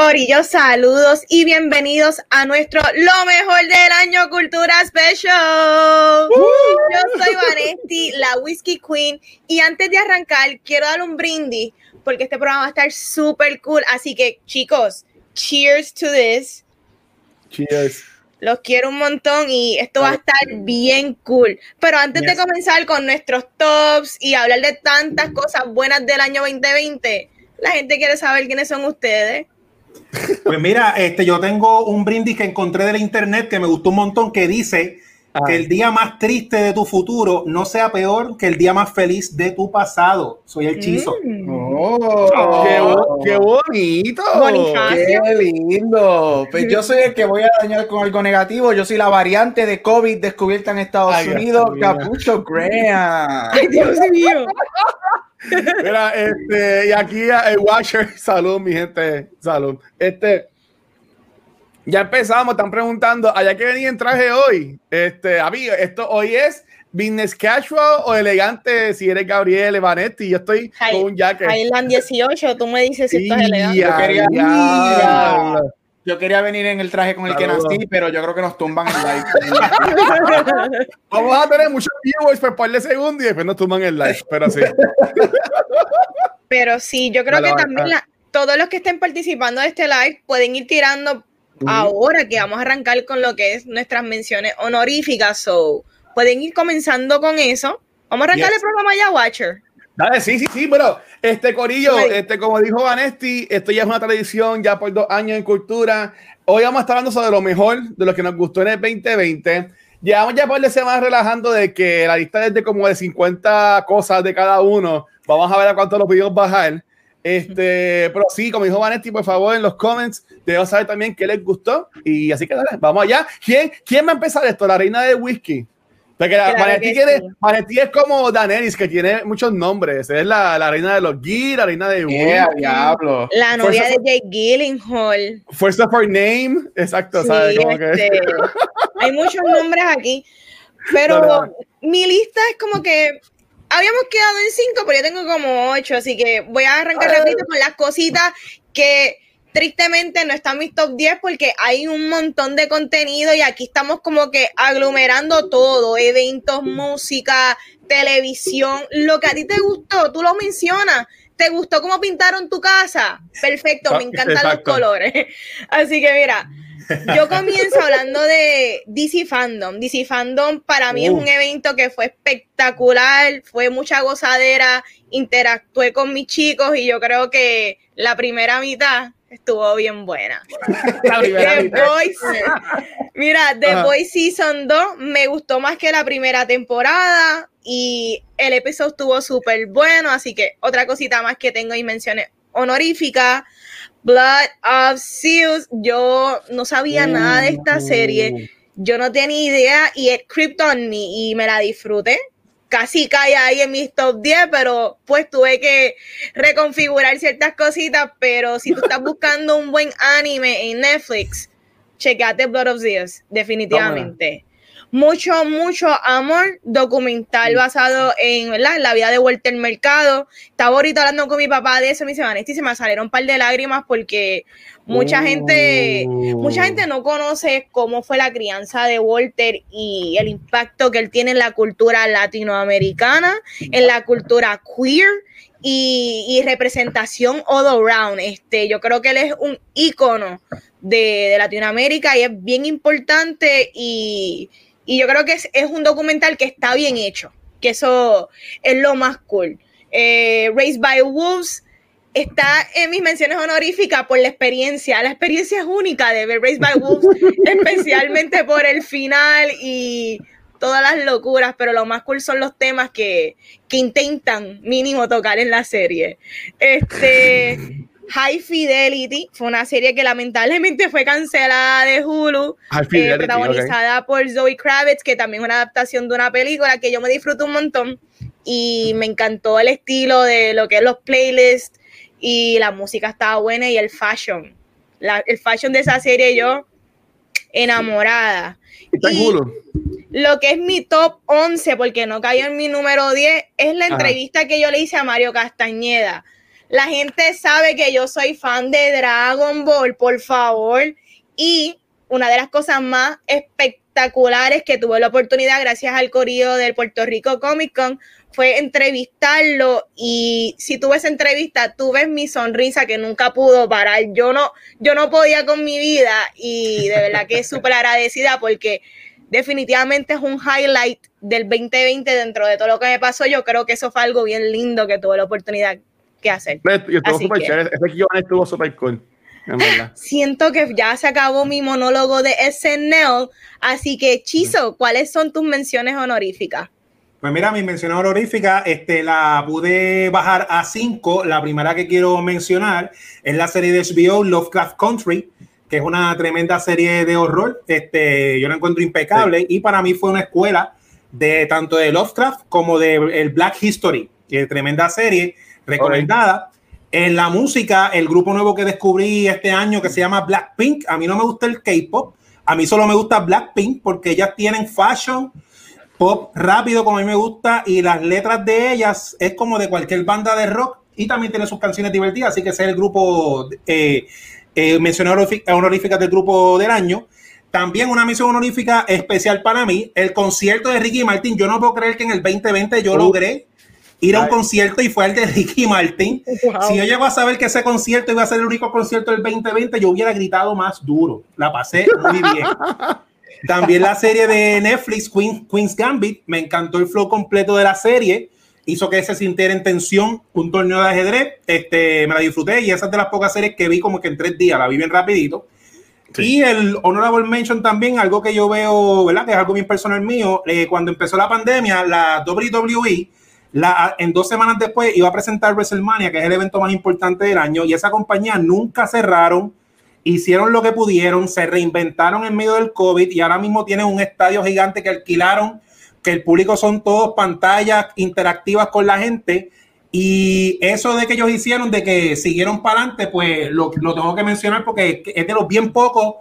Corillo, saludos y bienvenidos a nuestro Lo Mejor del Año Cultura Special. Yo soy Vanesti, la Whiskey Queen, y antes de arrancar, quiero dar un brindis porque este programa va a estar súper cool. Así que, chicos, cheers to this. Cheers. Los quiero un montón y esto va a estar bien cool. Pero antes de comenzar con nuestros tops y hablar de tantas cosas buenas del año 2020, la gente quiere saber quiénes son ustedes. Pues mira, este, yo tengo un brindis que encontré de la internet que me gustó un montón que dice que el día más triste de tu futuro no sea peor que el día más feliz de tu pasado. Soy el chizo. Mm. Oh, qué, bonito. Qué lindo. Pues yo soy el que voy a dañar con algo negativo. Yo soy la variante de COVID descubierta en Estados Unidos, Capucho Graham. Ay, Dios mío. Mira, este, y aquí el Watcher, salud, mi gente, salud. Este, ya empezamos, están preguntando, ¿allá que venía en traje hoy? Este, amigo, esto hoy es business casual o elegante si eres Gabriel Evanetti. Yo estoy con un jacket. Highland 18, tú me dices si esto es elegante. Yo quería, yo quería venir en el traje con el que nací, pero yo creo que nos tumban el live. Vamos a tener muchos viewers por par de segundos y después nos tumban el live, pero sí. Pero sí, yo creo que también todos los que estén participando de este live pueden ir tirando ahora que vamos a arrancar con lo que es nuestras menciones honoríficas. So, pueden ir comenzando con eso. Vamos a arrancar el programa ya, Watcher. Dale, sí, sí, sí, bueno, este Corillo, este, como dijo Vanesti, esto ya es una tradición ya por dos años en cultura. Hoy vamos a estar hablando sobre lo mejor de lo que nos gustó en el 2020. Llevamos ya por de semanas relajando de que la lista es de como de 50 cosas de cada uno. Vamos a ver a cuánto lo pudimos bajar. Este, pero sí, como dijo Vanetti, por favor, en los comments, debo saber también qué les gustó. Y así que dale, vamos allá. ¿Quién, ¿Quién va a empezar esto? La reina de whisky. Porque Vanetti, es como Daenerys, que tiene muchos nombres. Es la, la reina de los Gil, la reina de yeah, diablo. La novia de Jake Gyllenhaal. First of her name. Exacto, ¿sabes? Este, hay muchos nombres aquí. Pero mi lista es como que habíamos quedado en cinco, pero yo tengo como ocho, así que voy a arrancar rápido con las cositas que tristemente no están mis top 10 porque hay un montón de contenido y aquí estamos como que aglomerando todo, eventos, música, televisión, lo que a ti te gustó, tú lo mencionas. ¿Te gustó cómo pintaron tu casa? Perfecto, me encantan los colores. Así que mira, yo comienzo hablando de DC Fandom. DC Fandom para mí es un evento que fue espectacular, fue mucha gozadera, interactué con mis chicos y yo creo que la primera mitad estuvo bien buena. mira, The Boys Season 2 me gustó más que la primera temporada y el episodio estuvo súper bueno, así que otra cosita más que tengo y menciones honoríficas. Blood of Zeus, yo no sabía nada de esta serie, uh. yo no tenía idea y es Krypton y me la disfruté. Casi cae ahí en mis top 10, pero pues tuve que reconfigurar ciertas cositas. Pero si tú estás buscando un buen anime en Netflix, checate Blood of Zeus, definitivamente mucho, mucho amor documental basado en la vida de Walter Mercado. Estaba ahorita hablando con mi papá de eso, me dice, Vanesti, se me salieron un par de lágrimas porque mucha gente, mucha gente no conoce cómo fue la crianza de Walter y el impacto que él tiene en la cultura latinoamericana, en la cultura queer. Y, representación all around. Este, yo creo que él es un ícono de, de Latinoamérica y es bien importante y, y yo creo que es, un documental que está bien hecho, que eso es lo más cool. Eh, Raised by Wolves está en mis menciones honoríficas por la experiencia. La experiencia es única de ver Raised by Wolves, especialmente por el final y todas las locuras, pero lo más cool son los temas que, que intentan mínimo tocar en la serie. Este, High Fidelity fue una serie que lamentablemente fue cancelada de Hulu, eh, protagonizada por Zoe Kravitz, que también es una adaptación de una película que yo me disfruto un montón. y me encantó el estilo de lo que es los playlists y la música estaba buena y el fashion. el fashion de esa serie yo enamorada. Y lo que es mi top 11, porque no cayó en mi número 10, es la entrevista que yo le hice a Mario Castañeda. La gente sabe que yo soy fan de Dragon Ball, por favor. Y una de las cosas más espectaculares que tuve la oportunidad, gracias al corillo del Puerto Rico Comic Con, fue entrevistarlo y si tuve esa entrevista, tú ves mi sonrisa que nunca pudo parar. Yo no, yo no podía con mi vida y de verdad que es súper agradecida porque definitivamente es un highlight del 2020 dentro de todo lo que me pasó. Yo creo que eso fue algo bien lindo que tuve la oportunidad que hacer. Yo estuvo súper chévere. Ese guion estuvo súper cool. Siento que ya se acabó mi monólogo de SNL, así que Chizo, ¿cuáles son tus menciones honoríficas? Pues mira, mi mención honorífica este, la pude bajar a 5. La primera que quiero mencionar es la serie de HBO Lovecraft Country, que es una tremenda serie de horror. Este, yo la encuentro impecable y para mí fue una escuela de tanto de Lovecraft como de el Black History, que es tremenda serie recomendada. En la música, el grupo nuevo que descubrí este año que se llama Blackpink, a mí no me gusta el K-pop, a mí solo me gusta Blackpink porque ellas tienen fashion pop rápido como a mí me gusta y las letras de ellas es como de cualquier banda de rock y también tiene sus canciones divertidas, así que ese es el grupo eh, eh, mencioné honorífica del grupo del año. También una misión honorífica especial para mí, el concierto de Ricky Martin. Yo no puedo creer que en el 2020 yo logré ir a un concierto y fue el de Ricky Martin. Si yo llego a saber que ese concierto iba a ser el único concierto del 2020, yo hubiera gritado más duro. La pasé muy bien. También la serie de Netflix, Queen's Gambit, me encantó el flow completo de la serie. Hizo que se sintiera en tensión un torneo de ajedrez. Este, me la disfruté y esa es de las pocas series que vi como que en tres días, la vi bien rapidito. Y el Honorable Mention también, algo que yo veo, ¿verdad? Que es algo bien personal mío. Eh, cuando empezó la pandemia, la WWE, la, en dos semanas después, iba a presentar WrestleMania, que es el evento más importante del año, y esa compañía nunca cerraron hicieron lo que pudieron, se reinventaron en medio del COVID y ahora mismo tienen un estadio gigante que alquilaron, que el público son todos pantallas interactivas con la gente. Y eso de que ellos hicieron, de que siguieron para adelante, pues lo, tengo que mencionar porque es de los bien pocos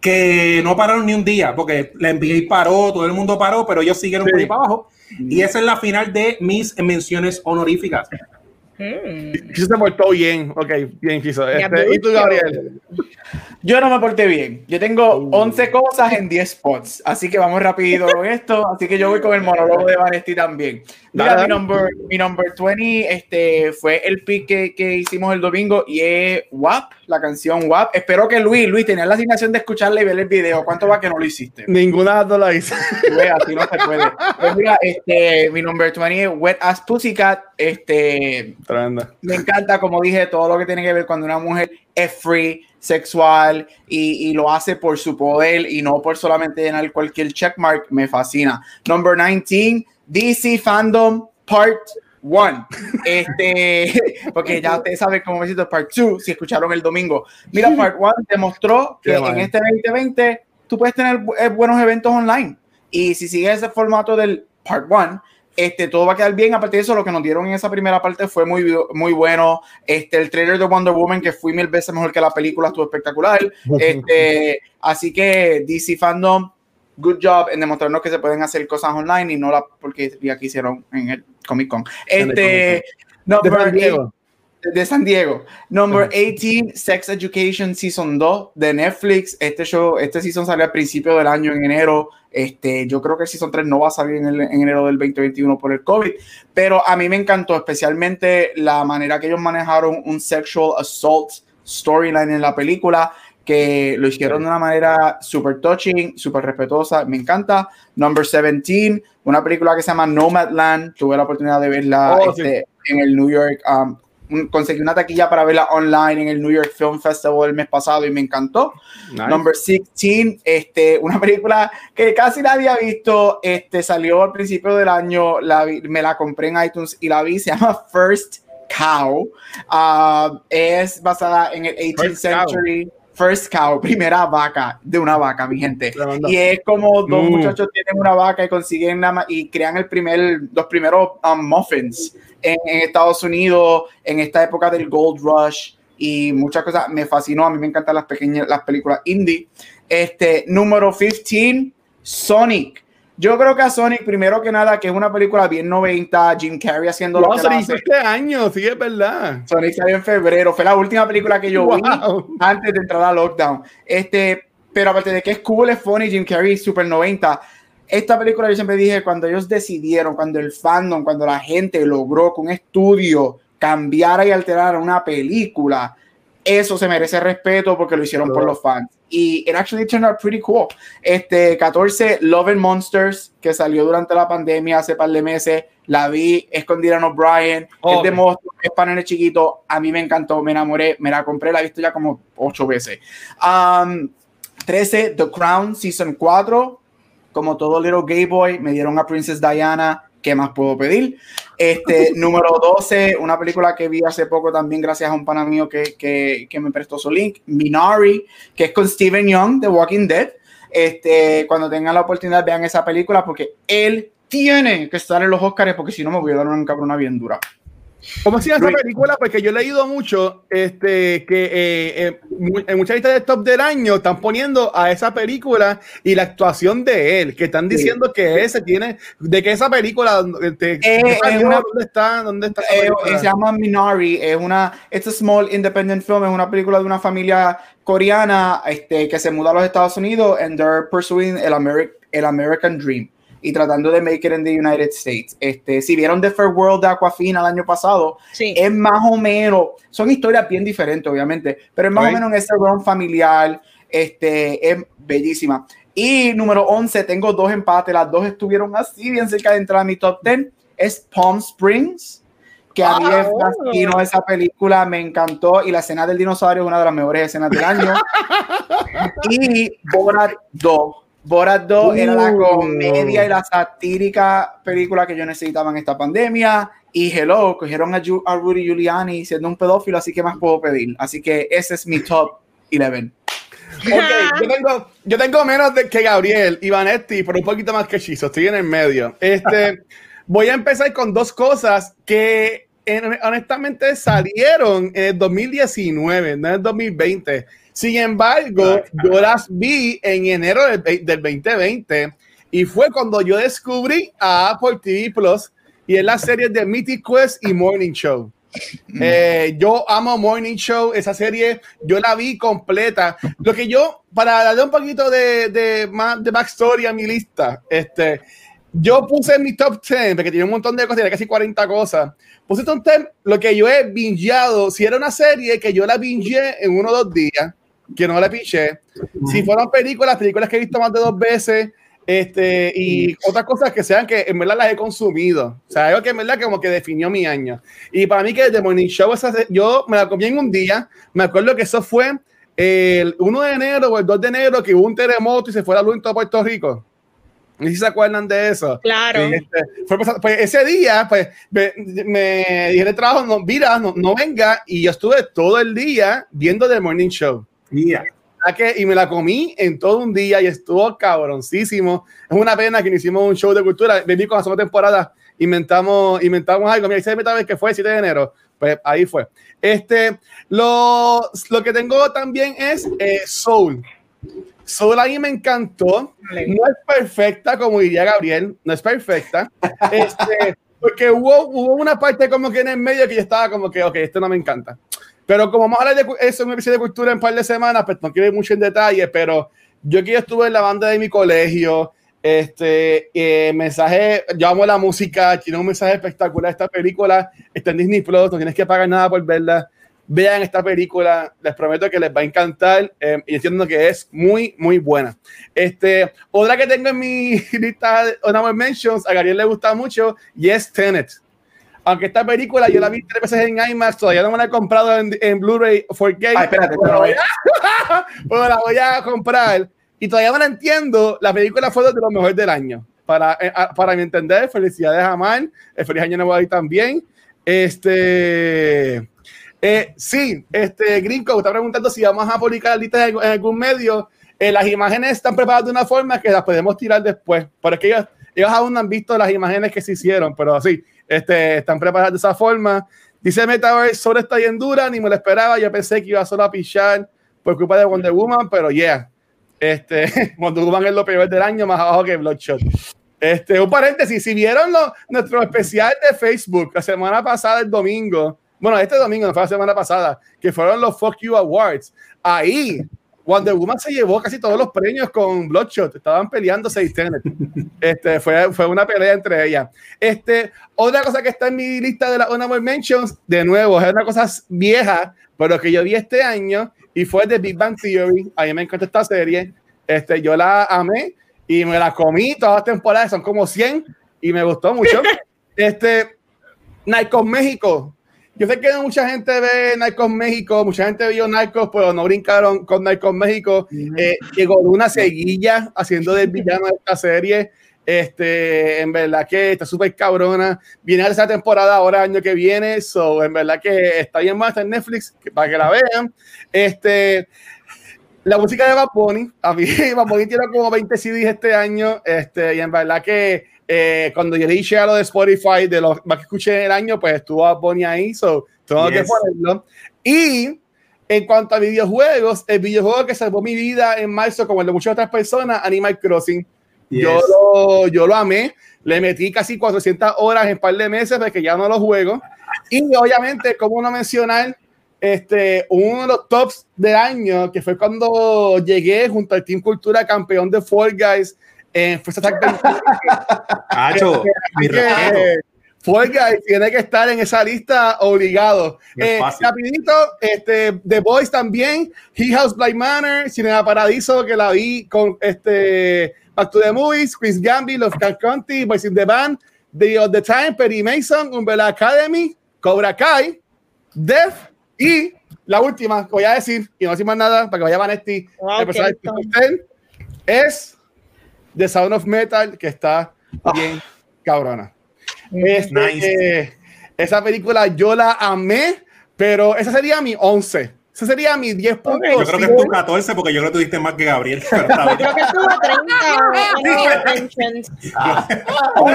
que no pararon ni un día, porque la NBA paró, todo el mundo paró, pero ellos siguieron por ahí para abajo. Y esa es la final de mis menciones honoríficas. Mm. se portó bien. Ok, bien, Quiso. Este, ¿Y tú, Gabriel? Yo no me porté bien. Yo tengo 11 uh. cosas en 10 spots. Así que vamos rapidito con esto. Así que yo voy con el monólogo de Vanesti también. Mira, mi number, mi number 20 este, fue el pick que, que, hicimos el domingo y es WAP, la canción WAP. Espero que Luis, Luis, tenías la asignación de escucharle y ver el video. ¿Cuánto va que no lo hiciste? Ninguna no la hice. así no se puede. Pues mira, este, mi number 20 es Wet As Pussycat. Este, me encanta, como dije, todo lo que tiene que ver cuando una mujer es free, sexual y, y, lo hace por su poder y no por solamente llenar cualquier checkmark, me fascina. Number 19, DC Fandom Part 1. Este, porque ya ustedes saben cómo me siento Part 2, si escucharon el domingo. Mira, Part 1 demostró que en este 2020 tú puedes tener eh, buenos eventos online. Y si sigues ese formato del Part 1, este, todo va a quedar bien. Aparte de eso, lo que nos dieron en esa primera parte fue muy, muy bueno. Este, el trailer de Wonder Woman, que fue mil veces mejor que la película, estuvo espectacular. Este, así que DC Fandom, good job en demostrarnos que se pueden hacer cosas online y no la porque ya que hicieron en el Comic Con. Este, San Diego. De San Diego. Number 18, Sex Education Season 2 de Netflix. Este show, este season sale al principio del año, en enero. Este, yo creo que el Season 3 no va a salir en, en, enero del 2021 por el COVID, pero a mí me encantó especialmente la manera que ellos manejaron un sexual assault storyline en la película que lo hicieron de una manera super touching, súper respetuosa, me encanta. Number 17, una película que se llama Nomadland, tuve la oportunidad de verla oh, este, en el New York, um, conseguí una taquilla para verla online en el New York Film Festival el mes pasado y me encantó. Number 16, este, una película que casi nadie ha visto, este, salió al principio del año, la, me la compré en iTunes y la vi, se llama First Cow, uh, es basada en el 18th century. First Cow, primera vaca de una vaca, mi gente. Y es como dos mm. muchachos tienen una vaca y consiguen nada y crean el primer, los primeros um, muffins en, Estados Unidos en esta época del Gold Rush y muchas cosas. Me fascinó, a mí me encantan las pequeñas, las películas indie. Este, número 15, Sonic. Yo creo que a Sonic, primero que nada, que es una película bien 90, Jim Carrey haciendo lo que Sonic este año, sí, es verdad. Sonic salió en febrero, fue la última película que yo vi antes de entrar a lockdown. Este, pero aparte de que es cool, es funny, Jim Carrey, super 90. Esta película yo siempre dije, cuando ellos decidieron, cuando el fandom, cuando la gente logró con un estudio cambiara y alterara una película, eso se merece respeto porque lo hicieron por los fans. Y it actually turned out pretty cool. Este 14, Love and Monsters, que salió durante la pandemia hace par de meses. La vi, escondida en O'Brien. es de monstruos, es panel chiquito. A mí me encantó, me enamoré, me la compré, la he visto ya como ocho veces. Um, 13, The Crown, Season 4. Como todo Little Gay Boy, me dieron a Princess Diana ¿qué más puedo pedir? Este, número 12, una película que vi hace poco también gracias a un pana mío que, que, que, me prestó su link, Minari, que es con Steven Young de Walking Dead. Este, cuando tengan la oportunidad, vean esa película porque él tiene que estar en los Oscars porque si no me voy a dar una cabrona bien dura. ¿Cómo se llama esa película? Porque yo he leído mucho este, que eh, eh, en muchas listas de top del año están poniendo a esa película y la actuación de él, que están diciendo que ese tiene, de que esa película, este, eh, ¿dónde está? ¿Dónde está se llama Minari, es una, it's a small independent film, es una película de una familia coreana este, que se muda a los Estados Unidos and they're pursuing el, el American Dream y tratando de make it in the United States. Este, si vieron The Fair World de Aquafina el año pasado, es más o menos, son historias bien diferentes, obviamente, pero es más o menos en ese rol familiar, este, es bellísima. Y número 11, tengo dos empates, las dos estuvieron así, bien cerca de entrar a mi top 10, es Palm Springs, que a mí es fascinó esa película, me encantó, y la escena del dinosaurio es una de las mejores escenas del año. y Borat 2 Borat 2 era la comedia y la satírica película que yo necesitaba en esta pandemia. Y hello, cogieron a, Rudy Giuliani siendo un pedófilo, así que más puedo pedir. Así que ese es mi top 11. yo, tengo, menos de que Gabriel y Vanetti, pero un poquito más que Chizo. Estoy en el medio. Este, voy a empezar con dos cosas que honestamente salieron en el 2019, no en el 2020. Sin embargo, yo las vi en enero del, 2020 y fue cuando yo descubrí a Apple TV Plus y en las series de Mythic Quest y Morning Show. Eh, yo amo Morning Show, esa serie yo la vi completa. Lo que yo, para darle un poquito de, de, de backstory a mi lista, este, yo puse en mi top 10, porque tiene un montón de cosas, tiene casi 40 cosas. Puse top 10 lo que yo he bingeado. Si era una serie que yo la bingeé en uno o dos días, que no le piché. Si fueron películas, películas que he visto más de dos veces, este, y otras cosas que sean que en verdad las he consumido. O sea, algo que en verdad como que definió mi año. Y para mí que The Morning Show, yo me la comí en un día, me acuerdo que eso fue el 1 de enero o el 2 de enero que hubo un terremoto y se fue la luz en todo Puerto Rico. No sé si se acuerdan de eso. Claro. Este, pues, ese día, pues me, me dije de trabajo, no, mira, no, no venga, y yo estuve todo el día viendo The Morning Show. Que, y me la comí en todo un día y estuvo cabroncísimo. Es una pena que no hicimos un show de cultura. Vení con la segunda temporada, inventamos, inventamos algo. Mira, esa vez que fue el 7 de enero. Pues ahí fue. Este, lo, lo que tengo también es eh, Soul. Soul a mí me encantó. No es perfecta, como diría Gabriel, no es perfecta. Este, porque hubo, hubo una parte como que en el medio que yo estaba como que, ok, esto no me encanta. Pero como vamos a hablar de eso en un episodio de cultura en un par de semanas, pues no quiero ir mucho en detalle, pero yo aquí estuve en la banda de mi colegio, este eh, mensaje, yo amo la música, tiene un mensaje espectacular esta película, está en Disney Plus, no tienes que pagar nada por verla. Vean esta película, les prometo que les va a encantar eh, y entiendo que es muy, muy buena. Este, otra que tengo en mi lista de honorable mentions, a Gabriel le gusta mucho y es Tenet aunque esta película yo la vi tres veces en IMAX, todavía no me la he comprado en, en Blu-ray 4K. Ay, espérate, pero, la voy a comprar. Y todavía no la entiendo. La película fue de lo mejor del año. Para, eh, para mi entender, felicidades a Man. El feliz año nuevo ahí también. Este. Eh, sí, este Gringo está preguntando si vamos a publicar listas en, en algún medio. Eh, las imágenes están preparadas de una forma que las podemos tirar después. Pero es que ellos, ellos aún no han visto las imágenes que se hicieron, pero sí, este, están preparadas de esa forma. Dice Metaverse, solo está bien dura, ni me lo esperaba. Yo pensé que iba solo a pichar por culpa de Wonder Woman, pero yeah. Este, Wonder Woman es lo peor del año, más abajo que Bloodshot. Este, un paréntesis, si vieron lo, nuestro especial de Facebook la semana pasada, el domingo, bueno, este domingo, no fue la semana pasada, que fueron los Fuck You Awards, ahí Wonder Woman se llevó casi todos los premios con Bloodshot, estaban peleando seis Este, fue, fue una pelea entre ellas. Este, otra cosa que está en mi lista de las Honorable Mentions, de nuevo, es una cosa vieja, pero que yo vi este año y fue de Big Bang Theory. A mí me encanta esta serie. Este, yo la amé y me la comí todas las temporadas, son como 100 y me gustó mucho. Este, Nikon México. Yo sé que mucha gente ve Nikon México, mucha gente vio Nikon, pero no brincaron con Nikon México. Eh, llegó una seguilla haciendo del villano de esta serie. Este, en verdad que está súper cabrona. Viene a esa temporada ahora, año que viene. So, en verdad que está bien más en Netflix para que la vean. Este, la música de Bad a mí Bad tiene como 20 CDs este año, este, y en verdad que eh, cuando yo le dije a lo de Spotify, de los más que escuché en el año, pues estuvo Bad Bunny ahí, so tengo que ponerlo. Y en cuanto a videojuegos, el videojuego que salvó mi vida en marzo, como el de muchas otras personas, Animal Crossing. Yo, lo, yo lo amé, le metí casi 400 horas en un par de meses porque ya no lo juego. Y obviamente, como no mencionar, este, uno de los tops del año, que fue cuando llegué junto al Team Cultura campeón de Fall Guys en Fuerza Cacho, mi Fall Guys tiene que estar en esa lista obligado. Eh, rapidito, este, The Boys también, He House Blind Manor, Cinema Paradiso, que la vi con este Back to the Movies, Chris Gamby, Love Car County, Boys in the Band, The of the Time, Perry Mason, Umbrella Academy, Cobra Kai, Death, y la última que voy a decir, y no decir más nada para que vaya Vanetti, es The Sound of Metal, que está ah. bien cabrona. Este, esa película yo la amé, pero esa sería mi 11. Ese sería mi 10 puntos. Yo creo que es tu 14 porque yo creo que tuviste más que Gabriel. yo creo que estuvo 30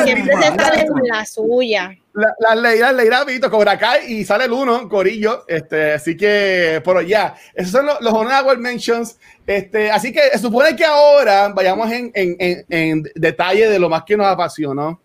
Siempre se sale con la suya. Las la leirás, Vito, Cobra Kai y sale el 1, Corillo. Este, así que, pero ya, esos son los, los Honorable Mentions. Este, así que se supone que ahora vayamos en, en, en, en detalle de lo más que nos apasionó.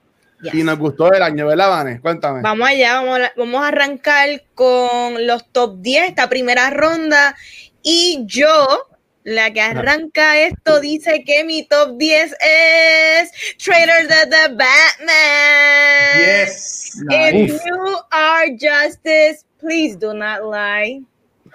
Y nos gustó el año, ¿verdad, Vane? Cuéntame. Vamos allá, vamos a, vamos a arrancar con los top 10, esta primera ronda. Y yo, la que arranca esto, dice que mi top 10 es Trader de the Batman. Yes. If you are justice, please do not lie.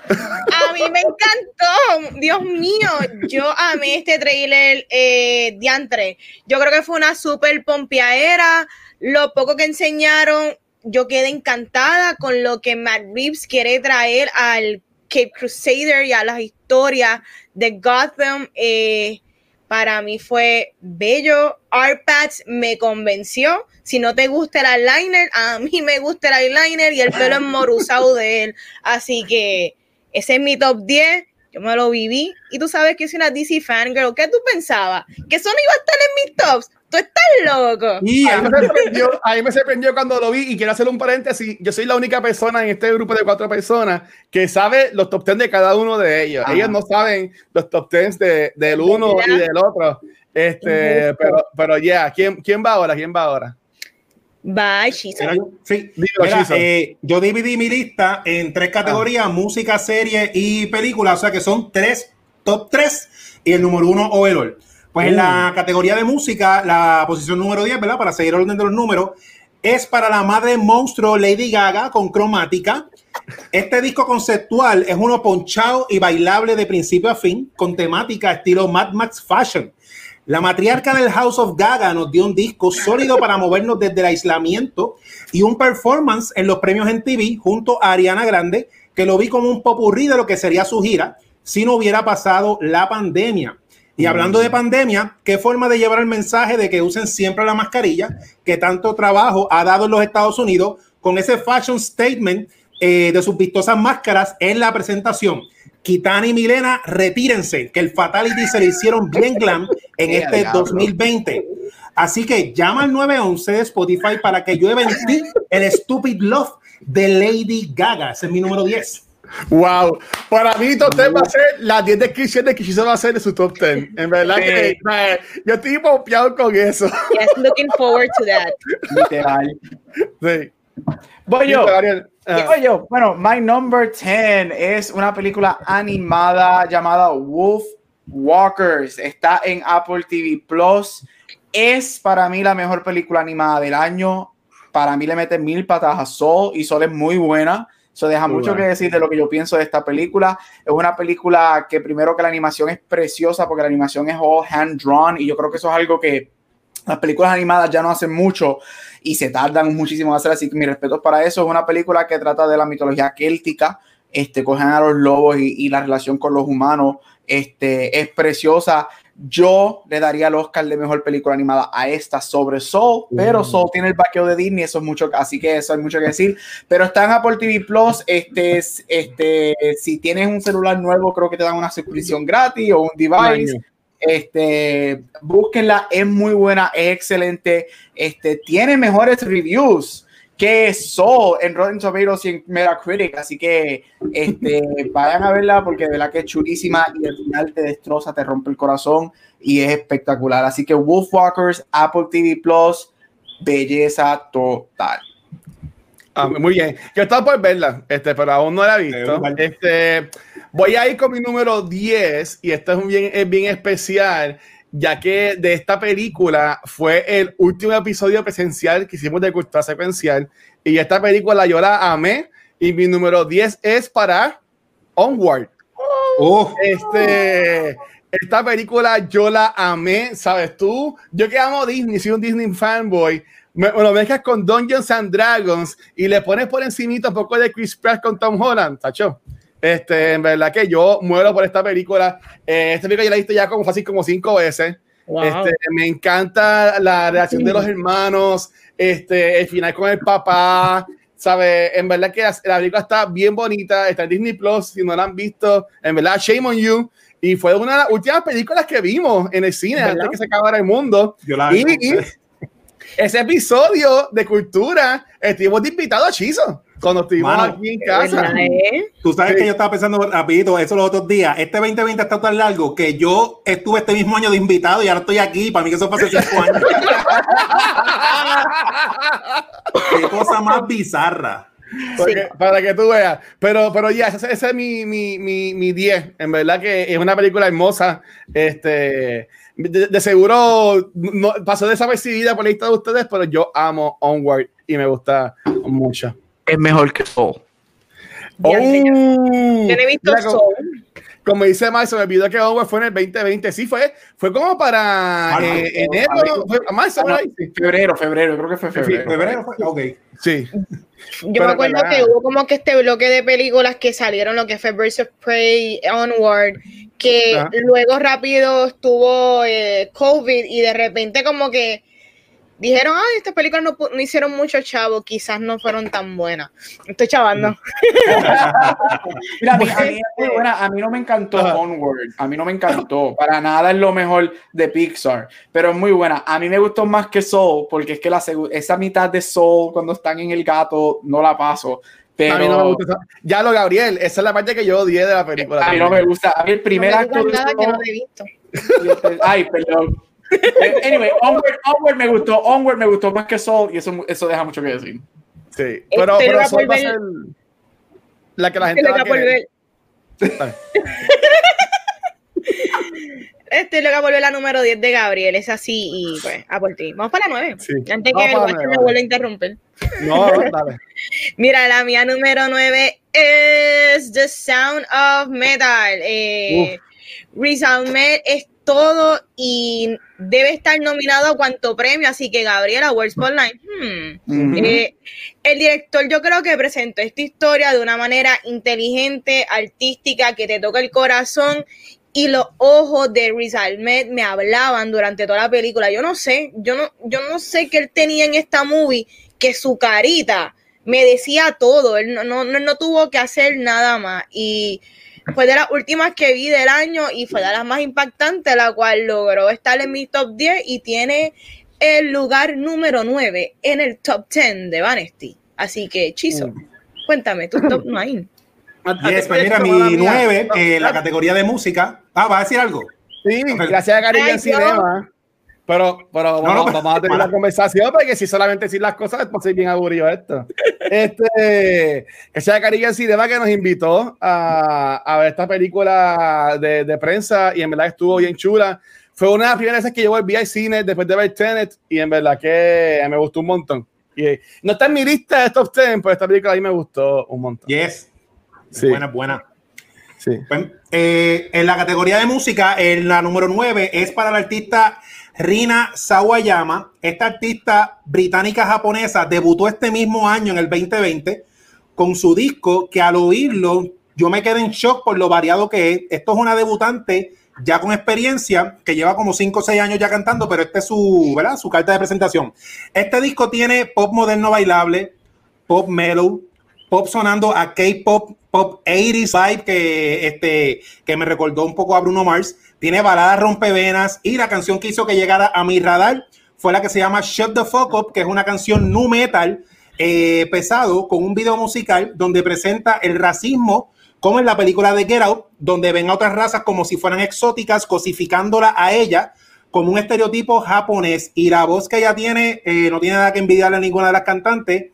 A mí me encantó, Dios mío, yo amé este trailer eh, diantre. Yo creo que fue una super pompeadera. Lo poco que enseñaron, yo quedé encantada con lo que Matt Reeves quiere traer al Cape Crusader y a las historias de Gotham. Eh, para mí fue bello. Arpats me convenció. Si no te gusta el eyeliner, a mí me gusta el eyeliner y el pelo enmoruzado de él. Así que ese es mi top 10. Yo me lo viví. Y tú sabes que soy una DC fangirl. ¿Qué tú pensabas? ¿Que eso no iba a estar en mis tops? Tú estás loco. Y a mí, me sorprendió, cuando lo vi y quiero hacer un paréntesis. Yo soy la única persona en este grupo de cuatro personas que sabe los top 10 de cada uno de ellos. Ellos no saben los top 10 de, del uno y del otro. Este, pero, pero ya, ¿quién, ¿quién va ahora? ¿Quién va ahora? Bye, Shizo. Sí, eh, yo dividí mi lista en tres categorías: ah. música, serie y película. O sea que son tres, top tres y el número uno overall. Pues en la uh. categoría de música, la posición número 10, ¿verdad? Para seguir el orden de los números, es para la madre monstruo Lady Gaga con cromática. Este disco conceptual es uno ponchado y bailable de principio a fin, con temática estilo Mad Max Fashion. La matriarca del House of Gaga nos dio un disco sólido para movernos desde el aislamiento y un performance en los premios en TV junto a Ariana Grande, que lo vi como un popurrí de lo que sería su gira si no hubiera pasado la pandemia. Y hablando de pandemia, ¿qué forma de llevar el mensaje de que usen siempre la mascarilla que tanto trabajo ha dado en los Estados Unidos con ese fashion statement eh, de sus vistosas máscaras en la presentación. Kitana y Milena, retírense, que el Fatality se le hicieron bien glam en este 2020. Así que llama al 911 de Spotify para que llueva en ti el Stupid Love de Lady Gaga. Ese es mi número 10. Wow, para mí top 10 va a ser las 10 descripciones que a hacer de su top 10. En verdad que yo estoy pompeado con eso. Yes, looking forward to that. Literal. Sí. Voy yo. Voy yo. Bueno, My Number 10 es una película animada llamada Wolf Walkers. Está en Apple TV Plus. Es para mí la mejor película animada del año. Para mí le mete mil patas a Sol y Sol es muy buena. Eso deja mucho que decir de lo que yo pienso de esta película. Es una película que primero que la animación es preciosa porque la animación es all hand drawn y yo creo que eso es algo que las películas animadas ya no hacen mucho y se tardan muchísimo en hacer, así que mi respeto para eso. Es una película que trata de la mitología céltica, este, cogen a los lobos y, y la relación con los humanos, este, es preciosa. Yo le daría el Oscar de mejor película animada a esta sobre Soul, pero Soul tiene el vaqueo de Disney, eso es mucho, así que eso hay mucho que decir. Pero está en Apple TV Plus. Este, este, si tienes un celular nuevo, creo que te dan una suscripción gratis o un device. Este, búsquenla, es muy buena, es excelente. Este, tiene mejores reviews que Soul en Rotten Tomatoes y en Metacritic. Así que este, vayan a verla porque de verdad que es chulísima y al final te destroza, te rompe el corazón y es espectacular. Así que Wolfwalkers, Apple TV Plus, belleza total. Ah, muy bien. Yo estaba por verla, este, pero aún no la he visto. Este, voy a ir con mi número 10 y esto es, bien, es bien especial ya que de esta película fue el último episodio presencial que hicimos de cultura secuencial y esta película yo la amé y mi número 10 es para Onward. Oh. Este, esta película yo la amé, ¿sabes tú? Yo que amo Disney, soy un Disney fanboy. Me, lo mezclas con Dungeons and Dragons y le pones por encimita un poco de Chris Pratt con Tom Holland, tacho. Este, en verdad que yo muero por esta película. Eh, esta película ya la he visto ya como fácil como cinco veces. Este, me encanta la relación de los hermanos, este, el final con el papá, ¿sabes? En verdad que la película está bien bonita, está en Disney Plus, si no la han visto, en verdad, shame on you. Y fue una de las últimas películas que vimos en el cine antes que se acabara el mundo. y, ese episodio de cultura, estuvimos de invitado a Chizo cuando estuvimos aquí en casa. Tú sabes que yo estaba pensando rapidito eso los otros días. Este 2020 está tan largo que yo estuve este mismo año de invitado y ahora estoy aquí. Para mí que eso fue hace cinco años. Qué cosa más bizarra. Para que tú veas. Pero, pero ya, ese, es mi 10. Mi, mi, mi en verdad que es una película hermosa. Este, de, seguro no, pasó desapercibida por la lista de ustedes, pero yo amo Onward y me gusta mucho es mejor que Soul. Oh, yo no he visto Soul. Como dice Mike, se me olvidó que Onward fue en el 2020. Sí, fue, fue como para eh, enero, febrero, febrero, creo que fue febrero. Febrero fue, ok. Sí. Yo me acuerdo que hubo como que este bloque de películas que salieron, lo que fue Birds of Prey, Onward, que luego rápido estuvo eh, COVID y de repente como que dijeron, ay, estas películas no, no, hicieron mucho chavo, quizás no fueron tan buenas. Estoy chavando. Mira, a mí, a mí no me encantó Onward, a mí no me encantó, para nada es lo mejor de Pixar, pero es muy buena. A mí me gustó más que Soul, porque es que la esa mitad de Soul, cuando están en el gato, no la paso. Pero... A mí no me gusta. Ya lo, Gabriel, esa es la parte que yo odié de la película. A mí no me gusta. A mí el primer no acto. Nada que no he visto. Ay, perdón. Anyway, Onward, me gustó, Onward me gustó más que Soul y eso, eso deja mucho que decir. Sí, pero, este pero Soul va a ser la que la gente este va a querer. Este lo que volver la número 10 de Gabriel, es así y pues a por ti. Vamos para la 9. Sí. Antes que el me vuelva a interrumpir. No, dale. Mira, la mía número 9 es The Sound of Metal. Eh, Riz Ahmed es todo y debe estar nominado a cuanto premio, así que Gabriela, World Spotlight. Hmm. Eh, el director yo creo que presentó esta historia de una manera inteligente, artística, que te toca el corazón y los ojos de Riz Ahmed me hablaban durante toda la película. Yo no sé, yo no, yo no sé qué él tenía en esta movie que su carita me decía todo, él no, no, no tuvo que hacer nada más. Y fue de las últimas que vi del año y fue de las más impactantes, la cual logró estar en mi top 10 y tiene el lugar número 9 en el top 10 de Vanity. Así que, Chizo, mm. cuéntame tu top 9. Yes, pues mira, mi 9, eh, la categoría de música. Ah, ¿va a decir algo? Sí, gracias a Caribe Cinema. Pero, pero vamos, a tener una conversación porque si solamente decir las cosas es posible bien aburrido esto. Este, que sea Caribe Cinema que nos invitó a, a ver esta película de, de, prensa y en verdad estuvo bien chula. Fue una de las primeras veces que yo volví al cine después de ver Tenet y en verdad que me gustó un montón. Y no está en mi lista de top 10, pero esta película a mí me gustó un montón. Yes. Sí. Buena, buena. Sí. Pues, eh, en la categoría de música, en la número 9 es para la artista Rina Sawayama. Esta artista británica-japonesa debutó este mismo año, en el 2020, con su disco que al oírlo yo me quedé en shock por lo variado que es. Esto es una debutante ya con experiencia, que lleva como 5 o 6 años ya cantando, pero este es su, ¿verdad? su carta de presentación. Este disco tiene pop moderno bailable, pop mellow, pop sonando a K-pop, pop 80s vibe que, este, que me recordó un poco a Bruno Mars. Tiene baladas rompevenas y la canción que hizo que llegara a mi radar fue la que se llama Shut the Fuck Up, que es una canción nu metal eh, pesado con un video musical donde presenta el racismo como en la película de Get Out, donde ven a otras razas como si fueran exóticas, cosificándola a ella como un estereotipo japonés. Y la voz que ella tiene eh, no tiene nada que envidiarle a ninguna de las cantantes.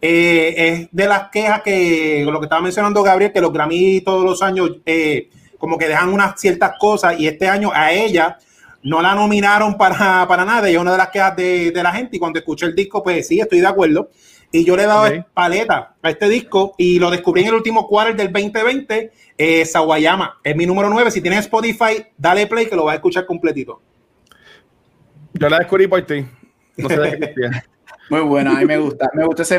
Eh, es de las quejas que, lo que estaba mencionando Gabriel, que los Grammy todos los años eh, como que dejan unas ciertas cosas y este año a ella no la nominaron para, para nada y es una de las quejas de, de la gente y cuando escuché el disco pues sí, estoy de acuerdo. Y yo le he dado paleta a este disco y lo descubrí en el último quarter del 2020. Eh, Sawayama es mi número 9. Si tienes Spotify, dale play que lo vas a escuchar completito. Yo la descubrí por ti. No sé de qué Muy buena, a mí me gusta. Me, gusta ese,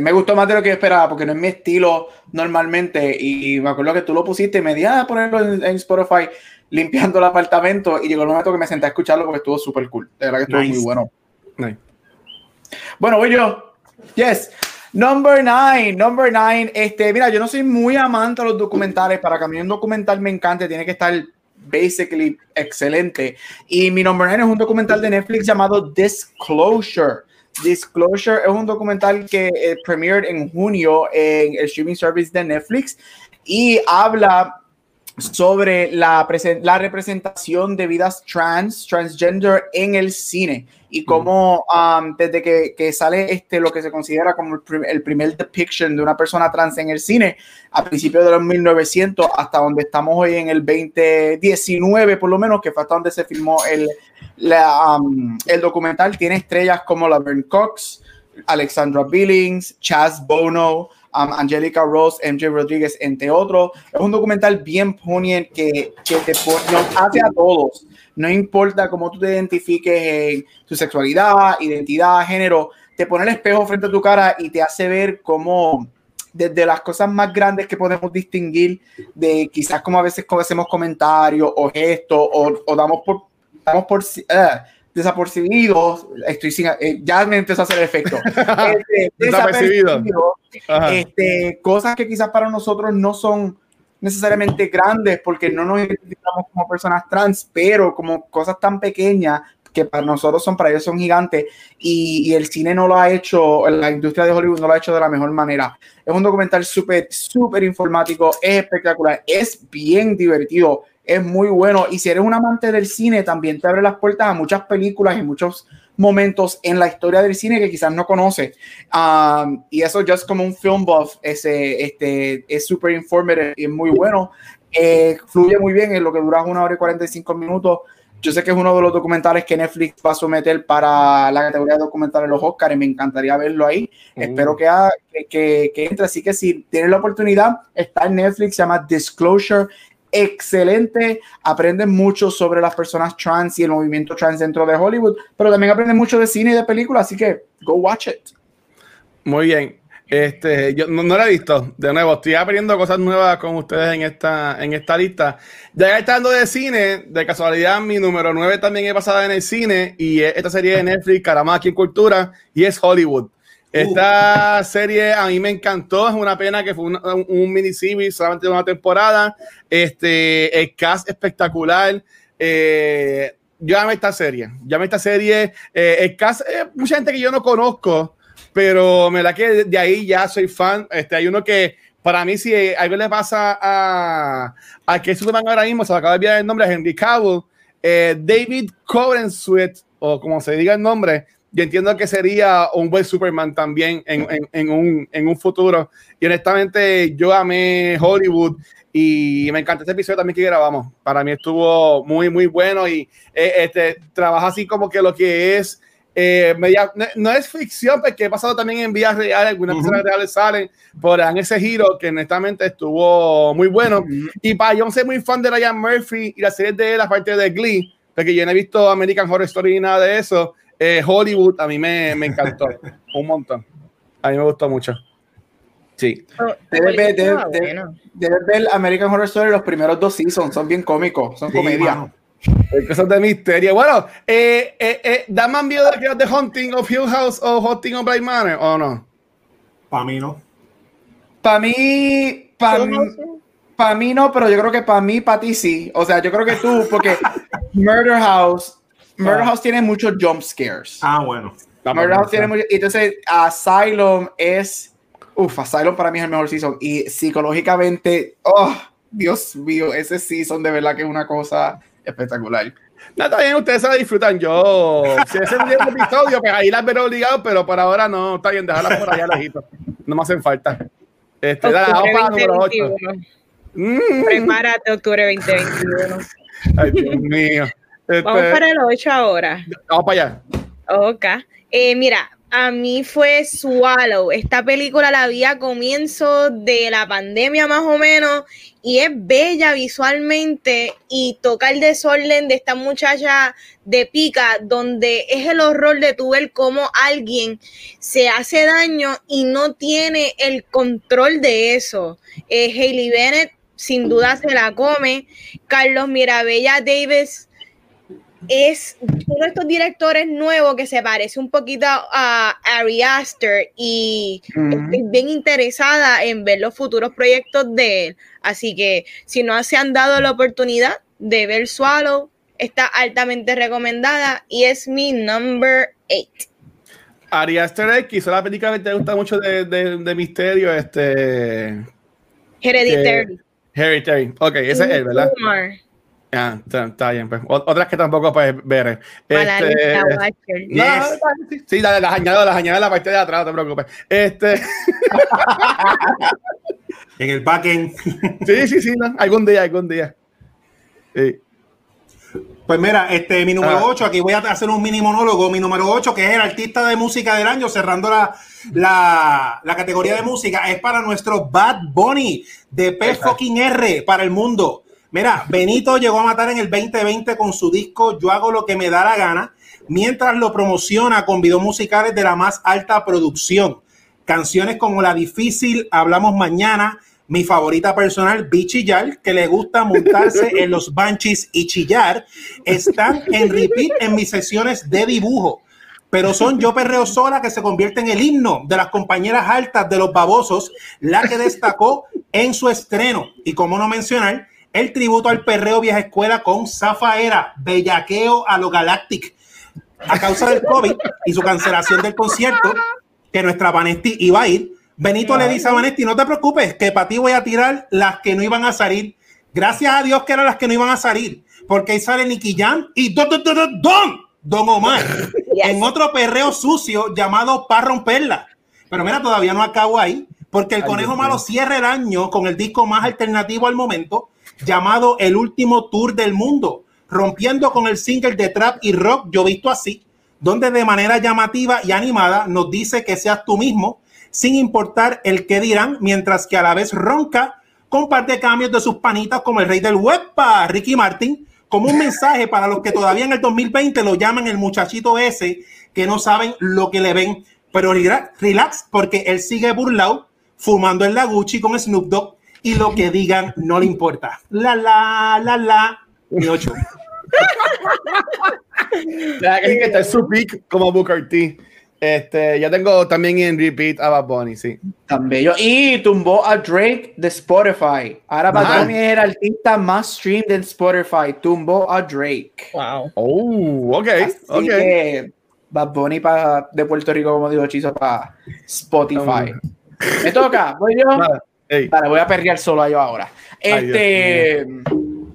me gustó más de lo que yo esperaba porque no es mi estilo normalmente. Y, me acuerdo que tú lo pusiste y me di a ah, ponerlo en, Spotify limpiando el apartamento. Y llegó el momento que me senté a escucharlo porque estuvo súper cool. De verdad que estuvo muy bueno. Bueno, voy yo. Yes. Number nine, number nine. Este, mira, yo no soy muy amante de los documentales. Para que a mí un documental me encante, tiene que estar basically excelente. Y mi number nine es un documental de Netflix llamado Disclosure. Disclosure es un documental que eh, premiered en junio en el streaming service de Netflix y habla sobre la, la representación de vidas trans, transgender en el cine y cómo um, desde que, que, sale este lo que se considera como el, primer depiction de una persona trans en el cine a principios de los 1900 hasta donde estamos hoy en el 2019 por lo menos que fue hasta donde se filmó el, la, um, el documental tiene estrellas como Laverne Cox, Alexandra Billings, Chaz Bono, um, Angelica Rose, MJ Rodríguez, entre otros. Es un documental bien poignant que, que te nos hace a todos. No importa cómo tú te identifiques en tu sexualidad, identidad, género, te pone el espejo frente a tu cara y te hace ver cómo desde las cosas más grandes que podemos distinguir de quizás como a veces hacemos comentarios o gestos o, o damos por, damos por uh, desapercibidos, estoy sin, eh, ya me empezó a hacer efecto. Este, desapercibido. Este, cosas que quizás para nosotros no son necesariamente grandes porque no nos identificamos como personas trans, pero como cosas tan pequeñas que para nosotros son, para ellos son gigantes y, el cine no lo ha hecho, la industria de Hollywood no lo ha hecho de la mejor manera. Es un documental súper, súper informático, es espectacular, es bien divertido es muy bueno. Y si eres un amante del cine, también te abre las puertas a muchas películas y muchos momentos en la historia del cine que quizás no conoces. Um, y eso ya es como un film buff, ese, este, es súper informative y es muy bueno. Eh, fluye muy bien, en lo que dura una hora y 45 minutos. Yo sé que es uno de los documentales que Netflix va a someter para la categoría de documentales los Oscars y me encantaría verlo ahí. Mm. Espero que, que, que, entre. Así que si tienes la oportunidad, está en Netflix, se llama Disclosure excelente, aprenden mucho sobre las personas trans y el movimiento trans dentro de Hollywood, pero también aprenden mucho de cine y de películas, así que go watch it. Muy bien. Este, yo no, no la he visto. De nuevo, estoy aprendiendo cosas nuevas con ustedes en esta, en esta lista. Ya estando de cine, de casualidad, mi número 9 también es basada en el cine y es esta serie de Netflix, Caramba, aquí en Cultura, y es Hollywood. Esta serie a mí me encantó, es una pena que fue un, un mini series solamente de una temporada. Este, el cast espectacular. Eh, yo amé esta serie, yo amé esta serie. Eh, el cast, eh, mucha gente que yo no conozco, pero me la que de ahí ya soy fan. Este, hay uno que para mí, si algo le pasa a, a que Superman ahora mismo, se me acaba de olvidar el nombre, a Henry Cavill, eh, David Sweat, o como se diga el nombre, yo entiendo que sería un buen Superman también en, en, en, un, en un futuro. Y honestamente, yo amé Hollywood y me encanta este episodio también que grabamos. Para mí estuvo muy, muy bueno y eh, este, trabaja así como que lo que es. Eh, media, no, es ficción, porque he pasado también en vías reales, algunas personas reales salen, por en ese giro que honestamente estuvo muy bueno. Y para yo soy muy fan de Ryan Murphy y la serie de él, aparte de Glee, porque yo no he visto American Horror Story ni nada de eso. Eh, Hollywood a mí me, me encantó un montón. A mí me gustó mucho. Sí. Debes ver, American Horror Story los primeros dos seasons, son bien cómicos, son comedia. Cosas de misterio. Bueno, eh, eh, eh, ¿da más miedo de The Hunting of Hill House o Hunting of Bright Manor o no? Para mí no. Para mí, para mí, para mí no, pero yo creo que para mí, para ti sí. O sea, yo creo que tú, porque Murder House Murder ah. House tiene muchos jump scares. Ah, bueno. Murder House tiene muchos. Entonces, Asylum es. Uf, Asylum para mí es el mejor season. Y psicológicamente, oh, Dios mío, ese season de verdad que es una cosa espectacular. No, está bien, ustedes se la disfrutan. Yo, si es un episodio, pues ahí las veré obligado, pero por ahora no, está bien, déjalas por allá lejito. No me hacen falta. Este, dale, vamos para número 8. Mm. Prepárate, octubre 2021. Ay, Dios mío. Vamos este, para el 8 ahora. Vamos para allá. Ok. Eh, mira, a mí fue Swallow. Esta película la vi a comienzo de la pandemia más o menos y es bella visualmente y toca el desorden de esta muchacha de pica donde es el horror de tu ver cómo alguien se hace daño y no tiene el control de eso. Eh, Hailey Bennett sin duda se la come. Carlos Mirabella Davis es uno de estos directores nuevos que se parece un poquito a Ari Aster y estoy bien interesada en ver los futuros proyectos de él. Así que si no se han dado la oportunidad de ver Swallow, está altamente recomendada y es mi number 8. Ari Aster X, la película que te gusta mucho de, de, misterio, este... Hereditary. Hereditary, ok, ese es él, ¿verdad? Ah, está, bien. Pues. Otras que tampoco puedes ver. Este, no, sí, las, las añado, las añado en la parte de atrás, no te preocupes. Este. en el backend. sí, sí, sí, no. algún día, algún día. Sí. Pues mira, este, mi número 8, ah. aquí voy a hacer un mini monólogo. Mi número 8, que es el artista de música del año, cerrando la, la, la categoría de música, es para nuestro Bad Bunny de P fucking R para el mundo. Mira, Benito llegó a matar en el 2020 con su disco Yo hago lo que me da la gana, mientras lo promociona con videos musicales de la más alta producción. Canciones como La Difícil, Hablamos Mañana, mi favorita personal, Bichillar, que le gusta montarse en los banchis y chillar, están en repeat en mis sesiones de dibujo. Pero son Yo Perreo Sola que se convierte en el himno de las compañeras altas de los babosos, la que destacó en su estreno. Y como no mencionar, el tributo al perreo vieja escuela con Zafaera, bellaqueo a lo Galactic. A causa del COVID y su cancelación del concierto, que nuestra Vanesti iba a ir, Benito le dice a Vanesti, no te preocupes, que para ti voy a tirar las que no iban a salir. Gracias a Dios que eran las que no iban a salir, porque ahí sale Nicky Jam y Don, Don, Don, Don Omar, en otro perreo sucio llamado para romperla. Pero mira, todavía no acabo ahí, porque el Conejo Malo cierra el año con el disco más alternativo al momento, llamado El último tour del mundo, rompiendo con el single de trap y rock Yo visto así, donde de manera llamativa y animada nos dice que seas tú mismo, sin importar el que dirán, mientras que a la vez ronca comparte cambios de sus panitas como el rey del web para Ricky Martin, como un mensaje para los que todavía en el 2020 lo llaman el muchachito ese que no saben lo que le ven. Pero relax, porque él sigue burlado, fumando en la Gucci con Snoop Dogg y lo que digan no le importa. La, la, la, la. Mi ocho. que está en su pick como Booker T. Este, ya tengo también en repeat a Bad Bunny, sí. También yo. Y tumbó a Drake de Spotify. Ahora Bad Bunny es el artista más streamed en Spotify. Tumbó a Drake. Wow. Oh, ok. Así ok. que Bad Bunny pa, de Puerto Rico, como digo, Chizo, para Spotify. Me toca, voy yo. Ey. Vale, voy a perrear solo a yo ahora. Ay, Este.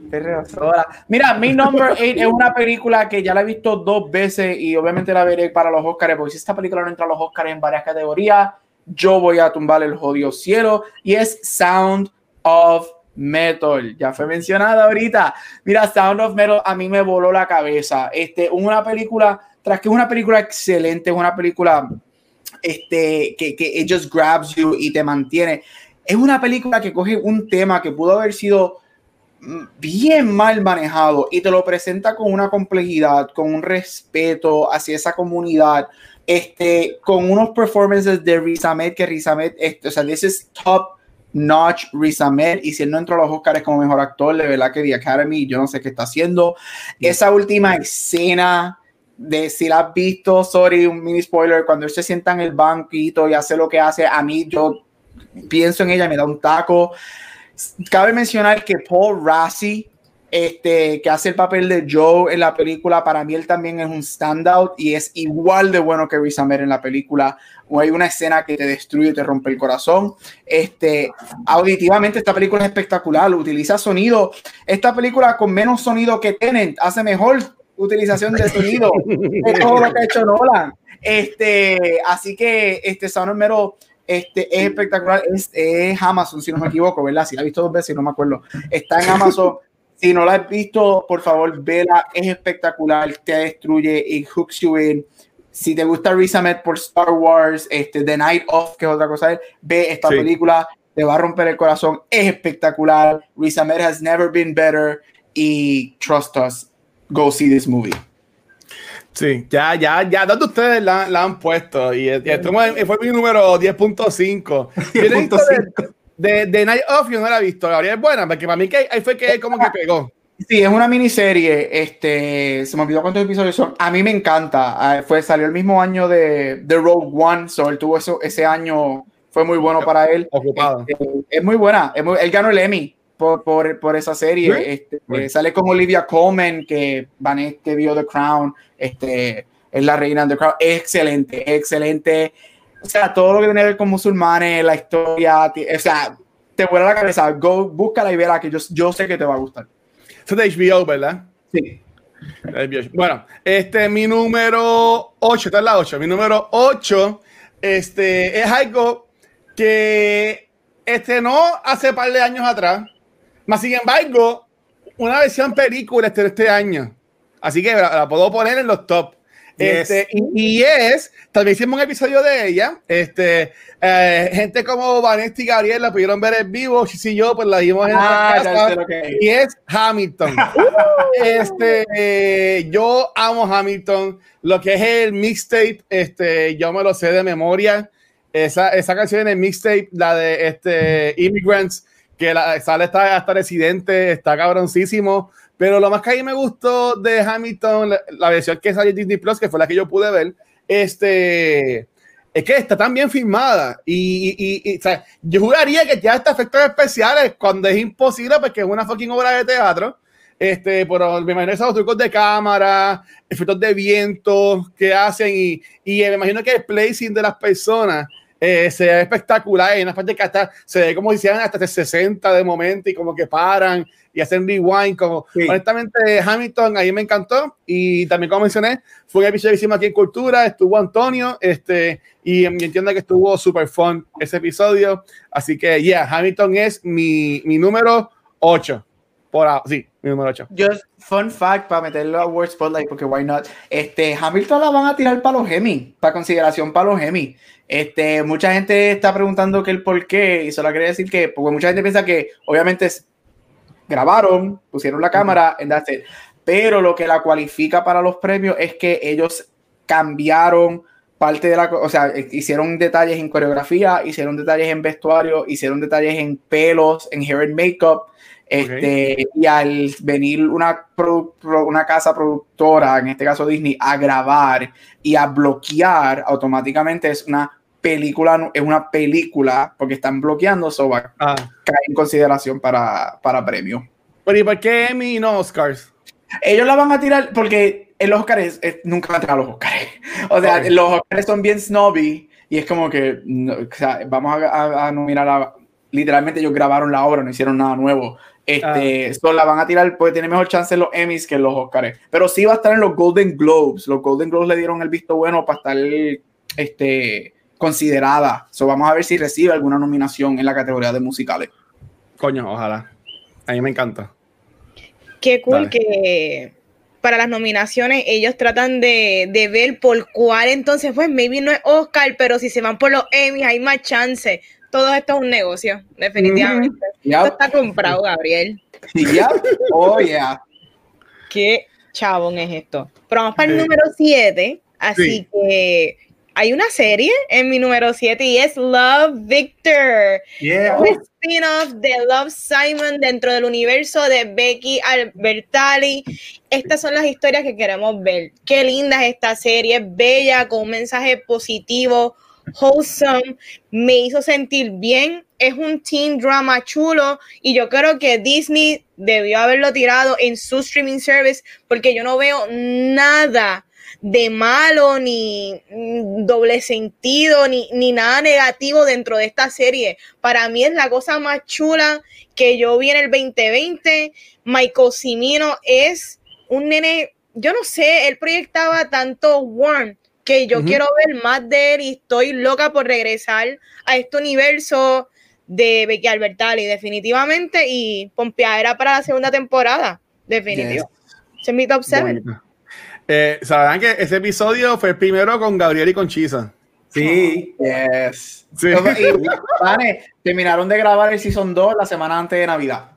perreo ahora. Mira, mi number 8 es una película que ya la he visto dos veces y obviamente la veré para los Oscars, porque si esta película no entra a los Oscars en varias categorías, yo voy a tumbar el jodido cielo y es Sound of Metal. Ya fue mencionada ahorita. Mira, Sound of Metal a mí me voló la cabeza. Este, una película, tras que es una película excelente, es una película este, que, que it just grabs you y te mantiene. Es una película que coge un tema que pudo haber sido bien mal manejado y te lo presenta con una complejidad, con un respeto hacia esa comunidad, este, con unos performances de Riz Ahmed, que Riz Ahmed, este, o sea, this is top notch Riz Ahmed, y si él no entró a los Oscars como mejor actor, de verdad que The Academy, yo no sé qué está haciendo. Esa última escena de si la has visto, sorry, un mini spoiler, cuando él se sienta en el banquito y hace lo que hace, a mí yo pienso en ella, me da un taco. Cabe mencionar que Paul Rassi, este, que hace el papel de Joe en la película, para mí él también es un standout y es igual de bueno que Riz Ahmed en la película. O hay una escena que te destruye te rompe el corazón. Este, auditivamente esta película es espectacular, utiliza sonido. Esta película con menos sonido que Tenant hace mejor utilización de sonido de todo lo que ha hecho Nolan. Este, así que este Sound of Metal este, es espectacular. Es, es Amazon, si no me equivoco, ¿verdad? Si la he visto dos veces, no me acuerdo. Está en Amazon. Si no la has visto, por favor, vela. Es espectacular. Te destruye y hooks you in. Si te gusta Riz Ahmed por Star Wars, este, The Night Of, que es otra cosa, ve esta Sí. película. Te va a romper el corazón. Es espectacular. Riz Ahmed has never been better. Y trust us, go see this movie. Sí, ya, ya, ya, ¿dónde ustedes la, la han puesto? Y, y esto fue fue mi número 10.5. Yo he visto de, de, de Night Of, yo no la he visto. Gabriel es buena, porque para mí que ahí fue que como que pegó. Sí, es una miniserie. Este, se me olvidó cuántos episodios son. A mí me encanta. Fue, salió el mismo año de, de Rogue One. So él tuvo eso, ese año, fue muy bueno para él. Ocupado. Este, es muy buena. es muy- él ganó el Emmy por, por, por esa serie. ¿Sí? Este, Sí. eh, sale con Olivia Colman, que Vanessa vio The Crown. Este, es la reina de The Crown. Excelente, excelente. O sea, todo lo que tiene que ver con musulmanes, la historia, o sea, te vuela la cabeza. Go, búscala y verá que yo, yo sé que te va a gustar. Es de HBO, ¿verdad? Sí. Bueno, este, mi número 8, esta es la 8. Mi número 8 este, es algo que estrenó hace par de años atrás. Más sin embargo, una versión película este, este año. Así que la, la puedo poner en los top. Yes. Este, y, es, también hicimos un episodio de ella. Este, eh, gente como Vanessa y Gabriel la pudieron ver en vivo. Chis y yo, pues la vimos en Ah, ya casa. Y es Hamilton. este, eh, yo amo Hamilton. Lo que es el mixtape, este, yo me lo sé de memoria. Esa, esa canción en el mixtape, la de este, Immigrants, que la, sale hasta, hasta Residente, está cabroncísimo. Pero lo más que a mí me gustó de Hamilton, la, versión que salió en Disney Plus, que fue la que yo pude ver, este, es que está tan bien filmada. Y, y- y- o sea, yo jugaría que ya está efectos especiales cuando es imposible, porque es una fucking obra de teatro. Este, pero me imagino esos trucos de cámara, efectos de viento que hacen y, y me imagino que el placing de las personas eh, se ve espectacular. Hay una parte que hasta se ve como hicieran hasta 60 de momento y como que paran y hacen rewind. Como, Sí. Honestamente, Hamilton ahí me encantó y también como mencioné, fue un episodio que hicimos aquí en Cultura, estuvo Antonio este, y entiendo que estuvo super fun ese episodio. Así que, yeah, Hamilton es mi, mi número 8. Por ahora, sí, mi número 8. Just fun fact para meterlo a World Spotlight, porque why not? Este, Hamilton la van a tirar para los Emmy, para consideración para los Emmy. Este, mucha gente está preguntando que el por qué, y solo quería decir que, porque mucha gente piensa que obviamente es- grabaron, pusieron la cámara, and that's it. Pero lo que la cualifica para los premios es que ellos cambiaron parte de la, o sea, eh, hicieron detalles en coreografía, hicieron detalles en vestuario, hicieron detalles en pelos, en hair and makeup, Este, Y al venir una, una casa productora, en este caso Disney, a grabar y a bloquear, automáticamente es una película, es una película, porque están bloqueando, eso va a ah. caer en consideración para, para premio. Pero ¿y por qué Emmy y no Oscars? Ellos la van a tirar porque en los Oscars nunca van a tirar los Oscars. O sea, los Oscars son bien snobby y es como que o sea, vamos a, a, nominar a. Literalmente ellos grabaron la obra, no hicieron nada nuevo. Este, ah. la van a tirar, puede tener mejor chance en los Emmys que en los Oscars. Pero sí va a estar en los Golden Globes. Los Golden Globes le dieron el visto bueno para estar este, considerada. So, vamos a ver si recibe alguna nominación en la categoría de musicales. Coño, ojalá. A mí me encanta. Qué cool que para las nominaciones ellos tratan de, de, ver por cuál entonces, pues maybe no es Oscar, pero si se van por los Emmys hay más chance. Todo esto es un negocio, definitivamente. Esto está comprado, Gabriel. Ya, oh yeah. Qué chabón es esto. Pero vamos para el número 7, así que hay una serie en mi número 7 y es Love Victor. Yeah. Un spin-off de Love Simon dentro del universo de Becky Albertalli. Estas son las historias que queremos ver. Qué linda es esta serie, bella, con un mensaje positivo, wholesome. Me hizo sentir bien. Es un teen drama chulo y yo creo que Disney debió haberlo tirado en su streaming service porque yo no veo nada de malo, ni mm, doble sentido, ni, ni nada negativo dentro de esta serie. Para mí es la cosa más chula que yo vi en el 2020. Michael Cimino es un nene, yo no sé, él proyectaba tanto warm que yo quiero ver más de él y estoy loca por regresar a este universo de Becky Albertalli, definitivamente, y era para la segunda temporada, definitivo. es mi top 7. Eh, Sabrán que ese episodio fue el primero con Gabriel y con Chisa. Sí, yes. terminaron de grabar el Season 2 la semana antes de Navidad.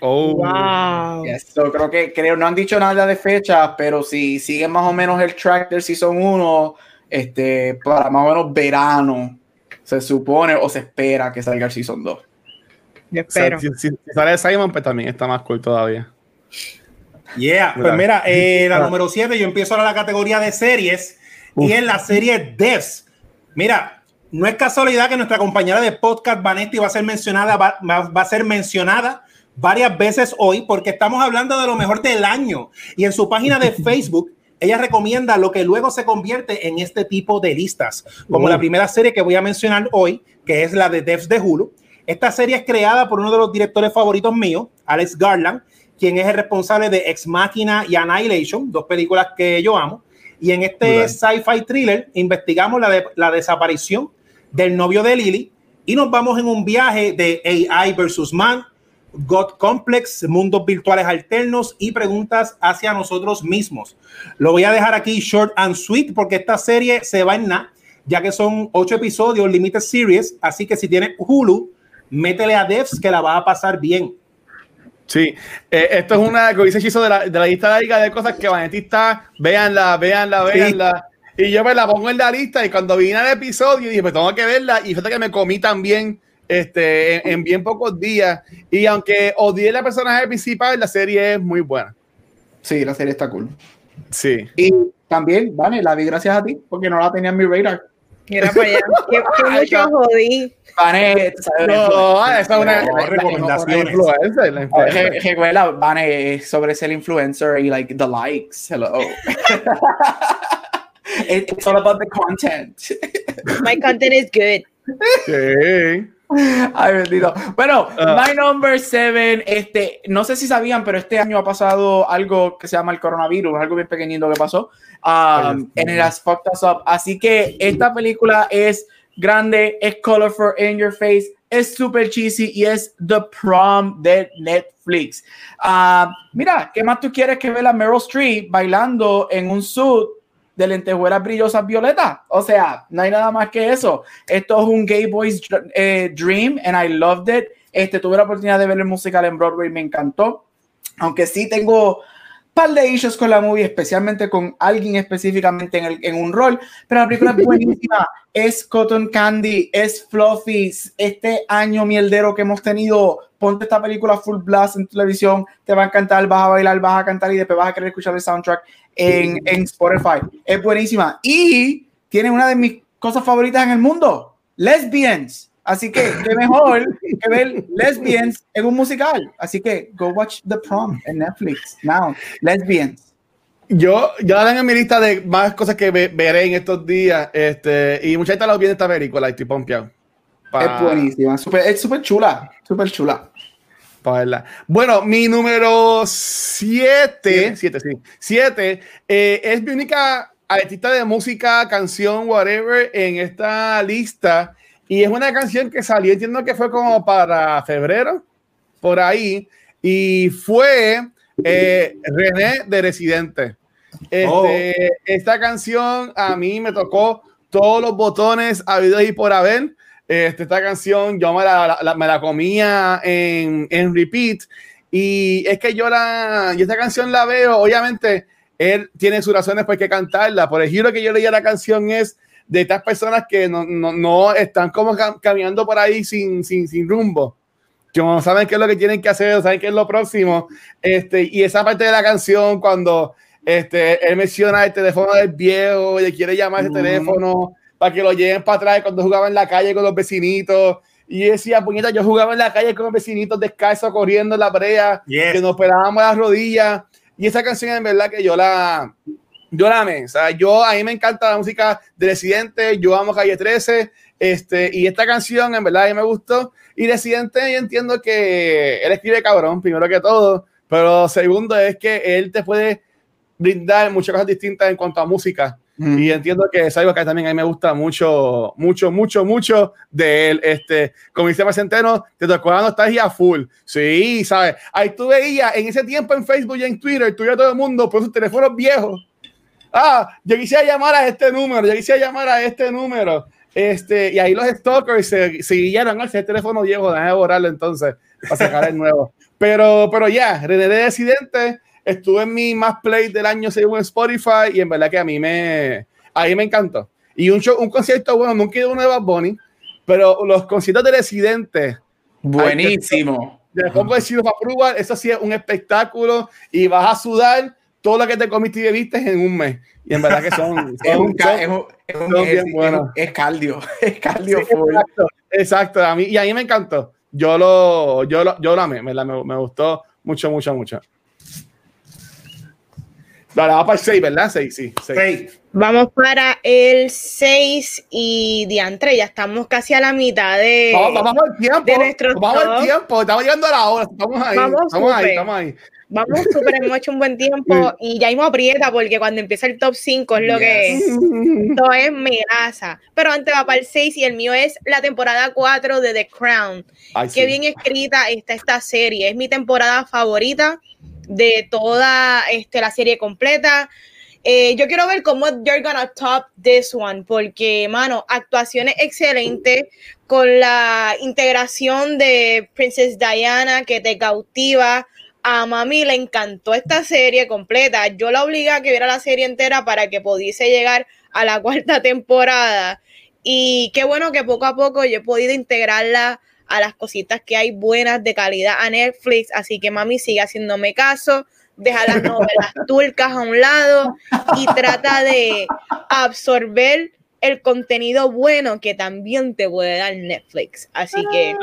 Oh. Wow. creo que creo, no han dicho nada de fecha, pero si siguen más o menos el track del Season 1, este, para más o menos verano, se supone o se espera que salga el Season 2. Yo espero. si, sale Simon, pues también está más cool todavía. Yeah, pues mira, eh, la número 7, yo empiezo ahora la categoría de series y en la serie Devs. Mira, no es casualidad que nuestra compañera de podcast, Vanetti, va a ser mencionada, va, va, a ser mencionada varias veces hoy porque estamos hablando de lo mejor del año. Y en su página de Facebook, ella recomienda lo que luego se convierte en este tipo de listas, como la primera serie que voy a mencionar hoy, que es la de Devs de Hulu. Esta serie es creada por uno de los directores favoritos míos, Alex Garland, quien es el responsable de Ex Machina y Annihilation, dos películas que yo amo. Y en este sci-fi thriller investigamos la, la desaparición del novio de Lily y nos vamos en un viaje de AI versus man, God Complex, mundos virtuales alternos y preguntas hacia nosotros mismos. Lo voy a dejar aquí short and sweet porque esta serie se va en nada, ya que son ocho episodios, limited series, así que si tienes Hulu, métele a Devs que la va a pasar bien. Sí, eh, esto es una que dice hechizo de la, de la lista larga de cosas que Vanetti está, véanla, véanla, véanla. Y yo me la pongo en la lista y cuando vine al episodio dije, pues tengo que verla y fíjate que me comí también este, en, bien pocos días. Y aunque odié la personaje principal, la serie es muy buena. Sí, la serie está cool. Sí. Y también, vale, la vi gracias a ti porque no la tenía en mi radar. Mira para allá, qué, mucho jodí. Vane, no, esa es una recomendación. Recuerda, Vane, sobre ser influencer y like the likes. Hello. It's all about the content. My content is good. Sí. Ay, bendito. Bueno, uh, my number seven, este, no sé si sabían, pero este año ha pasado algo que se llama el coronavirus, algo bien pequeñito que pasó. Um, en el As Fucked Us Up. Así que esta película es grande, es colorful in your face, es super cheesy y es The Prom de Netflix. Uh, mira, ¿qué más tú quieres que ver a Meryl Streep bailando en un suit de lentejuelas brillosas violetas? O sea, no hay nada más que eso. Esto es un gay boy's eh, dream and I loved it. Este, tuve la oportunidad de ver el musical en Broadway, me encantó. Aunque sí tengo par de issues con la movie, especialmente con alguien específicamente en, el, en un rol, pero la película es buenísima, es cotton candy, es fluffy, este año mierdero que hemos tenido ponte esta película full blast en televisión, te va a encantar, vas a bailar, vas a cantar y después vas a querer escuchar el soundtrack en, en Spotify. Es buenísima. Y tiene una de mis cosas favoritas en el mundo, Lesbians. Así que, qué mejor que ver Lesbians en un musical. Así que, go watch The Prom en Netflix. Now, Lesbians. Yo, ya dan en mi lista de más cosas que veré en estos días. Este, y mucha gente lo viene esta película, estoy pompeado. Es buenísima, es súper chula, súper chula. Para Bueno, mi número 7, 7, sí, 7, eh, es mi única artista de música, canción, whatever, en esta lista. Y es una canción que salió, entiendo que fue como para febrero, por ahí. Y fue eh, René de Residente. Este, oh. Esta canción a mí me tocó todos los botones habidos y por haber. Este, esta canción yo me la, me la comía en, en, repeat. Y es que yo la. Y esta canción la veo, obviamente, él tiene sus razones por qué cantarla. Por el giro que yo leía la canción es de estas personas que no, no, no están como caminando por ahí sin, sin, sin rumbo que no saben qué es lo que tienen que hacer, saben qué es lo próximo. Este, y esa parte de la canción, cuando este, él menciona el teléfono del viejo, y le quiere llamar ese teléfono para que lo lleven para atrás cuando jugaba en la calle con los vecinitos. Y decía, puñeta, yo jugaba en la calle con los vecinitos descalzos, corriendo en la brea, que nos pegábamos las rodillas. Y esa canción, en verdad, que yo la, yo la amé. O sea, yo, a mí me encanta la música de Residente, yo amo Calle 13, este, y esta canción, en verdad, a mí me gustó. Y Residente, yo entiendo que él escribe cabrón, primero que todo, pero segundo es que él te puede brindar muchas cosas distintas en cuanto a música. Y entiendo que que también a mí me gusta mucho, mucho, mucho, mucho de él. Este, como dice Centeno, te tocó la nostalgia full. Sí, ¿sabes? Ahí tú veías en ese tiempo en Facebook y en Twitter, tú todo el mundo por sus teléfonos viejos. Ah, yo quisiera llamar a este número, yo quisiera llamar a este número. Este, y ahí los stalkers se, se guiaron, ese teléfono viejo, déjame borrarlo entonces para sacar el nuevo. Pero, pero ya, René de Residente estuve en mi más play del año según Spotify y en verdad que a mí me, a mí me encantó. Y un, show, un concierto, bueno, nunca he ido uno de Bad Bunny, pero los conciertos de Residente. Buenísimo. De decirlo para probar, eso sí es un espectáculo y vas a sudar todo lo que te comiste y bebiste en un mes. Y en verdad que son, es un, es, un, es, es, cardio, es cardio exacto, exacto, a mí, y a mí me encantó. Yo lo, yo lo, yo lo amé, me, me, me gustó mucho, mucho, mucho. Vale, vamos para el 6, ¿verdad? 6, sí. 6. Vamos para el 6 y diantre, ya estamos casi a la mitad de. Vamos, vamos al tiempo. vamos al tiempo, estamos llegando a la hora. Estamos ahí. Vamos, estamos ahí, estamos ahí. Vamos súper, hemos hecho un buen tiempo y ya mismo aprieta porque cuando empieza el top 5 es lo que es. Esto es melaza. Pero antes va para el 6 y el mío es la temporada 4 de The Crown. Qué bien escrita está esta serie. Es mi temporada favorita de toda este, la serie completa. Eh, yo quiero ver cómo you're gonna top this one, porque, mano, actuaciones excelentes con la integración de Princess Diana que te cautiva a mami le encantó esta serie completa. Yo la obligué a que viera la serie entera para que pudiese llegar a la cuarta temporada. Y qué bueno que poco a poco yo he podido integrarla a las cositas que hay buenas de calidad a Netflix. Así que mami sigue haciéndome caso, deja las novelas turcas a un lado y trata de absorber el contenido bueno que también te puede dar Netflix. Así que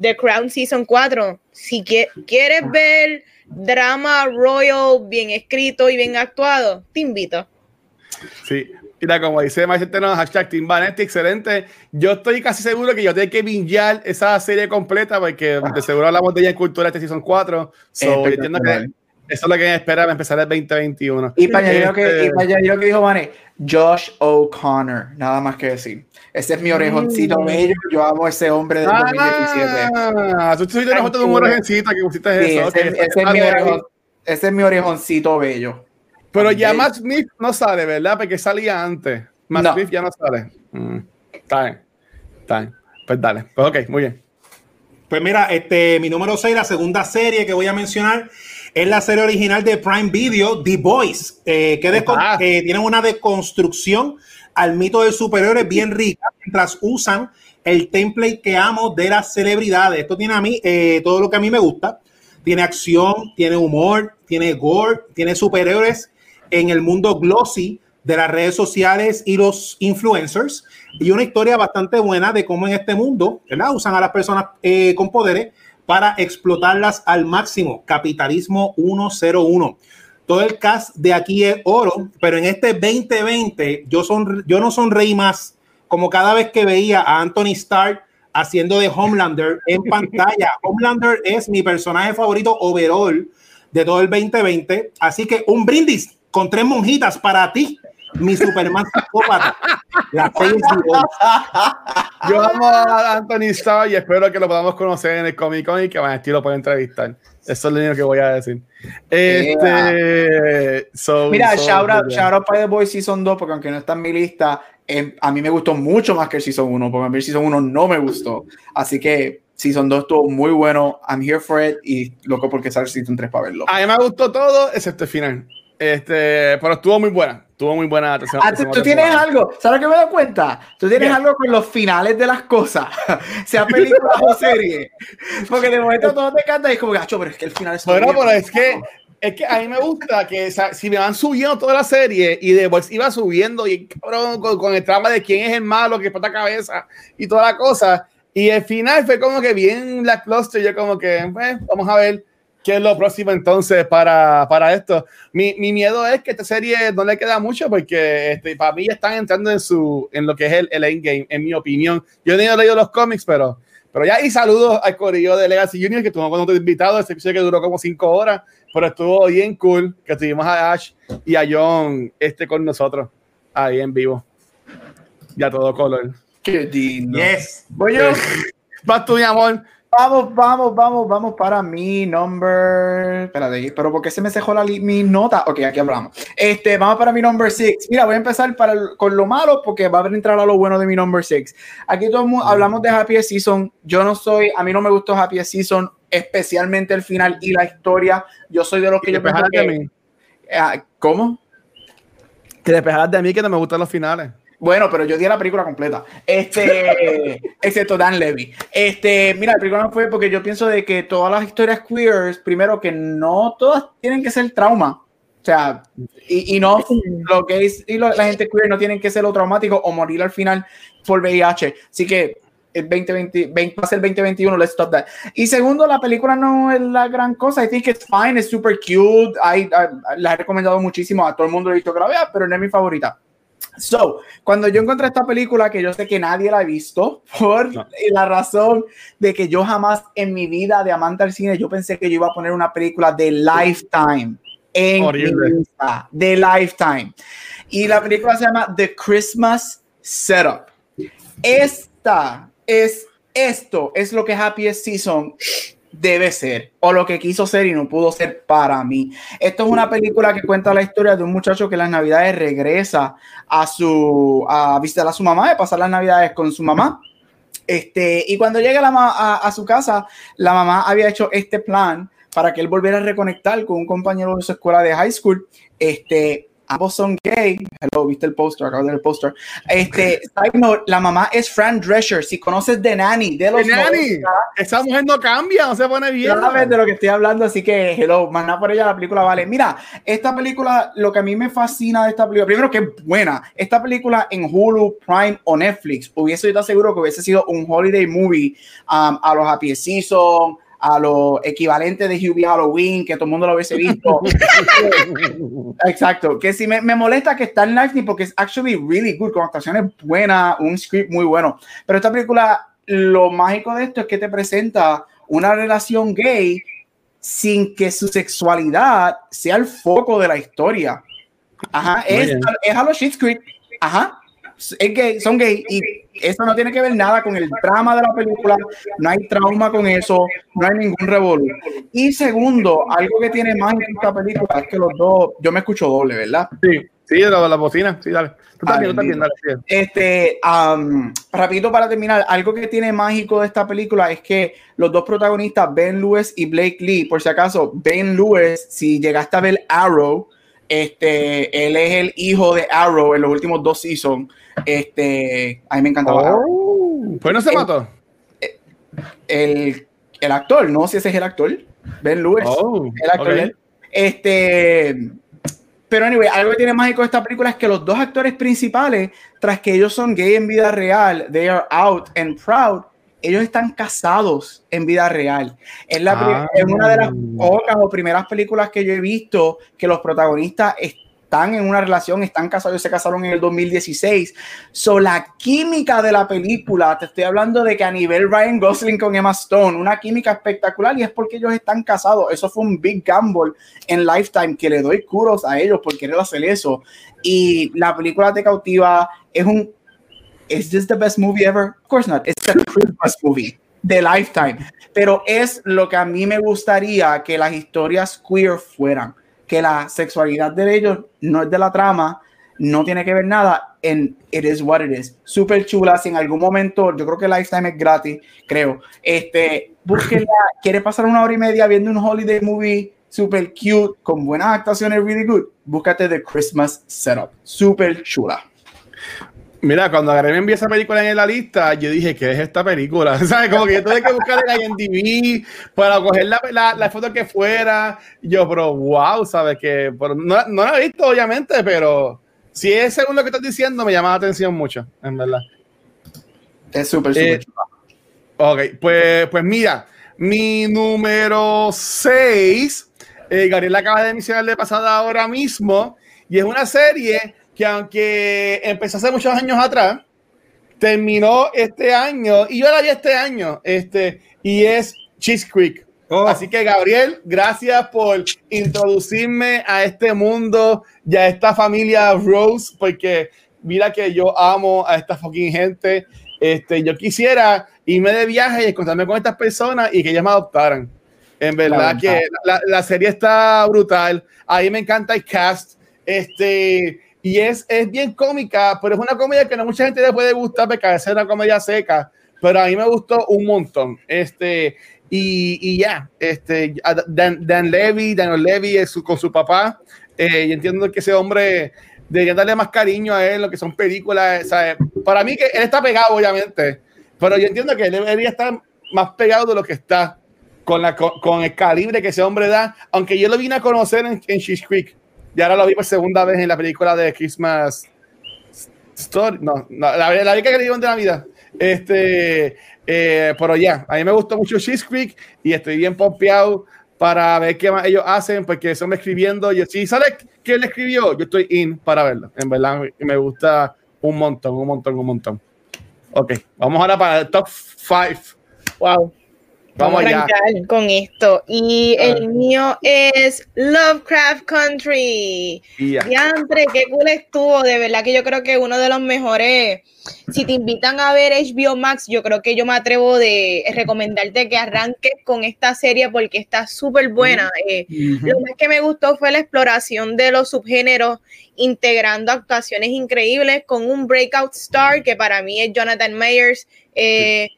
The Crown Season 4. Si quieres ver drama royal bien escrito y bien actuado, te invito. Sí, mira, como dice Maestro, hashtag Team Vanetti, excelente. Yo estoy casi seguro que yo tengo que bingear esa serie completa porque de seguro hablamos de ella en Cultura este Season 4. So, entiendo que eso es lo que me espera para empezar el 2021. Y para allá lo que, este que dijo Vane, Josh O'Connor, nada más que decir. Ese es mi orejoncito mm. bello. Yo amo a ese hombre del ah, 2017. Ah, tú foto de un orejoncito que pusiste eso. Ese, ese, es mi orejón, ese, es mi orejoncito bello. Pero ya Matt Smith no sale, ¿verdad? Porque salía antes. Matt Smith ya no sale. Mm, está bien. Está bien. Pues dale. Pues ok, muy bien. Pues mira, este, mi número 6, la segunda serie que voy a mencionar es la serie original de Prime Video, The Boys, eh, que, que tiene una deconstrucción al mito del superior es bien rica mientras usan el template que amo de las celebridades. Esto tiene a mí eh, todo lo que a mí me gusta. Tiene acción, tiene humor, tiene gore, tiene superhéroes en el mundo glossy de las redes sociales y los influencers. Y una historia bastante buena de cómo en este mundo ¿verdad? usan a las personas eh, con poderes para explotarlas al máximo. Capitalismo 101. Todo el cast de aquí es oro, pero en este 2020 yo, son, yo no sonreí más como cada vez que veía a Anthony Starr haciendo de Homelander en pantalla. Homelander es mi personaje favorito overall de todo el 2020. Así que un brindis con tres monjitas para ti, mi Superman psicópata. La Yo amo a Anthony Starr y espero que lo podamos conocer en el Comic Con y que Van lo pueda entrevistar. Eso es lo único que voy a decir. Este, Mira, shout, out, shout out para The Boy Season 2, porque aunque no está en mi lista, em, a mí me gustó mucho más que el Season 1, porque a mí el Season 1 no me gustó. Así que Season 2 estuvo muy bueno. I'm here for it y loco porque sale Season 3 para verlo. A mí me gustó todo, excepto el final. Este, pero estuvo muy buena. Estuvo muy buena. Ah, tú, tienes algo, ¿sabes qué me doy cuenta? Tú tienes algo con los finales de las cosas, sea película o serie. Porque de momento todo te encanta y es como, gacho, pero es que el final es. Bueno, pero es que, es que a mí me gusta que si me van subiendo toda la serie y después iba subiendo y cabrón, con, el trama de quién es el malo, que la cabeza y toda la cosa. Y el final fue como que bien la cluster, yo como que, pues, vamos a ver ¿Qué es lo próximo entonces para, para esto? Mi, mi, miedo es que esta serie no le queda mucho porque este, para mí están entrando en, su, en lo que es el, el endgame, en mi opinión. Yo no he leído los cómics, pero, pero ya y saludos al corillo de Legacy Junior que tuvo cuando te invitado, ese episodio que duró como cinco horas, pero estuvo bien cool que tuvimos a Ash y a John este con nosotros ahí en vivo. Ya todo color. Qué lindo. Yes. Voy yo. Vas tú, mi amor. Vamos, vamos, vamos, vamos para mi number. Espérate, pero ¿por qué se me cejó la mi nota? Ok, aquí hablamos. Este, vamos para mi number six. Mira, voy a empezar para con lo malo porque va a entrar a lo bueno de mi number six. Aquí todos hablamos de Happy Season. Yo no soy, a mí no me gustó Happy Season, especialmente el final y la historia. Yo soy de los que yo que. Ah, ¿Cómo? Que despejaras de mí que no me gustan los finales. Bueno, pero yo di la película completa. Este, excepto Dan Levy. Este, mira, la película no fue porque yo pienso de que todas las historias queers, primero que no todas tienen que ser trauma. O sea, y, y no lo gays y la gente queer no tienen que ser lo traumático o morir al final por VIH. Así que el 2020, 20, va a ser el 2021, let's stop that. Y segundo, la película no es la gran cosa. I think it's fine, es super cute. I, la he recomendado muchísimo a todo el mundo, he visto que la vea, pero no es mi favorita. So, cuando yo encontré esta película, que yo sé que nadie la ha visto, por la razón de que yo jamás en mi vida de amante al cine, yo pensé que yo iba a poner una película de Lifetime en mi lista, de Lifetime. Y la película se llama The Christmas Setup. Esta es, esto es lo que Happiest Season debe ser o lo que quiso ser y no pudo ser para mí. Esto es una película que cuenta la historia de un muchacho que las navidades regresa a su a visitar a su mamá, de pasar las navidades con su mamá. Este, y cuando llega a, a su casa, la mamá había hecho este plan para que él volviera a reconectar con un compañero de su escuela de high school. Este, ambos son gay. Hello, viste el póster, acabo de ver el póster. Este, la mamá es Fran Drescher. Si conoces de Nanny, de los. Nanny. Esa mujer no cambia, no se pone bien. Sabes de lo que estoy hablando, así que hello, más nada por ella la película vale. Mira, esta película, lo que a mí me fascina de esta película, primero que es buena. Esta película en Hulu, Prime o Netflix hubiese yo seguro que hubiese sido un holiday movie um, a los Happy Season a lo equivalente de Hubie Halloween, que todo el mundo lo hubiese visto. Exacto, que si me, me, molesta que está en Lightning porque es actually really good, con actuaciones buenas, un script muy bueno. Pero esta película, lo mágico de esto es que te presenta una relación gay sin que su sexualidad sea el foco de la historia. Ajá, es, es, a los shit script. Ajá, es gay, son gay y eso no tiene que ver nada con el drama de la película, no hay trauma con eso, no hay ningún revolú. Y segundo, algo que tiene más en esta película es que los dos, yo me escucho doble, ¿verdad? Sí, sí, la, la bocina, sí, dale. Tú también, tú también, dale. Este, um, rapidito para terminar, algo que tiene mágico de esta película es que los dos protagonistas, Ben Lewis y Blake Lee, por si acaso, Ben Lewis, si llegaste a ver Arrow, este, él es el hijo de Arrow en los últimos dos seasons. Este, a mí me encantaba. Oh. Pues no se mató. El, el, actor, no sé si ese es el actor. Ben Lewis. Oh, el actor. Este. Pero, anyway, algo que tiene mágico esta película es que los dos actores principales, tras que ellos son gay en vida real, they are out and proud, ellos están casados en vida real. Es, la, es una de las ah. pocas o primeras películas que yo he visto que los protagonistas están en una relación, están casados, se casaron en el 2016. So, la química de la película, te estoy hablando de que a nivel Ryan Gosling con Emma Stone, una química espectacular y es porque ellos están casados. Eso fue un big gamble en Lifetime que le doy curos a ellos por querer hacer eso. Y la película te cautiva, es un ¿Is this the best movie ever? Of course not. It's the Christmas movie de Lifetime. Pero es lo que a mí me gustaría que las historias queer fueran. Que la sexualidad de ellos no es de la trama, no tiene que ver nada en It is what it is. Súper chula. Si en algún momento, yo creo que Lifetime es gratis, creo. Este, búsquela. quiere pasar una hora y media viendo un holiday movie super cute, con buenas actuaciones, really good. Búscate The Christmas Setup. Súper chula. Mira, cuando agarré me envió esa película en la lista, yo dije, ¿qué es esta película? ¿Sabes? Como que yo tuve que buscar en IMDb para coger la, la, la, foto que fuera. Yo, pero wow, ¿sabes? Que no, no la he visto, obviamente, pero si es según lo que estás diciendo, me llama la atención mucho, en verdad. Es súper, súper eh, Ok, pues, pues mira, mi número 6, eh, Gabriel acaba de mencionar de pasada ahora mismo, y es una serie que aunque empezó hace muchos años atrás, terminó este año, y yo la vi este año, este, y es Cheese Creek. Oh. Así que Gabriel, gracias por introducirme a este mundo y a esta familia Rose, porque mira que yo amo a esta fucking gente. Este, yo quisiera irme de viaje y encontrarme con estas personas y que ellas me adoptaran. En verdad que la, la, serie está brutal. Ahí me encanta el cast. Este, y es, es bien cómica, pero es una comedia que no mucha gente le puede gustar porque es una comedia seca, pero a mí me gustó un montón. Este, y, y ya, este, Dan, Dan, Levy, Daniel Levy es con su papá, eh, y entiendo que ese hombre debería darle más cariño a él, lo que son películas, para mí que él está pegado, obviamente, pero yo entiendo que él debería estar más pegado de lo que está con, la, con, el calibre que ese hombre da, aunque yo lo vine a conocer en, en Creek, y ahora lo vi por segunda vez en la película de Christmas Story. No, la, la vi que digo de Navidad. Este, eh, pero ya, a mí me gustó mucho Cheese Creek y estoy bien pompeado para ver qué más ellos hacen, porque me escribiendo. Yo, si sale que él escribió, yo estoy in para verlo. En verdad, me gusta un montón, un montón, un montón. Ok, vamos ahora para el top 5. Wow. Vamos, a con esto. Y el mío es Lovecraft Country. Y Andre, qué cool estuvo. De verdad que yo creo que uno de los mejores. Si te invitan a ver HBO Max, yo creo que yo me atrevo de recomendarte que arranques con esta serie porque está súper buena. Eh, lo más que me gustó fue la exploración de los subgéneros, integrando actuaciones increíbles con un breakout star que para mí es Jonathan Mayers. Eh,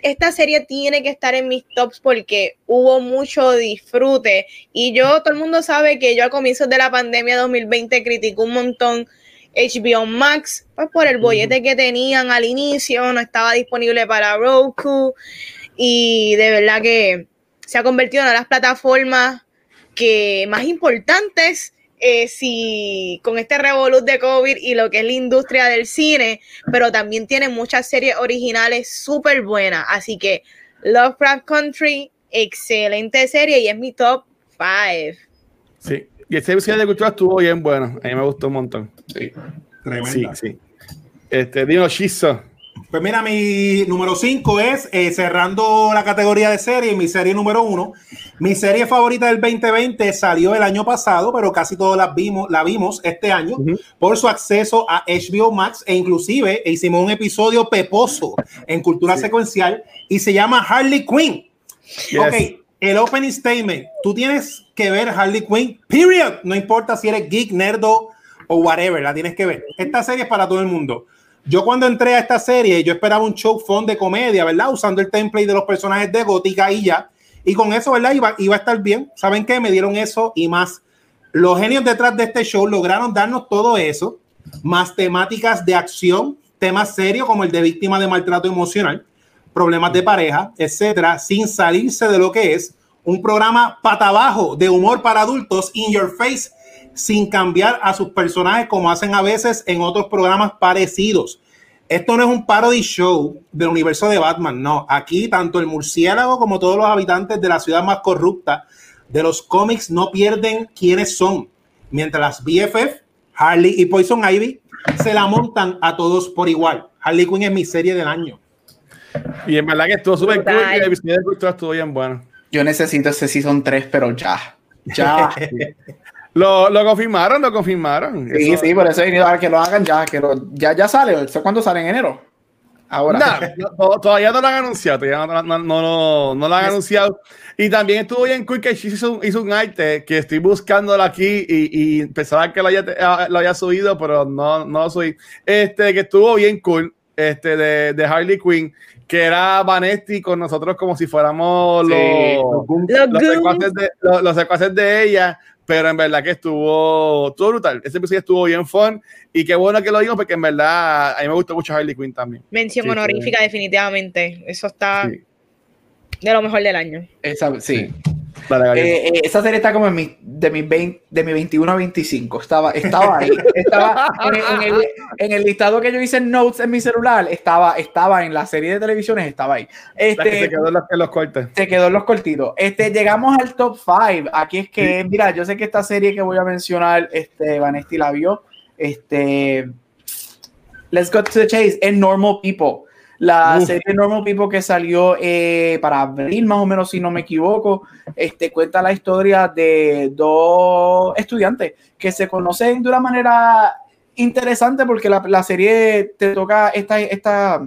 esta serie tiene que estar en mis tops porque hubo mucho disfrute. Y yo, todo el mundo sabe que yo a comienzos de la pandemia 2020 critico un montón HBO Max, pues por el bollete que tenían al inicio, no estaba disponible para Roku. Y de verdad que se ha convertido en una de las plataformas que más importantes eh, si con este revolut de COVID y lo que es la industria del cine, pero también tiene muchas series originales súper buenas. Así que Lovecraft Country, excelente serie y es mi top 5. Sí, y ese episodio de cultura estuvo bien bueno. A mí me gustó un montón. Sí, sí, sí. Este, Dino Shizo. Pues mira, mi número 5 es eh, cerrando la categoría de serie, mi serie número 1. Mi serie favorita del 2020 salió el año pasado, pero casi todas la vimos, la vimos este año por su acceso a HBO Max e inclusive hicimos un episodio peposo en cultura secuencial y se llama Harley Quinn. Ok, el opening statement, tú tienes que ver Harley Quinn, period. No importa si eres geek, nerdo o whatever, la tienes que ver. Esta serie es para todo el mundo. Yo cuando entré a esta serie, yo esperaba un show fun de comedia, ¿verdad? Usando el template de los personajes de Gótica y ya. Y con eso, ¿verdad? Iba, iba a estar bien. ¿Saben qué? Me dieron eso y más. Los genios detrás de este show lograron darnos todo eso, más temáticas de acción, temas serios como el de víctima de maltrato emocional, problemas de pareja, etcétera, sin salirse de lo que es un programa pata abajo de humor para adultos in your face, sin cambiar a sus personajes como hacen a veces en otros programas parecidos. Esto no es un parody show del universo de Batman, no. Aquí tanto el murciélago como todos los habitantes de la ciudad más corrupta de los cómics no pierden quiénes son, mientras las BFF, Harley y Poison Ivy se la montan a todos por igual. Harley Quinn es mi serie del año. Y en verdad que estuvo súper cool y el episodio de Cultura estuvo bien bueno. Yo necesito ese Season 3, pero ya. Ya. lo, lo, confirmaron, lo confirmaron. Sí, sí, por eso he venido a que lo hagan ya, que lo, ya, ya sale. ¿Cuándo sale? ¿En enero? Ahora. No, todavía no lo han anunciado, todavía no, no, no, no lo han anunciado. Y también estuvo bien cool que hizo, hizo un arte que estoy buscándolo aquí y, y pensaba que lo había, ah, lo había subido, pero no, no lo subí. Este, que estuvo bien cool, este, de, de Harley Quinn, que era Vanetti con nosotros como si fuéramos los, los, los, secuaces de, los, secuaces de ella, pero en verdad que estuvo, estuvo brutal. Ese episodio estuvo bien fun y qué bueno que lo digo porque en verdad a mí me gustó mucho Harley Quinn también. Mención honorífica, definitivamente. Eso está de lo mejor del año. Esa, sí. Eh, eh, esa serie está como en mi, de, mi 20, de mi 21 a 25. Estaba, estaba ahí. estaba en, el, en, el, listado que yo hice en Notes en mi celular. Estaba, estaba en la serie de televisiones. Estaba ahí. Este, se quedó en los, los, cortes. Se quedó en los cortitos. Este, llegamos al top 5. Aquí es que, mira, yo sé que esta serie que voy a mencionar, este, Vanesti la vio. Este, let's go to the chase. Es Normal People. La serie Normal People que salió eh, para abril, más o menos, si no me equivoco, este, cuenta la historia de dos estudiantes que se conocen de una manera interesante porque la, la serie te toca esta, esta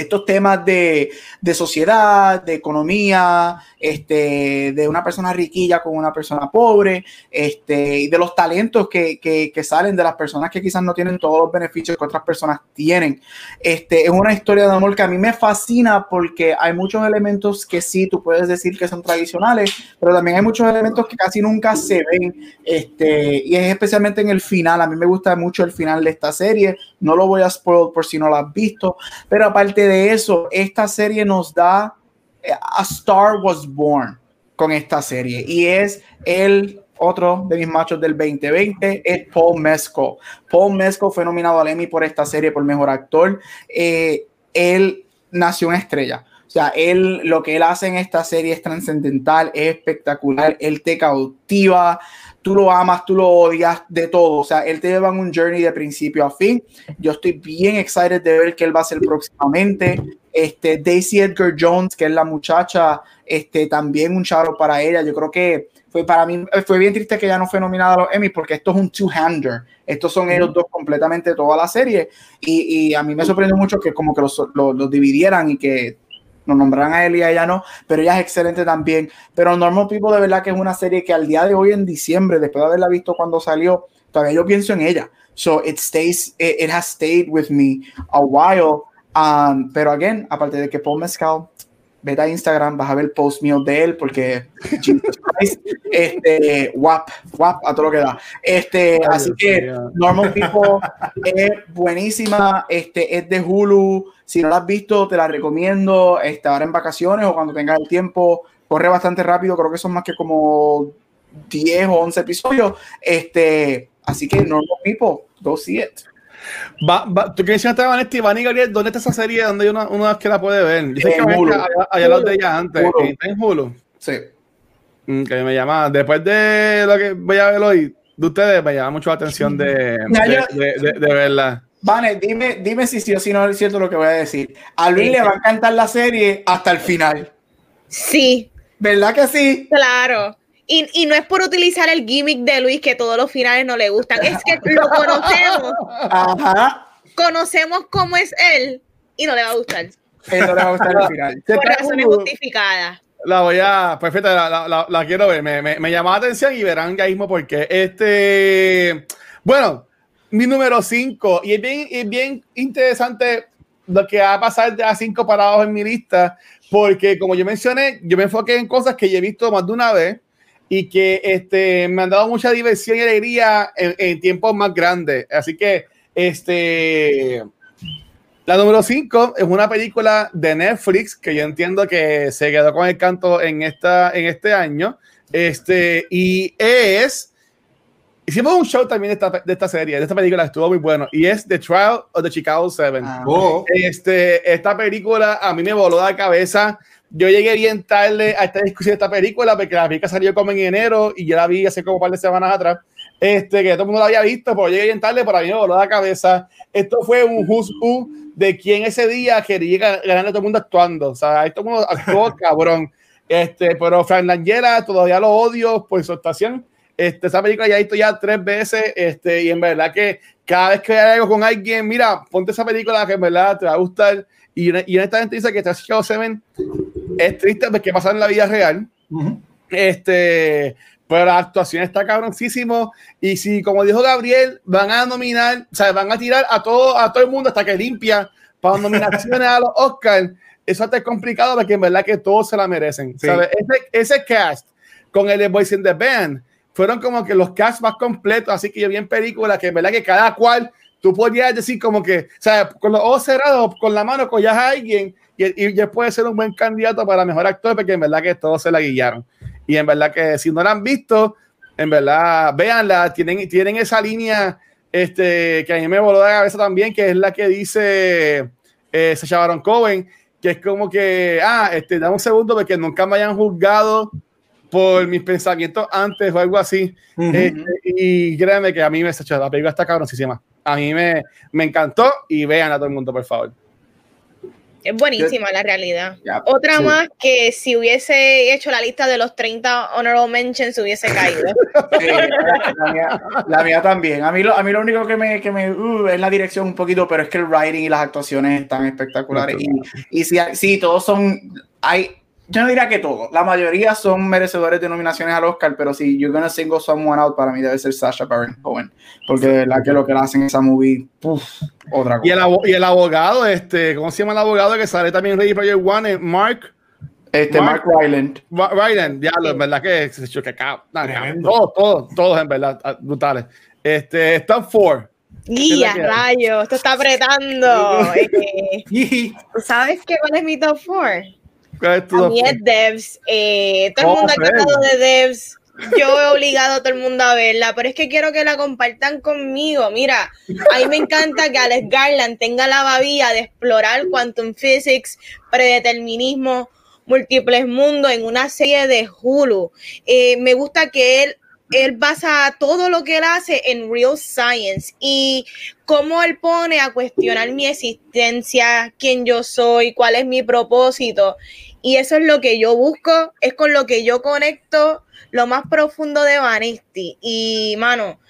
estos temas de, de, sociedad, de economía, este, de una persona riquilla con una persona pobre, este, y de los talentos que, que, que, salen de las personas que quizás no tienen todos los beneficios que otras personas tienen. Este, es una historia de amor que a mí me fascina porque hay muchos elementos que sí, tú puedes decir que son tradicionales, pero también hay muchos elementos que casi nunca se ven, este, y es especialmente en el final. A mí me gusta mucho el final de esta serie, no lo voy a spoil por si no lo has visto, pero aparte de eso, esta serie nos da eh, A Star Was Born con esta serie y es el otro de mis machos del 2020 es Paul Mescal. Paul Mescal fue nominado al Emmy por esta serie por mejor actor. Eh, él nació una estrella. O sea, él, lo que él hace en esta serie es trascendental, es espectacular, él te cautiva, tú lo amas, tú lo odias, de todo. O sea, él te lleva en un journey de principio a fin. Yo estoy bien excited de ver qué él va a hacer próximamente. Este, Daisy Edgar Jones, que es la muchacha, este, también un charo para ella. Yo creo que fue para mí, fue bien triste que ella no fue nominada a los Emmy porque esto es un two-hander. Estos son ellos dos completamente toda la serie. Y, y a mí me sorprendió mucho que como que los, los, los dividieran y que nos nombrarán a él y a ella no, pero ella es excelente también. Pero Normal People de verdad que es una serie que al día de hoy en diciembre, después de haberla visto cuando salió, todavía yo pienso en ella. So it stays, it, has stayed with me a while. Um, pero again, aparte de que Paul Mescal vete a Instagram, vas a ver post mío de él, porque este, guap, guap, a todo lo que da. Este, así que Normal People es buenísima, este, es de Hulu, si no la has visto, te la recomiendo, este, ahora en vacaciones o cuando tengas el tiempo, corre bastante rápido, creo que son más que como 10 o 11 episodios, este, así que Normal People, go see it. Va, va, tú que mencionaste a Vanetti, Van y Gabriel, ¿dónde está esa serie donde hay una, una que la puede ver? Yo sé que Hulu. allá, allá los de ella antes, Hulu. ¿está en Hulu? Sí. Mm, que me llama, después de lo que voy a ver hoy, de ustedes, me llama mucho la atención de, de, de, de, verla. Vane, dime, dime si sí o si no es cierto lo que voy a decir. A Luis sí. le va a encantar la serie hasta el final. Sí. ¿Verdad que sí? Claro. Y, y, no es por utilizar el gimmick de Luis que todos los finales no le gustan, es que lo conocemos. Ajá. Conocemos cómo es él y no le va a gustar. Él no le va a gustar el final. Por razones justificadas. La voy a, perfecta, la, la, la, la quiero ver. Me, me, me llamó la atención y verán ya mismo por qué. Este, bueno, mi número 5, y es bien, es bien interesante lo que va a pasar de a 5 parados en mi lista, porque como yo mencioné, yo me enfoqué en cosas que ya he visto más de una vez y que este, me han dado mucha diversión y alegría en, en tiempos más grandes. Así que, este, La número 5 es una película de Netflix que yo entiendo que se quedó con el canto en, esta, en este año. Este, y es. Hicimos un show también de esta, de esta serie, de esta película, estuvo muy bueno. Y es The Trial of the Chicago Seven. Ah, oh. este, esta película a mí me voló la cabeza. Yo llegué bien tarde a esta discusión de esta película porque la película salió como en enero y yo la vi hace como un par de semanas atrás. Este, que todo el mundo la había visto, pero llegué bien tarde, pero a mí me voló la cabeza. Esto fue un who's who de quien ese día quería ganar a todo el mundo actuando. O sea, todo el mundo actuó cabrón. Este, pero Frank Langella todavía lo odio por su actuación. Este, esa película ya he visto ya tres veces. Este, y en verdad que cada vez que algo con alguien, mira, ponte esa película que en verdad te va a gustar. Y, y honestamente dice que Chicago Seven es triste porque pasa en la vida real. Este, pero la actuación está cabroncísimo. Y si, como dijo Gabriel, van a nominar, o sea, van a tirar a todo, a todo el mundo hasta que limpia para nominaciones a los Oscars, eso es complicado porque en verdad que todos se la merecen. ¿sabes? Ese, ese, cast con el Voice in the Band fueron como que los casts más completos, así que yo vi en película que en verdad que cada cual tú podías decir como que, o sea, con los ojos cerrados, con la mano cogías a alguien y, y puede ser un buen candidato para mejor actor porque en verdad que todos se la guiaron. Y en verdad que si no la han visto, en verdad, véanla, tienen, tienen esa línea este, que a mí me voló la cabeza también, que es la que dice eh, Sacha Baron Cohen, que es como que, ah, este, dame un segundo porque nunca me hayan juzgado por mis pensamientos antes o algo así. Este, y créeme que a mí me la película está cabroncísima. A mí me, me encantó y vean a todo el mundo, por favor. Es buenísima la realidad. Otra más que si hubiese hecho la lista de los 30 honorable mentions hubiese caído. la, mía, también. A mí lo, a mí lo único que me, que me uh, es la dirección un poquito, pero es que el writing y las actuaciones están espectaculares. Y, y si, si todos son, hay, yo no diría que todo, la mayoría son merecedores de nominaciones al Oscar, pero si You're Gonna Single Someone Out, para mí debe ser Sasha Baron Cohen, porque de verdad que lo que le hacen esa movie, puff, otra cosa. Y el, y el, abogado, este, ¿cómo se llama el abogado que sale también Ready Player One? Eh, Mark... Este, Mark, Ryland. Ryland, ya, en verdad que se choca Todos, todos, todos, en verdad, ah, brutales. Este, Stan Ford. Guía, rayo, esto está apretando. Eh. sabes qué, cuál es mi top 4? Es devs. Eh, todo el mundo ha de devs. Yo he obligado a todo el mundo a verla, pero es que quiero que la compartan conmigo. Mira, a mí me encanta que Alex Garland tenga la babía de explorar quantum physics, predeterminismo, múltiples mundos en una serie de Hulu. Eh, me gusta que él él basa todo lo que él hace en real science y cómo él pone a cuestionar mi existencia, quién yo soy, cuál es mi propósito. Y eso es lo que yo busco, es con lo que yo conecto lo más profundo de Vanesti. Y, mano,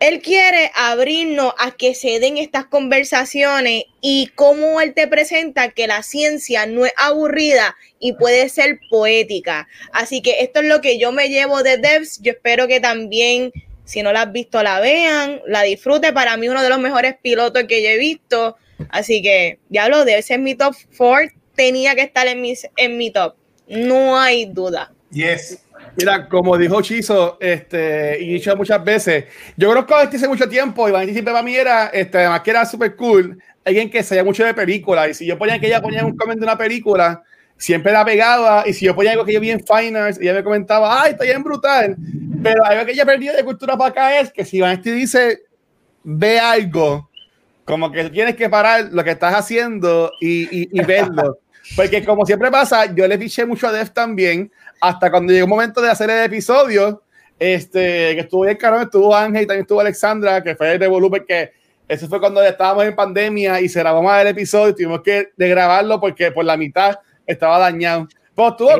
él quiere abrirnos a que se den estas conversaciones y cómo él te presenta que la ciencia no es aburrida y puede ser poética. Así que esto es lo que yo me llevo de Devs. Yo espero que también, si no la has visto, la vean, la disfrute. Para mí, uno de los mejores pilotos que yo he visto. Así que, diablo, debe ser mi top 4 tenía que estar en, mis, en mi top. No hay duda. Yes. Mira, como dijo Chizo, este, y dicho muchas veces, yo conozco a este hace mucho tiempo y Vanity siempre para mí era, este, además que era súper cool, alguien que sabía mucho de películas. Y si yo ponía que ella ponía un comentario de una película, siempre la pegaba. Y si yo ponía algo que yo vi en Finance, ella me comentaba, ay, está bien brutal. Pero algo que ella perdió de cultura para acá es que si Vanity dice, ve algo, como que tienes que parar lo que estás haciendo y, y, y verlo. Porque como siempre pasa, yo le piché mucho a Def también, hasta cuando llegó el momento de hacer el episodio, este, que estuvo el carón, estuvo Ángel y también estuvo Alexandra, que fue de volumen que eso fue cuando estábamos en pandemia y se grabamos el episodio, tuvimos que de grabarlo porque por la mitad estaba dañado. Pero estuvo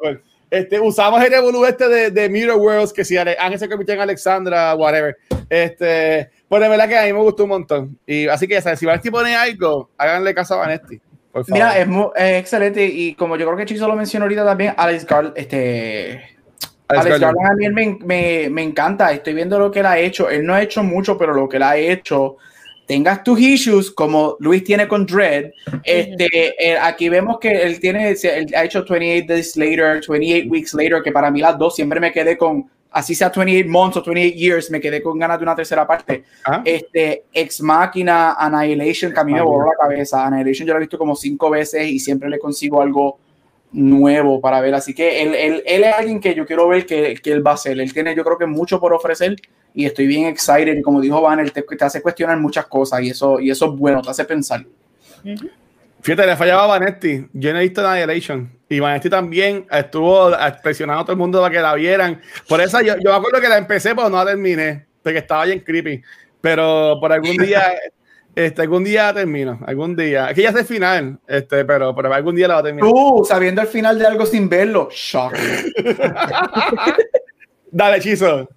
cool, Este, usamos el Evolu este de, de Mirror Worlds, que si Ángel se convirtió en Alexandra, whatever. Este, pues de verdad que a mí me gustó un montón. Y así que ya sabes, si Vanesti pone algo, háganle caso a Vanesti. Mira, es, excelente y como yo creo que Chizo lo mencionó ahorita también, Alex Garland, este, Alex, Garland a mí me, me, me, encanta, estoy viendo lo que él ha hecho, él no ha hecho mucho, pero lo que él ha hecho, tengas tus issues como Luis tiene con Dread, este, eh, aquí vemos que él tiene, él ha hecho 28 Days Later, 28 Weeks Later, que para mí las dos siempre me quedé con así sea 28 months o 28 years, me quedé con ganas de una tercera parte. Ah. Este, Ex Máquina, Annihilation, que a mí me voló la cabeza. Annihilation yo lo he visto como cinco veces y siempre le consigo algo nuevo para ver. Así que él, él, él es alguien que yo quiero ver que, que, él va a ser. Él tiene, yo creo que mucho por ofrecer y estoy bien excited. Y como dijo Van, él te, te hace cuestionar muchas cosas y eso, y eso es bueno, te hace pensar. Fíjate, le fallaba a Vanetti. Yo no he visto Annihilation. Y Vanetti también estuvo presionando a todo el mundo para que la vieran. Por eso yo, yo me acuerdo que la empecé, pero no la terminé. Porque estaba bien creepy. Pero por algún día, este, algún día termino. Algún día. Es que ya es el final. Este, pero, pero algún día la va a terminar. Tú, sabiendo el final de algo sin verlo. Shock. Dale, hechizo.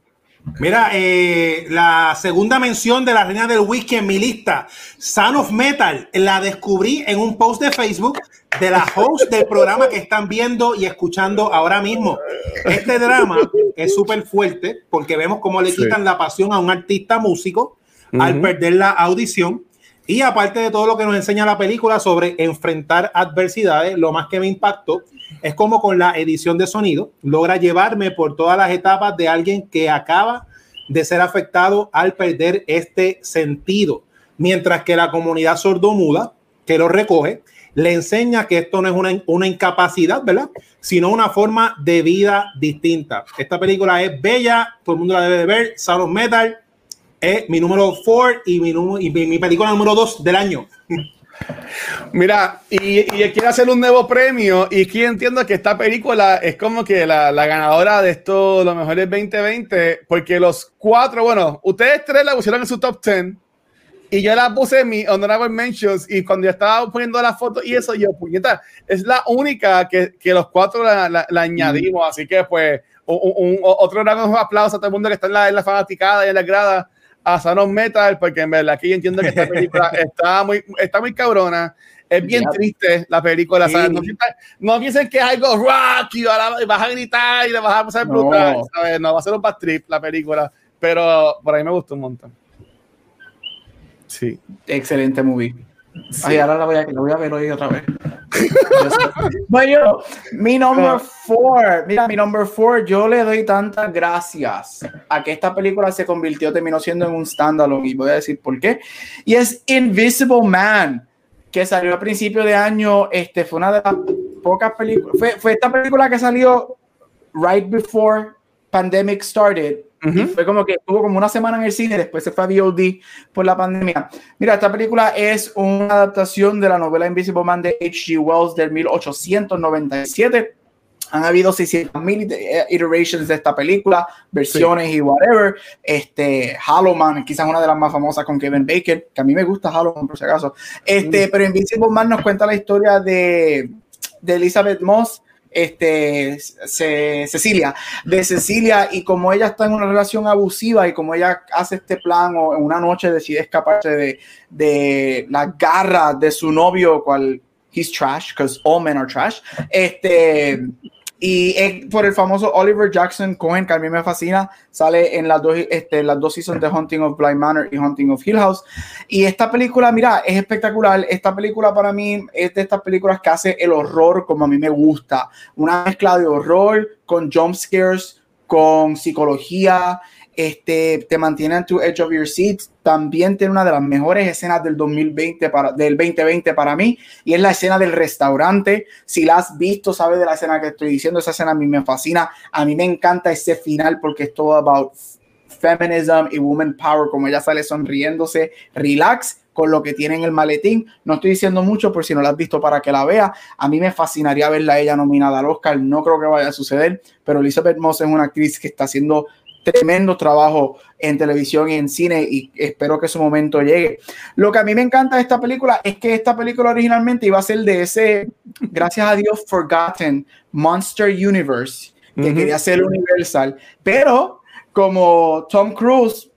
Mira, eh, la segunda mención de la reina del whisky en mi lista, Son of Metal, la descubrí en un post de Facebook de la host del programa que están viendo y escuchando ahora mismo. Este drama es súper fuerte porque vemos cómo le quitan la pasión a un artista músico al perder la audición. Y aparte de todo lo que nos enseña la película sobre enfrentar adversidades, lo más que me impactó es como con la edición de sonido logra llevarme por todas las etapas de alguien que acaba de ser afectado al perder este sentido, mientras que la comunidad sordomuda que lo recoge le enseña que esto no es una, incapacidad, ¿verdad? Sino una forma de vida distinta. Esta película es bella, todo el mundo la debe de ver, Sound Metal, es mi número 4 y, mi, y mi, película número 2 del año. Mira, y, y quiere hacer un nuevo premio y aquí entiendo que esta película es como que la, la ganadora de esto, lo mejor es 2020, porque los cuatro, bueno, ustedes tres la pusieron en su top 10 y yo la puse en mi honorable mentions y cuando yo estaba poniendo la foto y eso, yo, puñeta, es la única que, que los cuatro la, la, añadimos, así que pues un, un, otro gran aplauso a todo el mundo que está en la, en la fanaticada y en la grada a Sound Metal, porque en verdad aquí entiendo que esta película está muy, está muy cabrona. Es bien triste la película. No, no, piensen que es algo rock y vas a gritar y le vas a pasar brutal. No. no va a ser un bad trip la película, pero por ahí me gustó un montón. Sí. Excelente movie. Ay, ahora la voy, a, la voy a ver hoy otra vez. bueno, mi number four, mira, mi number four, yo le doy tantas gracias a que esta película se convirtió, terminó siendo en un standalone y voy a decir por qué. Y es Invisible Man, que salió a principio de año, este, fue una de las pocas películas, fue, fue esta película que salió right before pandemic started y fue como que estuvo como una semana en el cine, después se fue a VOD por la pandemia. Mira, esta película es una adaptación de la novela Invisible Man de H.G. Wells del 1897. Han habido 600.000 eh, iterations de esta película, versiones y whatever. Este, Hallowman, quizás una de las más famosas con Kevin Bacon, que a mí me gusta Hallowman por si acaso. Este, Pero Invisible Man nos cuenta la historia de, de Elizabeth Moss, este, Cecilia, de Cecilia, y como ella está en una relación abusiva y como ella hace este plan o en una noche decide escaparse de, de la garra de su novio, cual he's trash, because all men are trash, este, y por el famoso Oliver Jackson Cohen, que a mí me fascina, sale en las dos, este, las dos seasons de Hunting of Blind Manor y Hunting of Hill House. Y esta película, mira, es espectacular. Esta película para mí es de estas películas que hace el horror como a mí me gusta. Una mezcla de horror con jump scares, con psicología, este, te mantiene en tu edge of your seat. También tiene una de las mejores escenas del 2020 para, del 2020 para mí y es la escena del restaurante. Si la has visto, sabes de la escena que estoy diciendo. Esa escena a mí me fascina. A mí me encanta ese final porque es todo about feminism y woman power, como ella sale sonriéndose, relax con lo que tiene en el maletín. No estoy diciendo mucho por si no la has visto para que la vea. A mí me fascinaría verla ella nominada al Oscar. No creo que vaya a suceder, pero Elizabeth Moss es una actriz que está haciendo tremendo trabajo en televisión y en cine y espero que su momento llegue. Lo que a mí me encanta de esta película es que esta película originalmente iba a ser de ese, gracias a Dios, Forgotten Monster Universe, que quería ser Universal, pero como Tom Cruise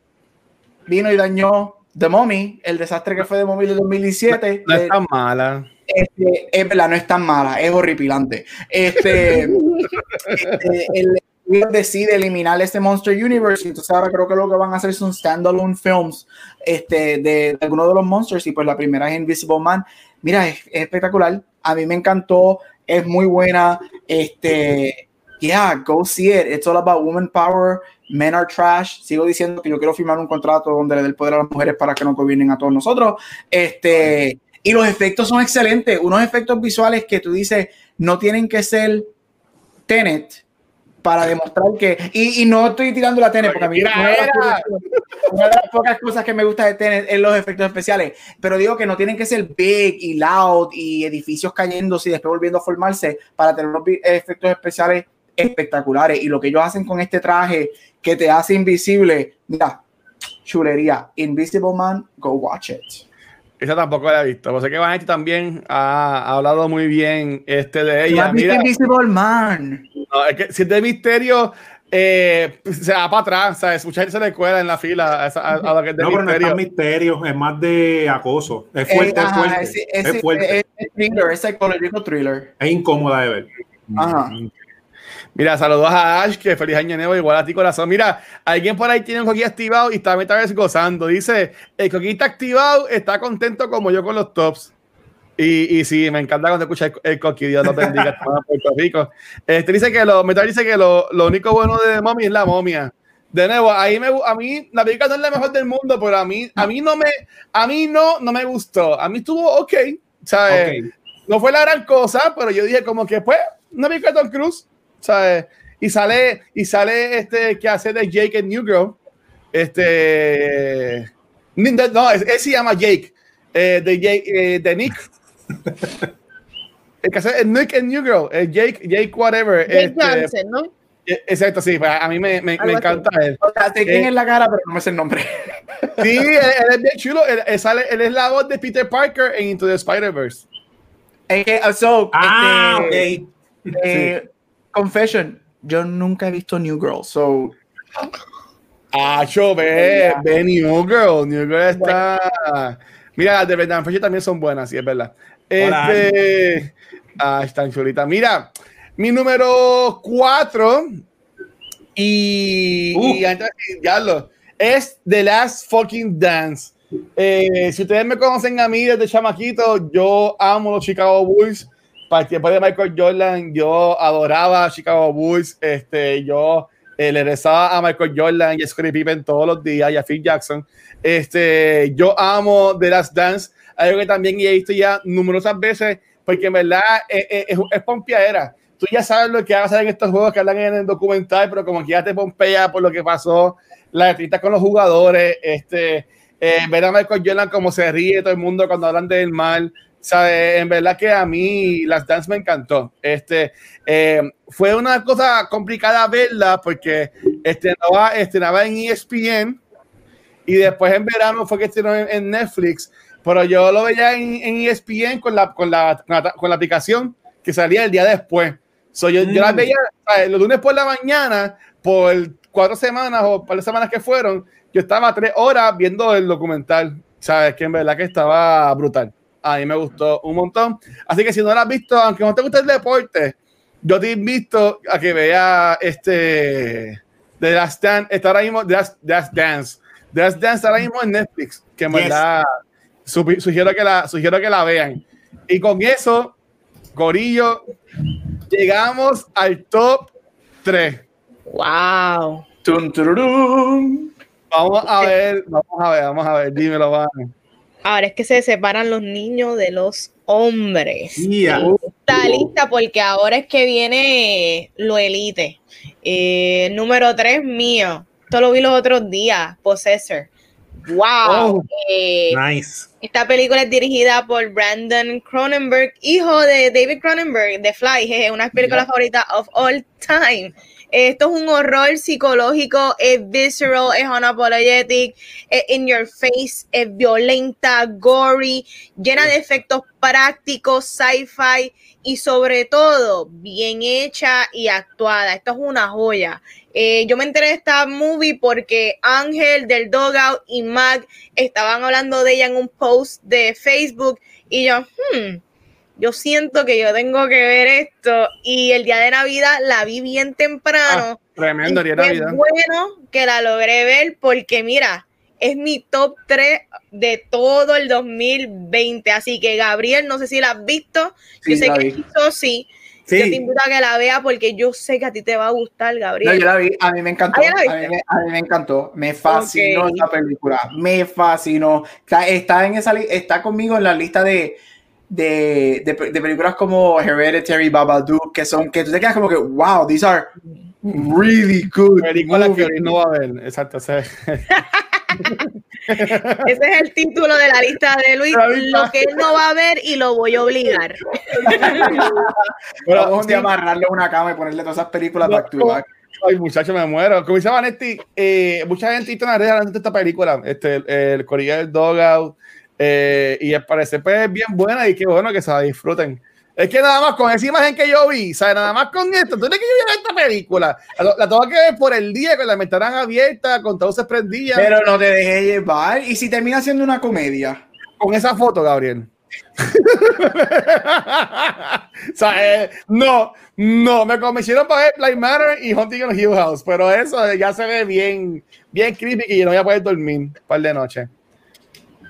vino y dañó The Mummy, el desastre que fue The Mummy de 2017. No, es tan mala. Este, es verdad, no es tan mala, es horripilante. Este, este el, decide eliminar este Monster Universe. Entonces ahora creo que lo que van a hacer son standalone films este, de, algunos de los monsters. Y pues la primera es Invisible Man. Mira, es, espectacular. A mí me encantó. Es muy buena. Este, yeah, go see it. It's all about woman power. Men are trash. Sigo diciendo que yo quiero firmar un contrato donde le dé el poder a las mujeres para que nos gobiernen a todos nosotros. Este, y los efectos son excelentes. Unos efectos visuales que tú dices no tienen que ser Tenet para demostrar que. Y, y no estoy tirando la Tenet porque a mí una de, las pocas cosas que me gusta de Tenet es los efectos especiales. Pero digo que no tienen que ser big y loud y edificios cayéndose y después volviendo a formarse para tener unos efectos especiales espectaculares. Y lo que ellos hacen con este traje que te hace invisible, mira, chulería. Invisible Man, go watch it. Esa tampoco la he visto. Pues sé que Vanetti también ha, hablado muy bien este de ella. Mira, Invisible Man. No, es que si es de misterio, eh, se va para atrás, ¿sabes? Mucha gente se le cuela en la fila a, lo que es de no, misterio. pero no es misterio, es más de acoso. Es fuerte, es, fuerte. Es, fuerte. Es, thriller, es psychological thriller. Es incómoda de ver. Ajá. Mira, saludos a Ash, que feliz año nuevo, igual a ti corazón. Mira, alguien por ahí tiene un coquí activado y está vez gozando. Dice, el coquí está activado, está contento como yo con los tops. Y, y sí, me encanta cuando escucha el, coquí, Dios lo bendiga, Puerto Rico. Este dice que lo, Metal dice que lo, lo único bueno de Mommy es la momia. De nuevo, ahí me, a mí la película no es la mejor del mundo, pero a mí, a mí no me, a mí no, no me gustó. A mí estuvo ok, ¿sabes? No fue la gran cosa, pero yo dije como que pues, una película de Tom Cruise ¿sabes? Y sale, y sale este que hace de Jake en New Girl. Este. No, él se llama Jake. Eh, de, Jake eh, de Nick. el que hace Nick en New Girl. Jake, Jake, whatever. Jake este, Johnson, ¿no? Eh, exacto, sí, pues, a mí me, me, me encanta él. O sea, sé quién es la cara, pero no me sé el nombre. sí, él, es bien chulo. Él, sale, él es la voz de Peter Parker en Into the Spider-Verse. so, ah, este, okay confession, yo nunca he visto New Girl, so. Ah, yo ve, ve New Girl. New Girl está. Mira, las de Fraser también son buenas, sí, es verdad. Este. Ah, están chulitas. Mira, mi número 4 y, y antes de es The Last Fucking Dance. Eh, si ustedes me conocen a mí desde chamaquito, yo amo los Chicago Bulls para el tiempo de Michael Jordan, yo adoraba a Chicago Bulls. Este, yo eh, le rezaba a Michael Jordan y a Scottie Pippen todos los días y a Phil Jackson. Este, yo amo The Last Dance, algo que también he visto ya numerosas veces, porque en verdad eh, eh, es, es, pompeadera. Tú ya sabes lo que va a hacer en estos juegos que hablan en el documental, pero como que ya te pompea por lo que pasó, la entrevista con los jugadores, este, ver a Michael Jordan como se ríe todo el mundo cuando hablan del mal ¿sabe? En verdad que a mí las dance me encantó. Este, eh, fue una cosa complicada verla porque estrenaba, estrenaba en ESPN y después en verano fue que estrenó en, Netflix, pero yo lo veía en, ESPN con la, con, la, con, la, aplicación que salía el día después. So, yo, yo las mm. veía los lunes por la mañana, por cuatro semanas o par de semanas que fueron, yo estaba tres horas viendo el documental. ¿Sabes? Que en verdad que estaba brutal a mí me gustó un montón. Así que si no lo has visto, aunque no te guste el deporte, yo te invito a que vea este The Last Dance, está ahora mismo The Last, Dance. The Last Dance está ahora mismo en Netflix, que en verdad sugiero que, la, sugiero que la vean. Y con eso, Gorillo, llegamos al top 3. Wow. Vamos a ver, vamos a ver, vamos a ver, dímelo, vamos. Ahora es que se separan los niños de los hombres. Está lista porque ahora es que viene lo elite. Eh, número 3 mío. Esto lo vi los otros días. Possessor. Wow. Oh, eh, nice. Esta película es dirigida por Brandon Cronenberg, hijo de David Cronenberg, de Fly, es una película favorita of all time. Esto es un horror psicológico, es visceral, es unapologetic, es in your face, es violenta, gory, llena de efectos prácticos, sci-fi y sobre todo bien hecha y actuada. Esto es una joya. Eh, yo me enteré de esta movie porque Ángel del Dogout y Mag estaban hablando de ella en un post de Facebook y yo, hmm, yo siento que yo tengo que ver esto y el día de Navidad la vi bien temprano. Ah, tremendo día de Navidad. bueno que la logré ver porque mira, es mi top 3 de todo el 2020, así que Gabriel, no sé si la has visto, yo sé que hizo sí. Yo te invito a que la vea porque yo sé que a ti te va a gustar, Gabriel. No, yo la vi, a mí me encantó. ¿Ah, a, mí me, a, mí me, encantó, me fascinó esta película, me fascinó. Está, está, en esa, está conmigo en la lista de, de, de, de, películas como Hereditary, Babadook, que son, que tú te quedas como que, wow, these are really good. Películas que no va a ver, exacto. Ese es el título de la lista de Luis, lo que él no va a ver y lo voy a obligar. bueno, vamos a amarrarle una cama y ponerle todas esas películas back to back. Ay, muchacho, me muero. Como dice Vanetti, eh, mucha gente hizo una red hablando de esta película, este, el, el del Dogout, eh, y al parecer pues, es bien buena y qué bueno que se la disfruten. Es que nada más con esa imagen que yo vi, ¿sabes? Nada más con esto, ¿tú que yo vi esta película? La, la tengo que ver por el día, con la estarán abierta, con todo se prendía. Pero no te dejé llevar. ¿Y si termina siendo una comedia? Con esa foto, Gabriel. o sea, eh, no, no, me convencieron para ver Blind Matter y Hunting on Hill House, pero eso ya se ve bien, bien creepy y yo no voy a poder dormir un par de noche.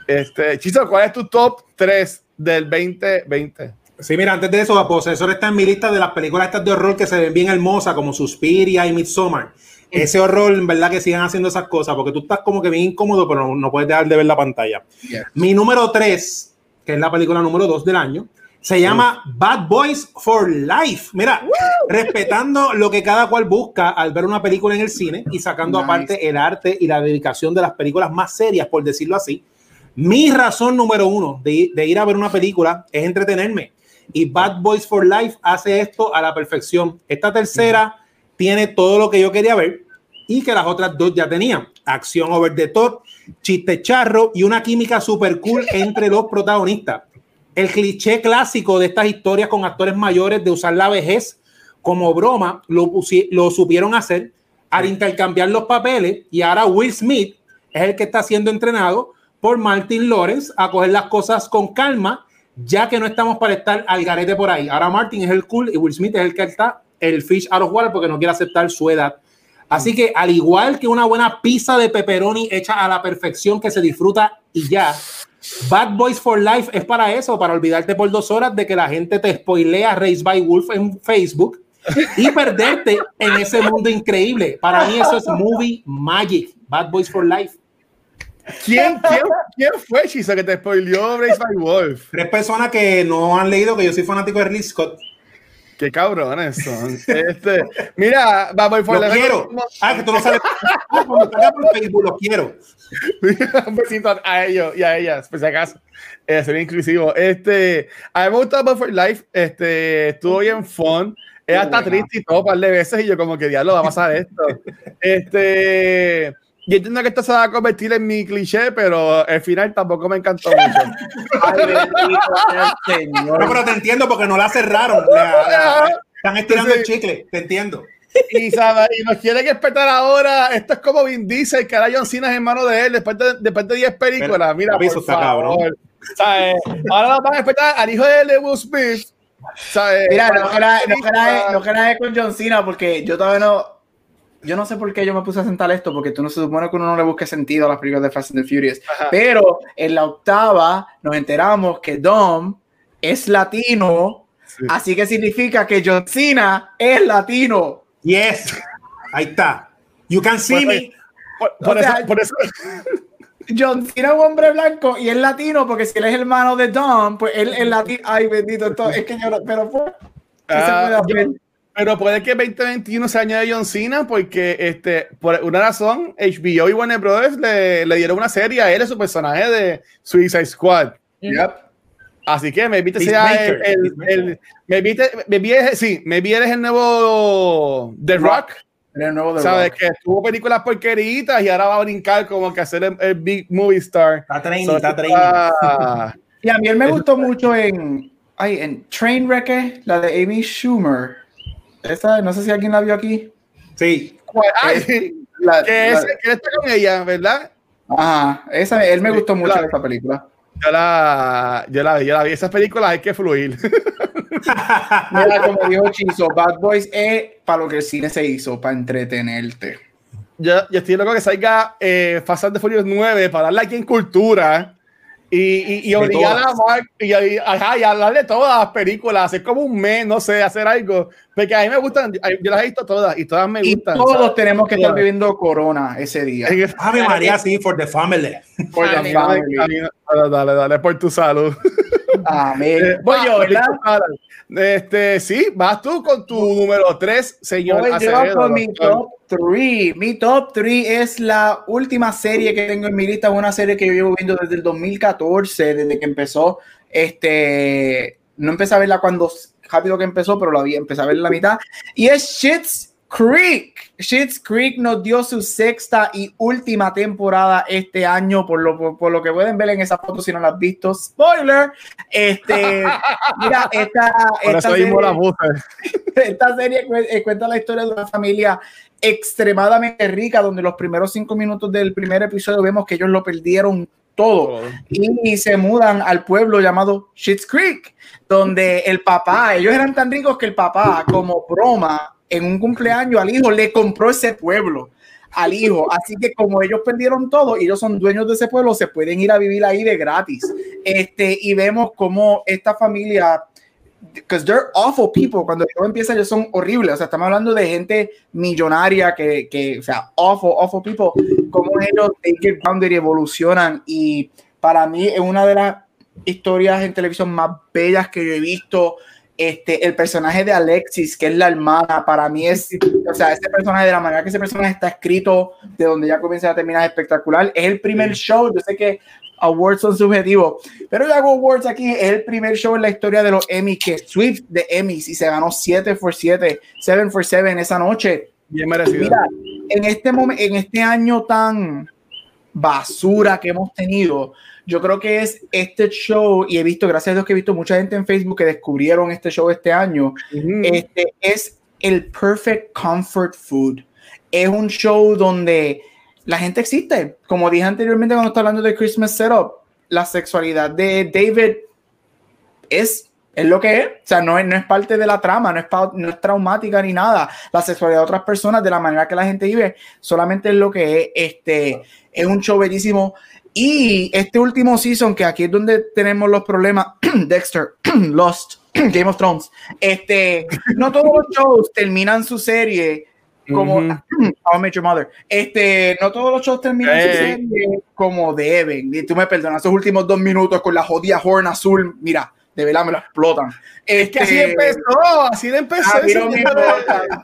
Este, Chiso, ¿cuál es tu top 3 del 2020? Sí, mira, antes de eso, Possessor está en mi lista de las películas estas de horror que se ven bien hermosas, como Suspiria y Midsommar. Ese horror, en verdad, que sigan haciendo esas cosas, porque tú estás como que bien incómodo, pero no, puedes dejar de ver la pantalla. Mi número 3, que es la película número 2 del año, se llama Bad Boys for Life. Mira, respetando lo que cada cual busca al ver una película en el cine y sacando aparte el arte y la dedicación de las películas más serias, por decirlo así. Mi razón número uno de, de ir a ver una película es entretenerme y Bad Boys for Life hace esto a la perfección. Esta tercera tiene todo lo que yo quería ver y que las otras dos ya tenían. Acción over the top, chiste charro y una química super cool entre los protagonistas. El cliché clásico de estas historias con actores mayores de usar la vejez como broma lo, lo supieron hacer al intercambiar los papeles y ahora Will Smith es el que está siendo entrenado por Martin Lawrence a coger las cosas con calma ya que no estamos para estar al garete por ahí. Ahora Martin es el cool y Will Smith es el que está el fish out of water porque no quiere aceptar su edad. Así que al igual que una buena pizza de pepperoni hecha a la perfección que se disfruta y ya, Bad Boys for Life es para eso, para olvidarte por dos horas de que la gente te spoilea Race by Wolf en Facebook y perderte en ese mundo increíble. Para mí eso es movie magic. Bad Boys for Life. ¿Quién, quién, quién fue, Chisa, que te spoileó Brace by Wolf? Tres personas que no han leído que yo soy fanático de Ridley Scott. Qué cabrones son. Este, mira, vamos por Lo quiero. Ah, que tú no sabes. Cuando por Facebook, lo quiero. Un besito a ellos y a ellas, pues si acaso. Eh, sería inclusivo. Este, a mí me gusta Buffer Life. Este, estuvo bien fun. Ella está triste y todo, un par de veces. Y yo, como que diablo, va a pasar esto. Este yo entiendo que esto se va a convertir en mi cliché, pero al final tampoco me encantó mucho. No, pero te entiendo porque no la cerraron. están estirando el chicle, te entiendo. Y, ¿sabe? y nos quieren esperar ahora. Esto es como Vin Diesel, que ahora John Cena es hermano de él después de, después de 10 películas. Mira, por está favor. Ahora nos van a esperar al hijo de Lewis Smith. Mira, no que no, no con John Cena porque yo todavía no yo no sé por qué yo me puse a sentar esto, porque tú no se supone que uno no le busque sentido a las películas de Fast and the Furious. Pero en la octava nos enteramos que Dom es latino, así que significa que John Cena es latino. Yes, ahí está. You can see me. Por, eso, John Cena es un hombre blanco y es latino, porque si él es hermano de Dom, pues él es latino. Ay, bendito, es que yo, pero pues, ¿qué se ah, puede hacer? Pero puede que 2021 se añade John Cena porque este, por una razón HBO y Warner Brothers le, le dieron una serie a él, es su personaje de Suicide Squad. Yep. Así que me viste sea el, el, el, me viste, me vi, sí, me vi eres el nuevo The Rock. El nuevo The Sabes Rock. que tuvo películas porqueritas y ahora va a brincar como que hacer el, Big Movie Star. Está training, está training. y a mí él me gustó mucho en, ay, en Trainwreck, la de Amy Schumer. Esa, no sé si alguien la vio aquí. Sí. Eh, la, que, que está con ella, ¿verdad? Ajá, esa, él me gustó mucho esa película. Yo la, yo la vi, yo la vi. Esas películas hay que fluir. Mira, como dijo Chizo, Bad Boys es para lo que el cine se hizo, para entretenerte. Yo, yo estoy loco que salga eh, Fast and the Furious 9 para darle aquí en cultura y, y, y obligar a Mark y, y, ajá, y hablarle todas las películas, hacer como un mes, no sé, hacer algo. Porque a mí me gustan, yo las he visto todas y todas me gustan. Y todos tenemos que estar viviendo corona ese día. Ave María, sí, for the family. For the family. Dale, dale, dale, por tu salud. Amén. Eh, voy yo, ¿verdad? Este, sí, vas tú con tu número 3, señor. Voy yo con mi top 3. Mi top 3 es la última serie que tengo en mi lista. una serie que yo llevo viendo desde el 2014, desde que empezó. Este, no empecé a verla cuando rápido que empezó, pero la vi, empecé a ver la mitad. Y es Shit's Creek. Shit's Creek nos dio su sexta y última temporada este año, por lo, por, lo que pueden ver en esa foto si no la has visto. Spoiler. Este, mira, esta, esta, serie, esta serie eh, cuenta la historia de una familia extremadamente rica, donde los primeros cinco minutos del primer episodio vemos que ellos lo perdieron todo. Y se mudan al pueblo llamado Shit's Creek, donde el papá, ellos eran tan ricos que el papá, como broma, en un cumpleaños al hijo le compró ese pueblo al hijo. Así que como ellos perdieron todo ellos son dueños de ese pueblo, se pueden ir a vivir ahí de gratis. Este, y vemos como esta familia, because they're awful people, cuando todo empieza ellos son horribles, o sea, estamos hablando de gente millonaria que, que o sea, awful, awful people, como ellos take it y evolucionan y para mí es una de las historias en televisión más bellas que yo he visto este, el personaje de Alexis, que es la hermana, para mí es, o sea, ese personaje, de la manera que ese personaje está escrito, de donde ya comienza a terminar espectacular. Es el primer show, yo sé que awards son subjetivos, pero yo hago awards aquí, es el primer show en la historia de los Emmys, que Swift de Emmys, y se ganó 7 por 7, 7 por 7 esa noche. Bien merecido. Mira, en este, momento, en este año tan basura que hemos tenido, yo creo que es este show, y he visto, gracias a Dios que he visto mucha gente en Facebook que descubrieron este show este año, este es el Perfect Comfort Food. Es un show donde la gente existe. Como dije anteriormente cuando estaba hablando de Christmas Setup, la sexualidad de David es, es lo que es. O sea, no es, no es parte de la trama, no es, no es traumática ni nada. La sexualidad de otras personas, de la manera que la gente vive, solamente es lo que es. Este, es un show bellísimo. Y este último season, que aquí es donde tenemos los problemas, Dexter, Lost, Game of Thrones, este, no todos los shows terminan su serie como How I Your Mother. Este, no todos los shows terminan su serie como deben. Y tú me perdonas, esos últimos dos minutos con la jodida horn azul, mira, de verdad me lo explotan. Es que así este, empezó, así empezó.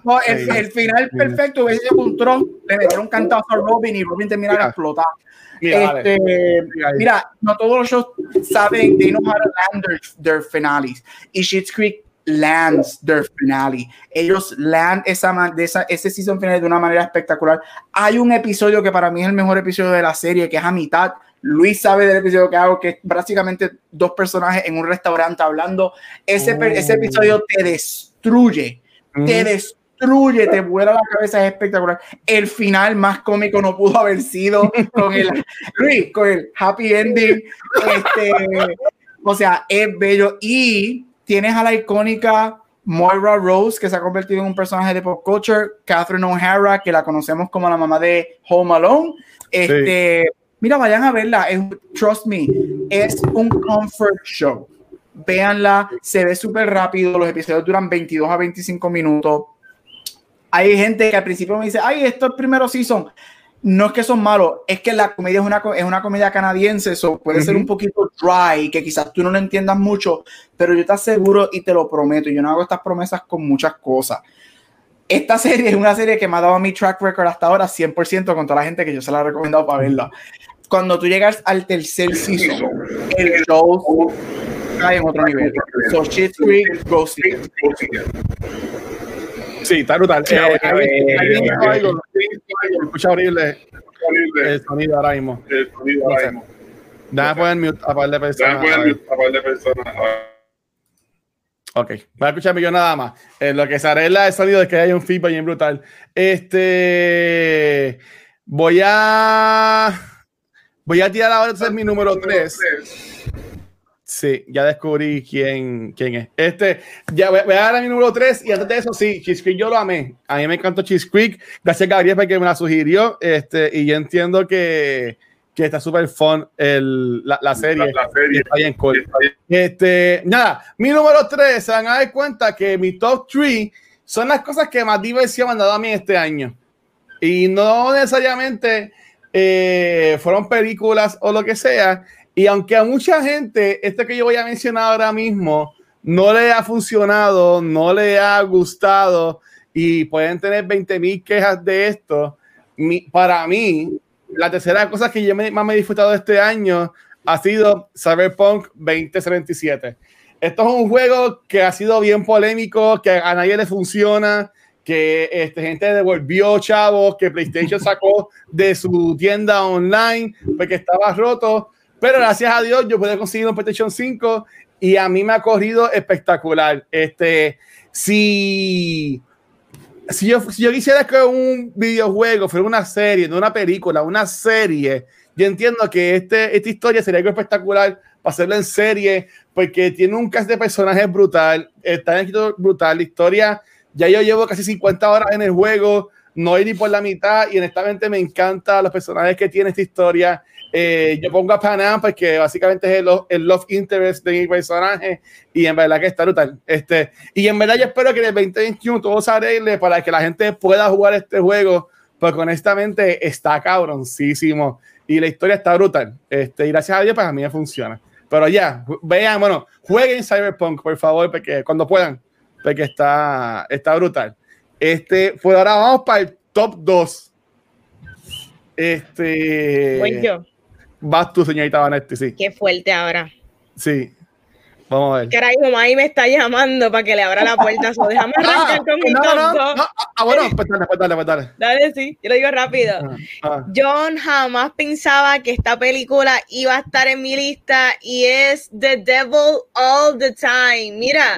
Ah, el, final perfecto hubiese sido un tron, le metieron un cantazo a Robin y Robin termina de explotar. Mira, este, mira, no todos los shows saben, they know how to land their, their finales. Y Schitt's Creek lands their finale. Ellos land esa, de esa, ese season final de una manera espectacular. Hay un episodio que para mí es el mejor episodio de la serie, que es a mitad. Luis sabe del episodio que hago, que es básicamente dos personajes en un restaurante hablando. Ese, ese episodio te destruye, te destruye destruye, te vuela la cabeza, es espectacular. El final más cómico no pudo haber sido con el, con el happy ending. Este, o sea, es bello. Y tienes a la icónica Moira Rose, que se ha convertido en un personaje de pop culture, Catherine O'Hara, que la conocemos como la mamá de Home Alone. Este, Mira, vayan a verla, es, trust me, es un comfort show. Véanla, se ve súper rápido, los episodios duran 22 a 25 minutos hay gente que al principio me dice, ay, esto es primero season. No es que son malos, es que la comedia es una, es una comedia canadiense, eso puede ser un poquito dry, que quizás tú no lo entiendas mucho, pero yo te aseguro y te lo prometo, yo no hago estas promesas con muchas cosas. Esta serie es una serie que me ha dado mi track record hasta ahora 100% con toda la gente que yo se la he recomendado para verla. Cuando tú llegas al tercer season, el show cae en otro nivel. So, Shit Creek, Ghost Sí, está brutal. Eh, escucha horrible el sonido ahora mismo. El sonido ahora mismo. Déjame poner mute a par de personas. Déjame poner mute a par de personas. Ok, voy a escucharme yo nada más. Eh, lo que se arregla el sonido es que hay un feedback bien brutal. Este. Voy a. Voy a tirar ahora entonces mi número 3. Sí, ya descubrí quién, quién es. Este, ya voy, a dar a mi número 3 y antes de eso, sí, Cheese Creek yo lo amé. A mí me encantó Cheese Creek. Gracias Gabriel porque me la sugirió. Este, y yo entiendo que, que está súper fun el, la, la, serie. La, serie. Está bien cool. Este, nada, mi número 3, se van a dar cuenta que mi top 3 son las cosas que más diversión me han dado a mí este año. Y no necesariamente eh, fueron películas o lo que sea. Y aunque a mucha gente, este que yo voy a mencionar ahora mismo, no le ha funcionado, no le ha gustado y pueden tener 20 mil quejas de esto, para mí, la tercera cosa que yo más me he disfrutado este año ha sido Cyberpunk 2077. Esto es un juego que ha sido bien polémico, que a nadie le funciona, que este, gente devolvió chavos, que PlayStation sacó de su tienda online porque estaba roto. Pero gracias a Dios yo pude conseguir un PlayStation 5 y a mí me ha corrido espectacular. Este, si si yo, si yo quisiera que un videojuego fuera una serie, no una película, una serie, yo entiendo que este, esta historia sería algo espectacular para hacerla en serie, porque tiene un cast de personajes brutal, está escrito brutal, la historia, ya yo llevo casi 50 horas en el juego, no hay ni por la mitad, y honestamente me encanta los personajes que tiene esta historia. Eh, yo pongo a Panam porque básicamente es el, love interest de mi personaje y en verdad que está brutal. Este, y en verdad yo espero que en el 2021 todo se arregle para que la gente pueda jugar este juego, porque honestamente está cabroncísimo y la historia está brutal. Este, y gracias a Dios, pues a mí me funciona. Pero ya, vean, bueno, jueguen Cyberpunk, por favor, porque cuando puedan, porque está, está brutal. Este, pues ahora vamos para el top 2. Este. Voy Vas tú, señorita Vanetti, sí. Qué fuerte ahora. Sí. Vamos a ver. Caray, ahí me está llamando para que le abra la puerta. So, déjame ah, arrancar con mi no, no, no, Ah, bueno, pues dale, pues dale, pues dale. Dale, sí, yo lo digo rápido. Ah, ah. John jamás pensaba que esta película iba a estar en mi lista y es The Devil All the Time. Mira,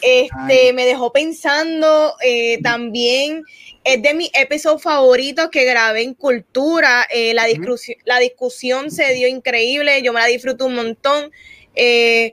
este me dejó pensando eh, también es de mis episodios favoritos que grabé en Cultura. Eh, la, discusión, la discusión se dio increíble, yo me la disfruto un montón. Eh,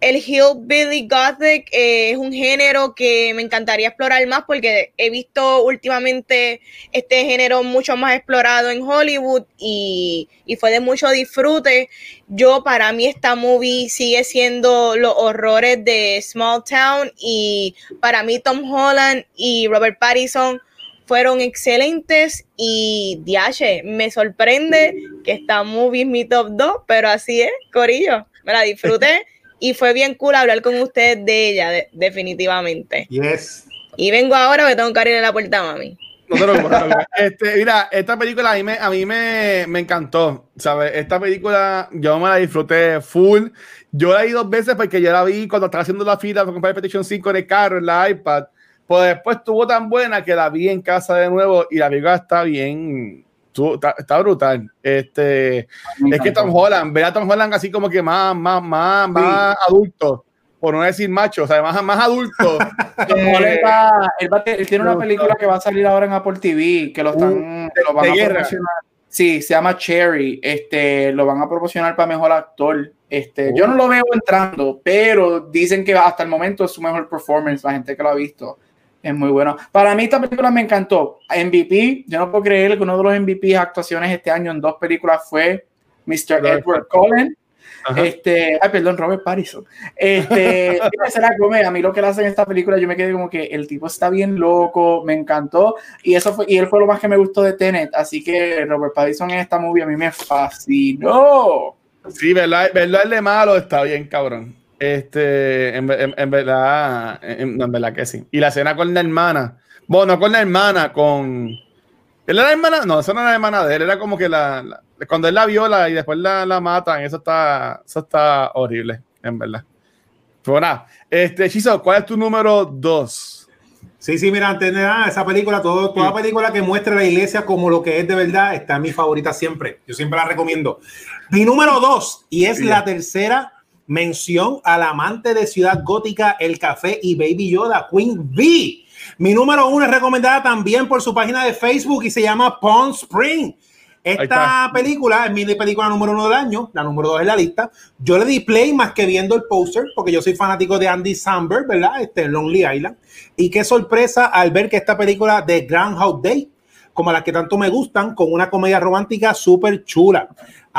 el Hillbilly Gothic eh, es un género que me encantaría explorar más porque he visto últimamente este género mucho más explorado en Hollywood y, y, fue de mucho disfrute. Yo, para mí, esta movie sigue siendo los horrores de Small Town y para mí Tom Holland y Robert Pattinson fueron excelentes y Diache, me sorprende que esta movie es mi top 2, pero así es, Corillo, me la disfruté y fue bien cool hablar con ustedes de ella, definitivamente. Yes. Y vengo ahora que tengo que abrirle la puerta a mami. No te lo este, mira, esta película a mí, me, a mí me, me, encantó, ¿sabes? Esta película yo me la disfruté full. Yo la vi dos veces porque yo la vi cuando estaba haciendo la fila para comprar PlayStation 5 en el carro, en la iPad pues después estuvo tan buena que la vi en casa de nuevo y la película está bien, está, brutal. Este, es que Tom Holland, ve a Tom Holland así como que más, más, más, más adulto, por no decir macho, o sea, más, más adulto. eh, él, tiene una película que va a salir ahora en Apple TV, que lo están, uh, lo van a promocionar. Sí, se llama Cherry. Este, lo van a proporcionar para mejor actor. Este, yo no lo veo entrando, pero dicen que hasta el momento es su mejor performance, la gente que lo ha visto. Es muy bueno. Para mí esta película me encantó. MVP, yo no puedo creer que uno de los MVP actuaciones este año en dos películas fue Mr. Edward Cullen. Este, ay, perdón, Robert Pattinson. Este, a mí lo que le hacen en esta película, yo me quedé como que el tipo está bien loco, me encantó. Y eso fue, y él fue lo más que me gustó de Tenet. Así que Robert Pattinson en esta movie a mí me fascinó. Sí, verdad, verdad, el de malo está bien, cabrón. Este, en, verdad, en, verdad que sí. Y la escena con la hermana, bueno, no con la hermana, con. ¿Él era hermana? No, esa no era la hermana de él, era como que la, cuando él la viola y después la, la, matan, eso está, eso está horrible, en verdad. Pero nada, este, Chiso, ¿cuál es tu número dos? Sí, sí, mira, antes de nada, esa película, todo, toda película que muestre la iglesia como lo que es de verdad, está en mi favorita siempre. Yo siempre la recomiendo. Mi número dos, y es la tercera mención al amante de Ciudad Gótica, El Café y Baby Yoda, Queen B. Mi número uno es recomendada también por su página de Facebook y se llama Pond Spring. Esta película es mi película número uno del año, la número dos en la lista. Yo le di play más que viendo el póster, porque yo soy fanático de Andy Samberg, ¿verdad? Este Lonely Island. Y qué sorpresa al ver que esta película de Groundhog Day como las que tanto me gustan, con una comedia romántica súper chula.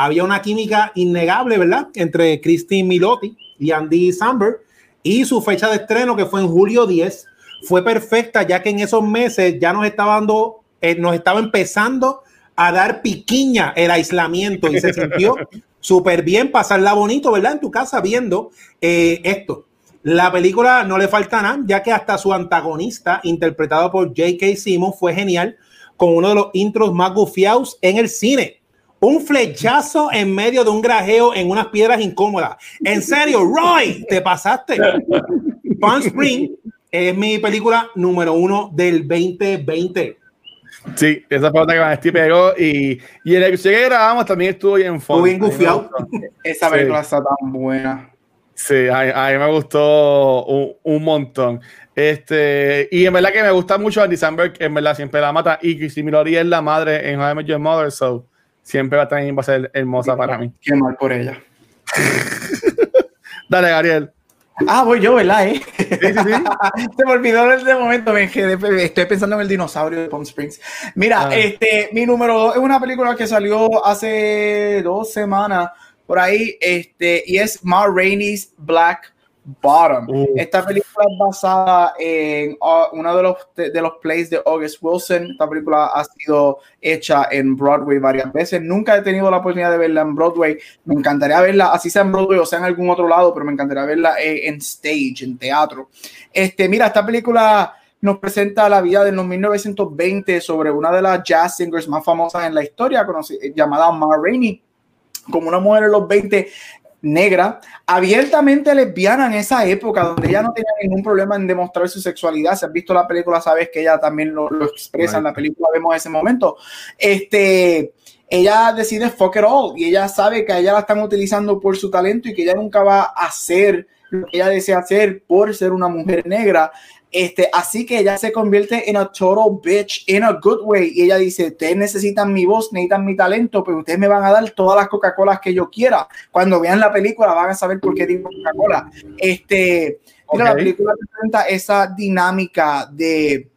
Había una química innegable, ¿verdad? Entre Christine Milotti y Andy Samberg. Y su fecha de estreno, que fue en julio 10, fue perfecta, ya que en esos meses ya nos estaba dando, eh, nos estaba empezando a dar piquiña el aislamiento y se sintió súper bien pasarla bonito, ¿verdad? En tu casa viendo eh, esto. La película no le falta nada, ya que hasta su antagonista, interpretado por J.K. Simmons, fue genial, con uno de los intros más gufiados en el cine. Un flechazo en medio de un grajeo en unas piedras incómodas. En serio, Roy, te pasaste. Palm Spring es mi película número uno del 2020. Sí, esa fue la que me pegó y, y el episodio que grabamos también estuvo bien Estuvo bien gufiado. Esa película está tan buena. Sí, a, mí me gustó un, un, montón. Este, y en verdad que me gusta mucho Andy Samberg, en verdad siempre la mata. Y si Milori es la madre en How I Met Your Mother, so siempre va a, también va a ser hermosa para mí. Qué mal por ella. Dale, Gabriel. Ah, voy yo, ¿verdad? Eh? Sí, sí, sí. Se me olvidó en ese momento, estoy pensando en el dinosaurio de Palm Springs. Mira, ah. este, mi número dos es una película que salió hace dos semanas por ahí, este, y es Ma Rainey's Black Bottom. Uh. Esta película es basada en uh, uno de los, de, los plays de August Wilson. Esta película ha sido hecha en Broadway varias veces. Nunca he tenido la oportunidad de verla en Broadway. Me encantaría verla, así sea en Broadway o sea en algún otro lado, pero me encantaría verla en, stage, en teatro. Este, mira, esta película nos presenta la vida de los 1920 sobre una de las jazz singers más famosas en la historia, llamada Ma Rainey como una mujer en los 20 negra, abiertamente lesbiana en esa época, donde ella no tenía ningún problema en demostrar su sexualidad. Si has visto la película, sabes que ella también lo, expresa en la película, vemos ese momento. Este, ella decide fuck it all y ella sabe que a ella la están utilizando por su talento y que ella nunca va a hacer lo que ella desea hacer por ser una mujer negra. Este, así que ella se convierte en a total bitch in a good way. Y ella dice: Ustedes necesitan mi voz, necesitan mi talento, pero ustedes me van a dar todas las Coca-Colas que yo quiera. Cuando vean la película, van a saber por qué digo Coca-Cola. Este, la película presenta esa dinámica de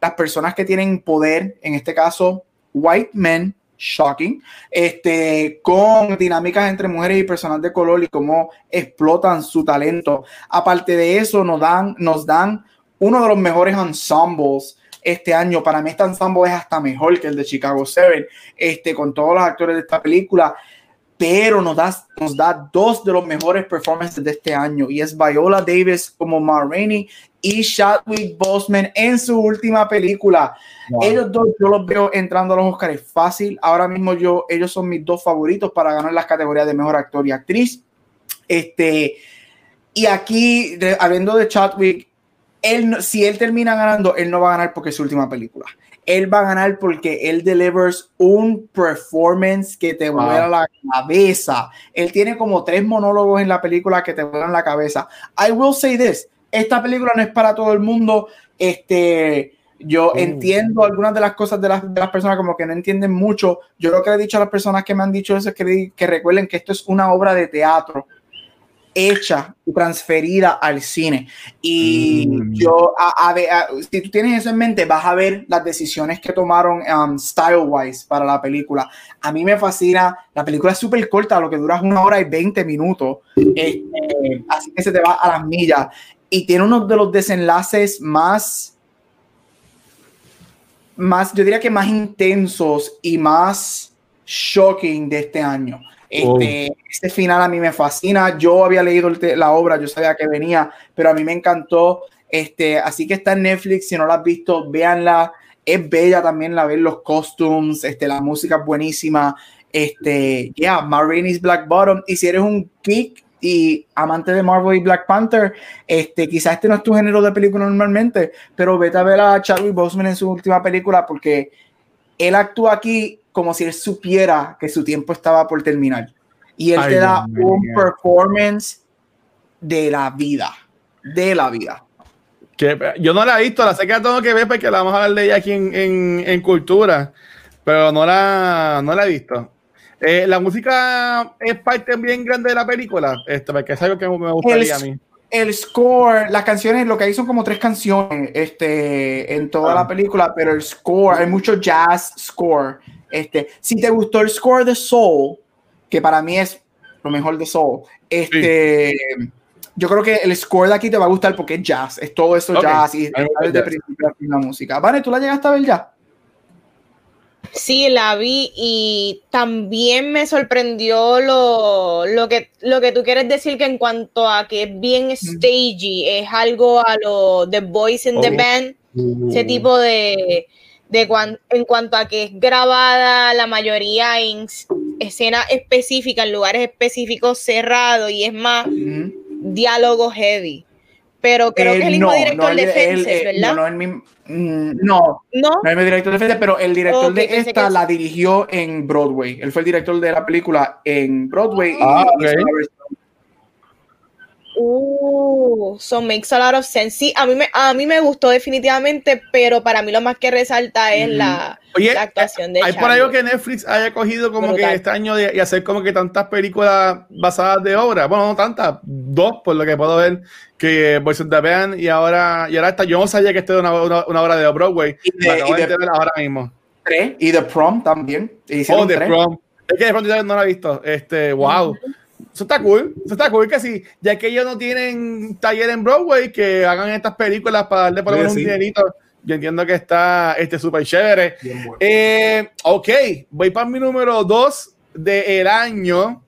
las personas que tienen poder, en este caso, white men, shocking, este, con dinámicas entre mujeres y personas de color y cómo explotan su talento. Aparte de eso, nos dan, nos dan uno de los mejores ensembles este año. Para mí este ensemble es hasta mejor que el de Chicago 7, este, con todos los actores de esta película, pero nos da, nos da dos de los mejores performances de este año y es Viola Davis como Ma Rainey y Chadwick Boseman en su última película. Ellos dos yo los veo entrando a los Oscars fácil. Ahora mismo yo, ellos son mis dos favoritos para ganar las categorías de mejor actor y actriz. Este, y aquí, hablando de Chadwick, él, si él termina ganando, él no va a ganar porque es su última película. Él va a ganar porque él delivers un performance que te vuela la cabeza. Él tiene como tres monólogos en la película que te vuelan la cabeza. I will say this, esta película no es para todo el mundo. Este, yo oh. entiendo algunas de las cosas de las, de las, personas como que no entienden mucho. Yo lo que he dicho a las personas que me han dicho eso es que, que recuerden que esto es una obra de teatro hecha y transferida al cine. Y mm. yo, a, si tú tienes eso en mente, vas a ver las decisiones que tomaron um, style-wise para la película. A mí me fascina, la película es súper corta, lo que dura una hora y 20 minutos, este, así que se te va a las millas. Y tiene uno de los desenlaces más, más, yo diría que más intensos y más shocking de este año. Este, este, final a mí me fascina. Yo había leído la obra, yo sabía que venía, pero a mí me encantó. Este, así que está en Netflix. Si no la has visto, véanla. Es bella también la ver los costumes, este, la música es buenísima. Este, yeah, Marini's Black Bottom. Y si eres un geek y amante de Marvel y Black Panther, este, quizás este no es tu género de película normalmente, pero vete a ver a Chadwick Boseman en su última película porque él actúa aquí como si él supiera que su tiempo estaba por terminar. Y él te da un performance de la vida, de la vida. Que yo no la he visto, la sé que la tengo que ver porque la vamos a hablar de ella aquí en, en, cultura, pero no la, no la he visto. Eh, la música es parte bien grande de la película, esto, porque es algo que me gustaría a mí el score, las canciones, lo que hay son como tres canciones este, en toda la ah. película, pero el score, hay mucho jazz score. Este, si te gustó el score de Soul, que para mí es lo mejor de Soul, este, yo creo que el score de aquí te va a gustar porque es jazz, es todo eso jazz y es de principio la música. Vale, ¿tú la llegaste a ver ya? Sí, la vi y también me sorprendió lo, lo, que, lo que tú quieres decir que en cuanto a que es bien stagey, es algo a lo The Boys in the Band, ese tipo de, de en cuanto a que es grabada la mayoría en escenas específicas, en lugares específicos cerrados y es más diálogo heavy pero creo que es el mismo director de Fences, ¿verdad? No, no, el mismo, mm, no, no, no es el director de Fences, pero el director de esta la dirigió en Broadway. Él fue el director de la película en Broadway. Ah, y, Uh, so makes a lot of sense. Sí, a mí me, a mí me gustó definitivamente, pero para mí lo más que resalta es la, actuación de Hay por algo que Netflix haya cogido como que este año y hacer como que tantas películas basadas de obra. Bueno, no tantas, dos, por lo que puedo ver, que Boys of the Band y ahora, y ahora está. Yo no sabía que esto era una, una, obra de Broadway. Y de, ahora mismo. Y The Prom también. Oh, The Prom. Es que de pronto no la he visto. Este, wow. Eso está cool. Eso está cool que si, ya que ellos no tienen taller en Broadway, que hagan estas películas para darle por lo menos un dinerito. Yo entiendo que está este súper chévere. Eh, ok, voy para mi número 2 del año.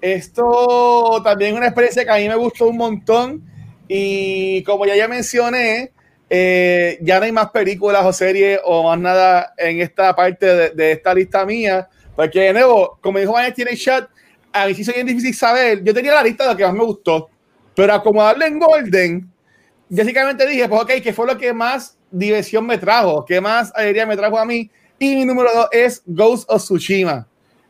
Esto también es una experiencia que a mí me gustó un montón. Y como ya ya mencioné, eh, ya no hay más películas o series o más nada en esta parte de, de esta lista mía. Porque de nuevo, como dijo Vanessa tiene chat, a mí sí es bien difícil saber. Yo tenía la lista de lo que más me gustó, pero acomodarle en Golden, básicamente dije, pues ok, ¿qué fue lo que más diversión me trajo? ¿Qué más alegría me trajo a mí? Y mi número dos es Ghost of Tsushima.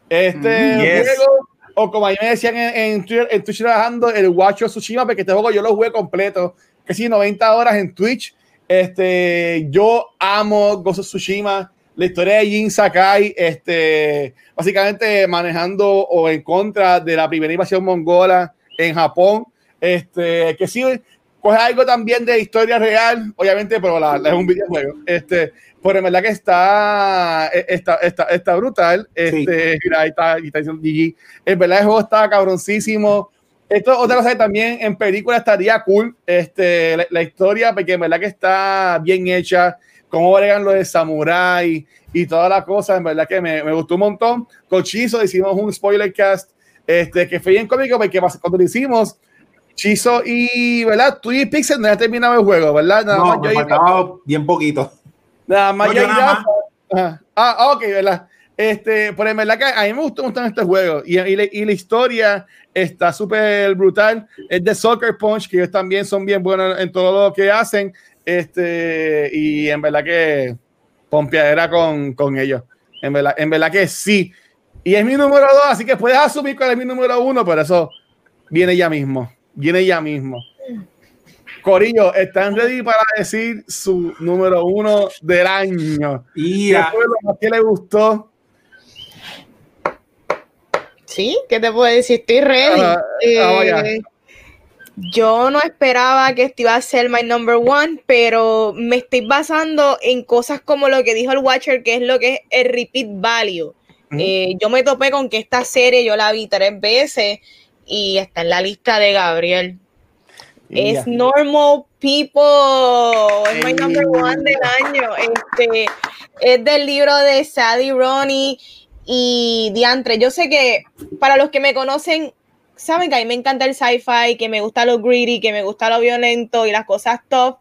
Este mm, juego, o como a mí me decían en, Twitter, en Twitch trabajando, el Watch of Tsushima, porque este juego yo lo jugué completo, sí, 90 horas en Twitch. Este, yo amo Ghost of Tsushima la historia de Jin Sakai, este, básicamente manejando o en contra de la primera invasión mongola en Japón, este, que sí coge algo también de historia real, obviamente, pero la, es un videojuego, este, pero en verdad que está, está, está, está brutal, este, sí. está, está diciendo GG, en verdad el juego está cabroncísimo, esto otra cosa que también en película estaría cool, este, la, la historia, porque en verdad que está bien hecha, cómo bregan lo de Samurai y todas las cosas, en verdad que me, me, gustó un montón. Con Chizo hicimos un spoiler cast este, que fue bien cómico porque cuando lo hicimos, Chizo y, ¿verdad? Tú y Pixel no ya terminado el juego, ¿verdad? Nada no, más me faltaba bien poquito. Nada más yo nada más. Ah, ok, ¿verdad? Este, pero en verdad que a mí me gustó mucho este juego y, y, y la historia está súper brutal. Es de Soccer Punch, que ellos también son bien buenos en todo lo que hacen. Este, y en verdad que pompeadera con, con ellos. En verdad, en verdad que sí. Y es mi número dos, así que puedes asumir cuál es mi número uno, pero eso viene ya mismo. Viene ya mismo. Corillo, ¿están ready para decir su número uno del año? ¿Qué fue lo más que le gustó? Sí, ¿qué te puedo decir? Estoy ready. Uh, eh, yo no esperaba que esto iba a ser my number one, pero me estoy basando en cosas como lo que dijo el Watcher, que es lo que es el repeat value. eh, yo me topé con que esta serie yo la vi tres veces y está en la lista de Gabriel. Es Normal People, es my number one del año. Este, es del libro de Sadie Ronnie y Diantre. Yo sé que para los que me conocen, saben que a mí me encanta el sci-fi, que me gusta lo greedy, que me gusta lo violento y las cosas top,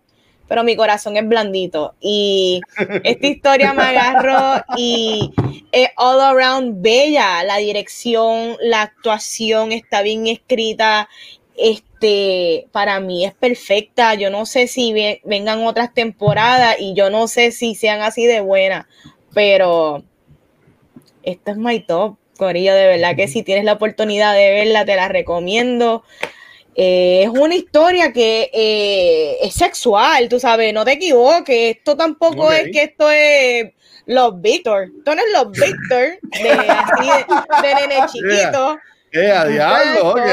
pero mi corazón es blandito. Y esta historia me agarró y es all around bella. La dirección, la actuación está bien escrita. Este, para mí es perfecta. Yo no sé si vengan otras temporadas y yo no sé si sean así de buenas, pero esta es my top. Corillo, de verdad que si tienes la oportunidad de verla, te la recomiendo. Eh, es una historia que eh, es sexual, tú sabes, no te equivoques. Esto tampoco es que esto es los Victor. Esto no es los Victor de, así de, nene chiquito. Eh, a diablo, okay.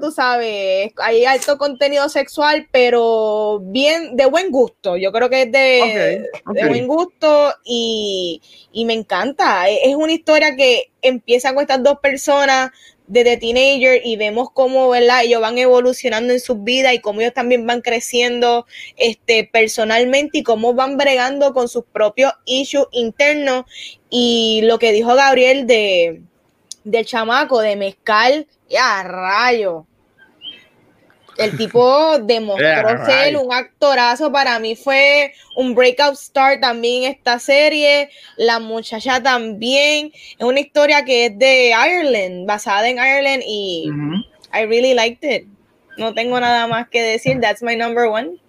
tú sabes, hay alto contenido sexual, pero bien, de buen gusto. Yo creo que es de, de buen gusto y, y, me encanta. Es una historia que empieza con estas dos personas desde teenager y vemos cómo, ¿verdad? Ellos van evolucionando en sus vidas y cómo ellos también van creciendo este, personalmente y cómo van bregando con sus propios issues internos. Y lo que dijo Gabriel de del chamaco de mezcal, ya rayo. El tipo demostró ser un actorazo. Para mí fue un breakout star también esta serie. La muchacha también. Es una historia que es de Ireland, basada en Ireland y I really liked it. No tengo nada más que decir. That's my number one.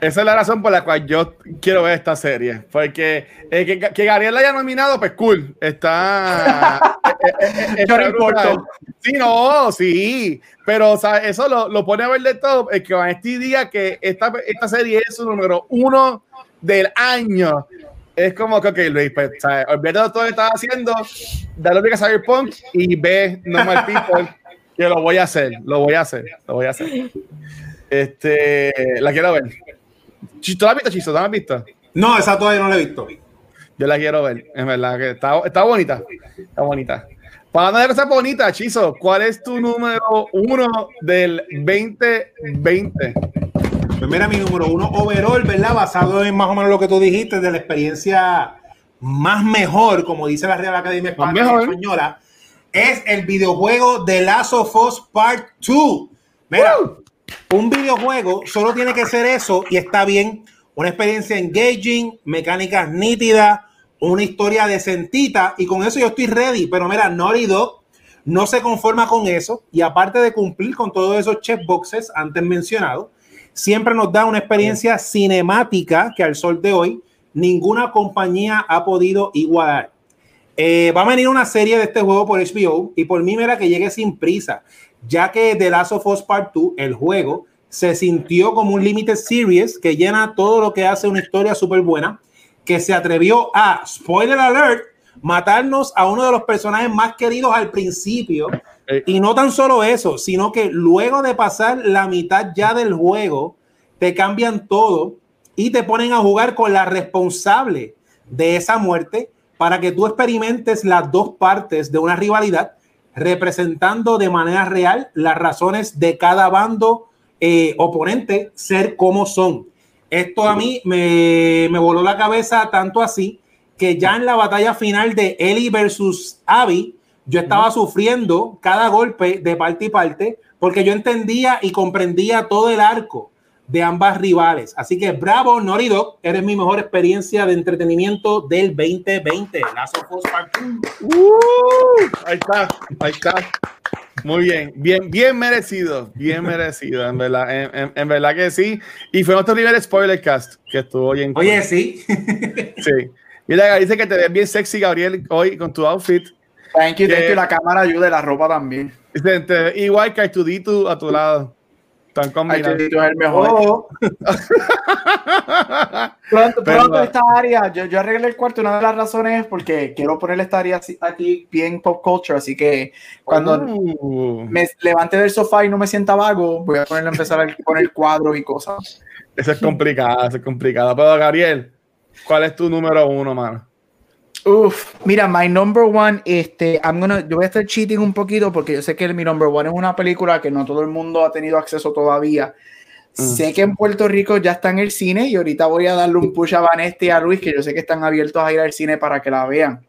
Esa es la razón por la cual yo quiero ver esta serie. Porque eh, que, que, Gabriel la haya nominado, pues cool. Está. eh, eh, no Sí, no, sí. Pero o sea, eso lo, lo, pone a ver de todo. El que Vanesti diga que esta, esta serie es su número uno del año. Es como que, ok, Luis, pues, olvídate de todo lo que estás haciendo, dale a Cyberpunk y ve Normal People, que lo voy a hacer, lo voy a hacer, lo voy a hacer. Este, la quiero ver. ¿Tú la has visto, Chiso? ¿Tú la has visto? No, esa todavía no la he visto. Yo la quiero ver, es verdad que está, está bonita. Está bonita. Para de cosas bonitas, Chizo, ¿cuál es tu número uno del 2020? Pues mira, mi número uno overall, ¿verdad? Basado en más o menos lo que tú dijiste de la experiencia más mejor, como dice la Real Academia Española, es el videojuego The Last of Us Part 2. Mira, un videojuego solo tiene que ser eso y está bien. Una experiencia engaging, mecánicas nítidas, una historia decentita y con eso yo estoy ready. Pero mira, Naughty Dog no se conforma con eso y aparte de cumplir con todos esos checkboxes antes mencionados, siempre nos da una experiencia cinemática que al sol de hoy ninguna compañía ha podido igualar. Eh, va a venir una serie de este juego por HBO y por mí, mira que llegue sin prisa ya que The Last of Us Part 2, el juego, se sintió como un limited series que llena todo lo que hace una historia súper buena, que se atrevió a, spoiler alert, matarnos a uno de los personajes más queridos al principio. Y no tan solo eso, sino que luego de pasar la mitad ya del juego, te cambian todo y te ponen a jugar con la responsable de esa muerte para que tú experimentes las dos partes de una rivalidad representando de manera real las razones de cada bando eh, oponente ser como son. Esto a mí me, me, voló la cabeza tanto así que ya en la batalla final de Ellie versus Abby, yo estaba sufriendo cada golpe de parte y parte porque yo entendía y comprendía todo el arco de ambas rivales. Así que bravo, Dog, eres mi mejor experiencia de entretenimiento del 2020. Uh, ahí está, ahí está. Muy bien, bien, bien merecido, bien merecido, en verdad, en, verdad que sí. Y fue nuestro nivel spoiler cast que estuvo bien. Oye, sí. Sí. Mira, dice que te ves bien sexy, Gabriel, hoy con tu outfit. Thank you, que, la cámara ayude, la ropa también. Igual que Artudito a tu lado. Están combinados. es el mejor. Oh. pronto, pronto esta área, yo, yo arreglé el cuarto. Una de las razones es porque quiero poner esta área aquí bien pop culture. Así que cuando uh. me levante del sofá y no me sienta vago, voy a ponerle a empezar a poner cuadros y cosas. Eso es complicado, eso es complicado. Pero Gabriel, ¿cuál es tu número uno, mano? Uf, mira, my number one, este, I'm gonna, yo voy a estar cheating un poquito porque yo sé que mi number one es una película que no todo el mundo ha tenido acceso todavía. Mm. Sé que en Puerto Rico ya está en el cine y ahorita voy a darle un push a Vanessa y a Luis, que yo sé que están abiertos a ir al cine para que la vean.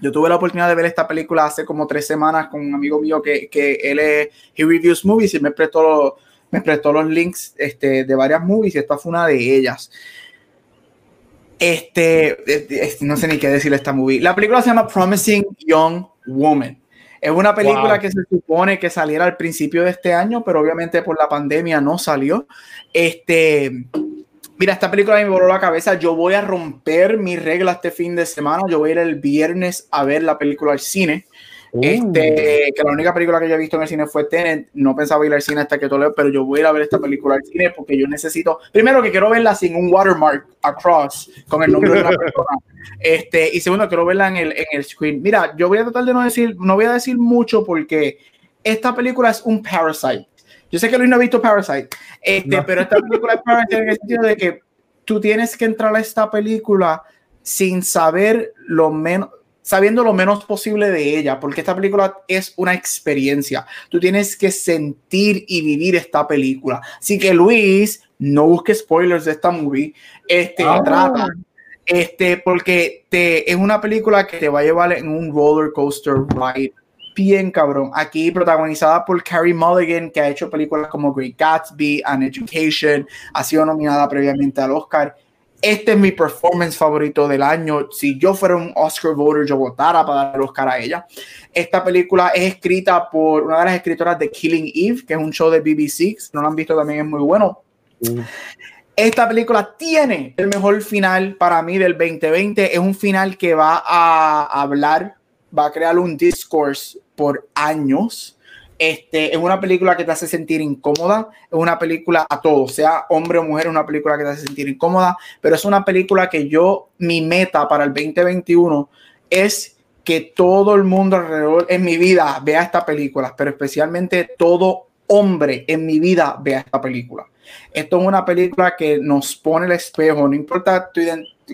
Yo tuve la oportunidad de ver esta película hace como tres semanas con un amigo mío que, que él es, he reviews movies y me prestó, me prestó los links este, de varias movies y esta fue una de ellas. Este, no sé ni qué decirle esta movie. La película se llama Promising Young Woman. Es una película que se supone que saliera al principio de este año, pero obviamente por la pandemia no salió. Este, mira, esta película me voló la cabeza. Yo voy a romper mi regla este fin de semana. Yo voy a ir el viernes a ver la película al cine. Este, que la única película que yo he visto en el cine fue Tenet. No pensaba ir al cine hasta que Toledo, pero yo voy a ir a ver esta película al cine porque yo necesito, primero que quiero verla sin un watermark across con el nombre de la persona. Este, y segundo, quiero verla en el, en el screen. Mira, yo voy a tratar de no decir, no voy a decir mucho porque esta película es un Parasite. Yo sé que Luis no ha visto Parasite, este, pero esta película es Parasite en el sentido de que tú tienes que entrar a esta película sin saber lo menos, sabiendo lo menos posible de ella, porque esta película es una experiencia. Tú tienes que sentir y vivir esta película. Así que Luis, no busques spoilers de esta movie. Este ah. trata, este, porque te, es una película que te va a llevar en un roller coaster ride bien cabrón. Aquí protagonizada por Carrie Mulligan, que ha hecho películas como Great Gatsby, and Education, ha sido nominada previamente al Oscar. Este es mi performance favorito del año. Si yo fuera un Oscar voter, yo votara para dar el Oscar a ella. Esta película es escrita por una de las escritoras de Killing Eve, que es un show de BBC. no lo han visto, también es muy bueno. Mm. Esta película tiene el mejor final para mí del 2020. Es un final que va a hablar va a crear un discourse por años. Este, es una película que te hace sentir incómoda, es una película a todos, sea hombre o mujer, es una película que te hace sentir incómoda, pero es una película que yo, mi meta para el 2021 es que todo el mundo alrededor en mi vida vea esta película, pero especialmente todo hombre en mi vida vea esta película. Esto es una película que nos pone el espejo, no importa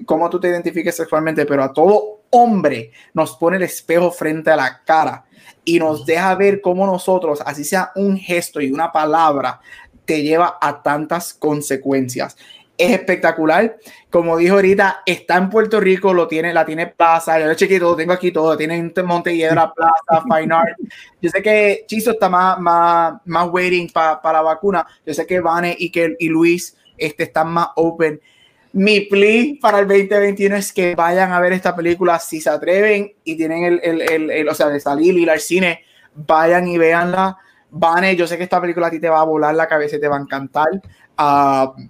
cómo tú te identifiques sexualmente, pero a todo hombre nos pone el espejo frente a la cara y nos deja ver cómo nosotros, así sea un gesto y una palabra, te lleva a tantas consecuencias. Es espectacular. Como dijo ahorita, está en Puerto Rico, lo tiene, la tiene Plaza. Yo lo chequeé todo, tengo aquí todo. Tiene en Montelledra, Plaza, Fine Art. Yo sé que Chiso está más, más, más waiting para la vacuna. Yo sé que Vane y que y Luis este, están más open mi plea para el 2021 es que vayan a ver esta película si se atreven y tienen el, el, el, o sea, de salir y ir al cine, vayan y véanla. Vane, yo sé que esta película a ti te va a volar la cabeza y te va a encantar. Uh,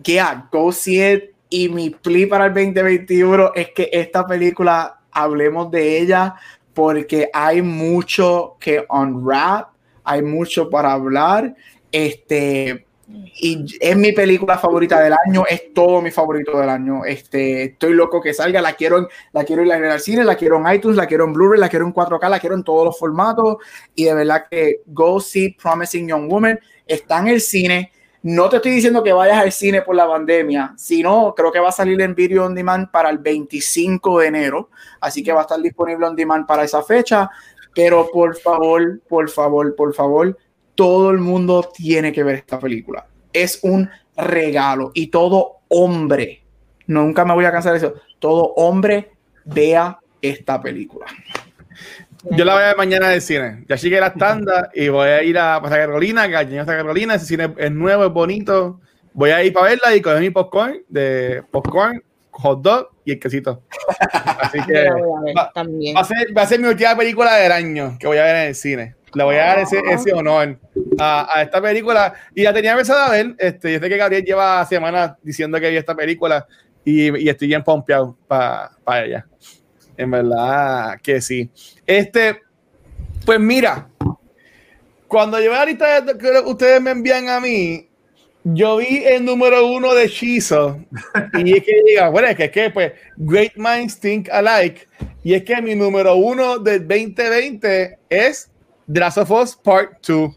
yeah, go see it. Y mi plea para el 2021 es que esta película hablemos de ella porque hay mucho que unwrap, hay mucho para hablar. Este, y es mi película favorita del año, es todo mi favorito del año. Este, estoy loco que salga, la quiero, la quiero ir al cine, la quiero en iTunes, la quiero en Blu-ray, la quiero en 4K, la quiero en todos los formatos. Y de verdad que Go See Promising Young Woman está en el cine. No te estoy diciendo que vayas al cine por la pandemia, sino creo que va a salir en video on demand para el 25 de enero, así que va a estar disponible on demand para esa fecha. Pero por favor, por favor, por favor, todo el mundo tiene que ver esta película. Es un regalo y todo hombre, nunca me voy a cansar de eso, todo hombre vea esta película. Yo la voy a ver mañana de cine. Ya llegué a la tanda y voy a ir a Santa Carolina, que a Carolina, ese cine es nuevo, es bonito. Voy a ir para verla y coger mi popcorn de popcorn, hot dog y el quesito. Así que va, a ser, va a ser mi última película del año que voy a ver en el cine. Le voy a dar ese, ese honor a, a, esta película. Y ya tenía pensado a ver. Este, yo sé que Gabriel lleva semanas diciendo que vi esta película y, y estoy bien pompeado para pa ella. En verdad que sí. Este, pues mira, cuando yo ahorita que ustedes me envían a mí, yo vi el número uno de Shizo y es que diga, bueno, es que, es que pues Great Minds Think Alike y es que mi número uno del 2020 es The Last of Us Part 2.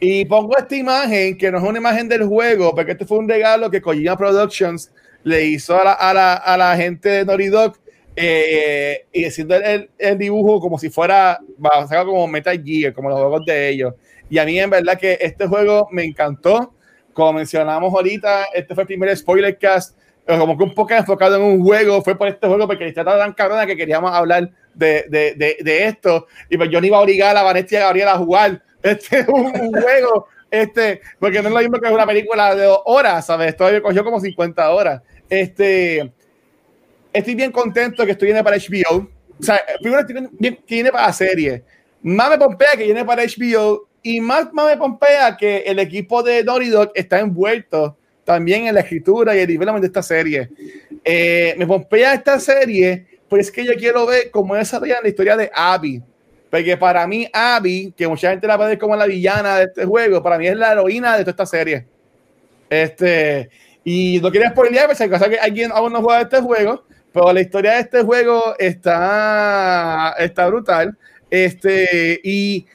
Y pongo esta imagen, que no es una imagen del juego, porque este fue un regalo que Kojima Productions le hizo a la, a la, a la gente de Naughty Dog, eh, y haciendo el, el, dibujo como si fuera, a como Metal Gear, como los juegos de ellos. Y a mí en verdad que este juego me encantó. Como mencionamos ahorita, este fue el primer spoiler cast, como que un poco enfocado en un juego, fue por este juego porque está tan cabrona que queríamos hablar de, de, de, esto. Y pues yo no iba a obligar a Vanessa y a Gabriela a jugar este un, juego, este, porque no es lo mismo que una película de horas, ¿sabes? Esto me cogió como 50 horas. Este, estoy bien contento que esto viene para HBO. O sea, primero estoy bien que viene para la serie. Más me pompea que viene para HBO. Y más, más me pompea que el equipo de Naughty Dog está envuelto también en la escritura y el development de esta serie. Eh, me pompea esta serie pues es que yo quiero ver cómo desarrollan la historia de Abby. Porque para mí, Abby, que mucha gente la ver como la villana de este juego, para mí es la heroína de toda esta serie. Este, y no quiero spoilear, pues, cosa que alguien aún no juega este juego, pero la historia de este juego está, está brutal. Este, y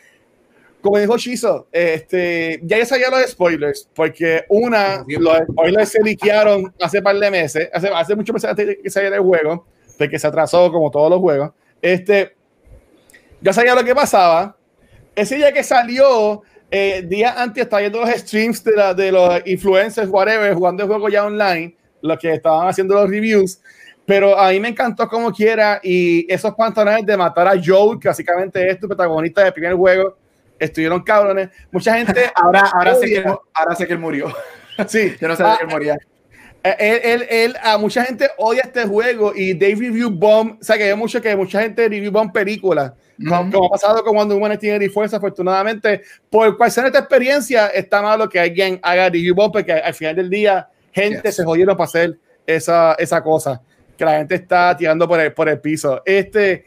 como dijo Shizo, este, ya ya sabía los spoilers, porque una, los spoilers se liquearon hace par de meses, hace, hace mucho meses antes de que saliera el juego, porque se atrasó como todos los juegos. Este, ya sabía lo que pasaba. Ese día que salió, eh, día antes estaba viendo los streams de, la, de los influencers, whatever, jugando el juego ya online, los que estaban haciendo los reviews. Pero a mí me encantó como quiera y esos pantalones de matar a Joel, que básicamente es tu protagonista del primer juego, estuvieron cabrones. Mucha gente. ahora, ahora, sé que, ahora sé que él murió. Sí, yo no sabía que él moría. Él, él, él, a mucha gente odia este juego y Dave Review Bomb, o sea que hay mucho que mucha gente review bomb películas, como, ha pasado con Wonder Woman tiene fuerza, afortunadamente, por cual sea esta experiencia, está malo que alguien haga review bomb porque al final del día gente se jodieron para hacer esa, esa cosa, que la gente está tirando por el, por el piso. Este,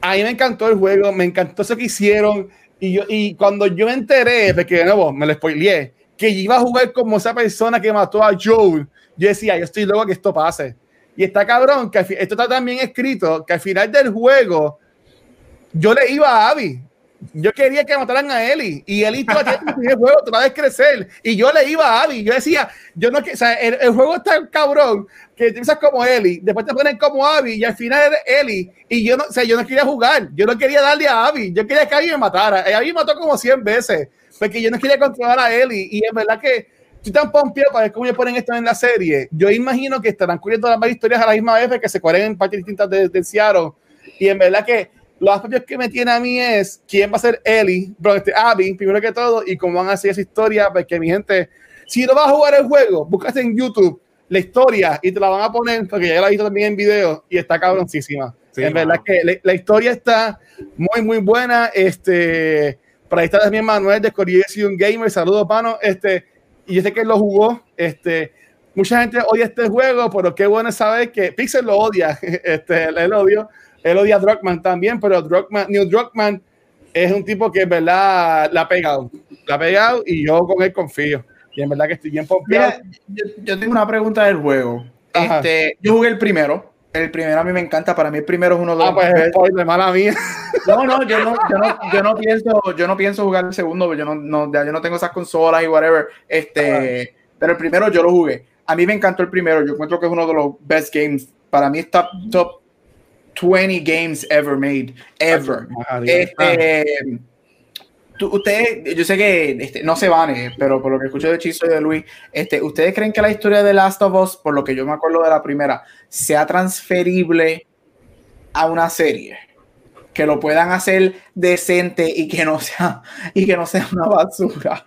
a mí me encantó el juego, me encantó eso que hicieron, y, yo, y cuando yo me enteré, de que de nuevo me lo spoileé, que iba a jugar como esa persona que mató a Joel, yo decía, yo estoy loco que esto pase. Y está cabrón, que esto está también escrito, que al final del juego, yo le iba a Abby. Yo quería que mataran a Eli y Eli todavía el juego otra vez crecer y yo le iba a Abby. Yo decía, yo no, o sea, el, el, juego está cabrón que te empiezas como Eli, después te ponen como Abby y al final eres Eli y yo no, o sea, yo no quería jugar, yo no quería darle a Abby, yo quería que Abby me matara. Abby me mató como 100 veces porque yo no quería controlar a Eli y es verdad que estoy tan pompeado para ver cómo me ponen esto en la serie. Yo imagino que estarán cubriendo las historias a la misma vez que se cuaren en partes distintas de, de Seattle y en verdad que los aspectos que me tiene a mí es quién va a ser Ellie, bro, este Abby, primero que todo, y cómo van a hacer esa historia, porque mi gente, si no vas a jugar el juego, buscas en YouTube la historia y te la van a poner, porque ya la he visto también en video y está cabroncísima. Sí, en verdad que la, la, historia está muy, muy buena. Este, por ahí está también Manuel de un Gamer, saludos, mano. Este, y yo sé que él lo jugó. Este, mucha gente odia este juego, pero qué bueno saber que Pixel lo odia. Este, él odio él odia a Druckmann también, pero Druckmann, Neil Druckmann es un tipo que en verdad la ha pegado. La ha pegado y yo con él confío. Y en verdad que estoy bien pompeado. Yo, yo, tengo una pregunta del juego. Este, yo jugué el primero. El primero a mí me encanta. Para mí el primero es uno de los. Ah, pues de mala mía. No, no, yo no, yo no, yo no pienso, yo no pienso jugar el segundo, yo no, no, yo no tengo esas consolas y whatever. Este, pero el primero yo lo jugué. A mí me encantó el primero. Yo encuentro que es uno de los best games. Para mí está top 20 games ever made, ever. Este, usted, yo sé que este, no se van, pero por lo que escucho de Chiso y de Luis, este, ¿ustedes creen que la historia de Last of Us, por lo que yo me acuerdo de la primera, sea transferible a una serie? Que lo puedan hacer decente y que no sea, y que no sea una basura.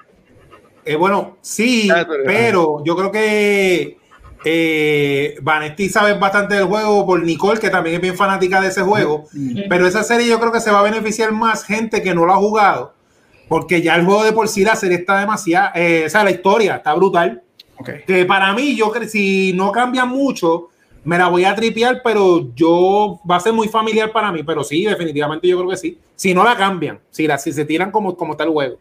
Eh, bueno, sí, pero yo creo que eh, Vanetti sabe bastante del juego por Nicole, que también es bien fanática de ese juego. Pero esa serie yo creo que se va a beneficiar más gente que no lo ha jugado. Porque ya el juego de por sí, la serie está demasiado. Eh, o sea, la historia está brutal. Que para mí, yo creo si no cambia mucho, me la voy a tripear, pero yo va a ser muy familiar para mí. Pero sí, definitivamente yo creo que sí. Si no la cambian, si, la, si se tiran como, como está el juego.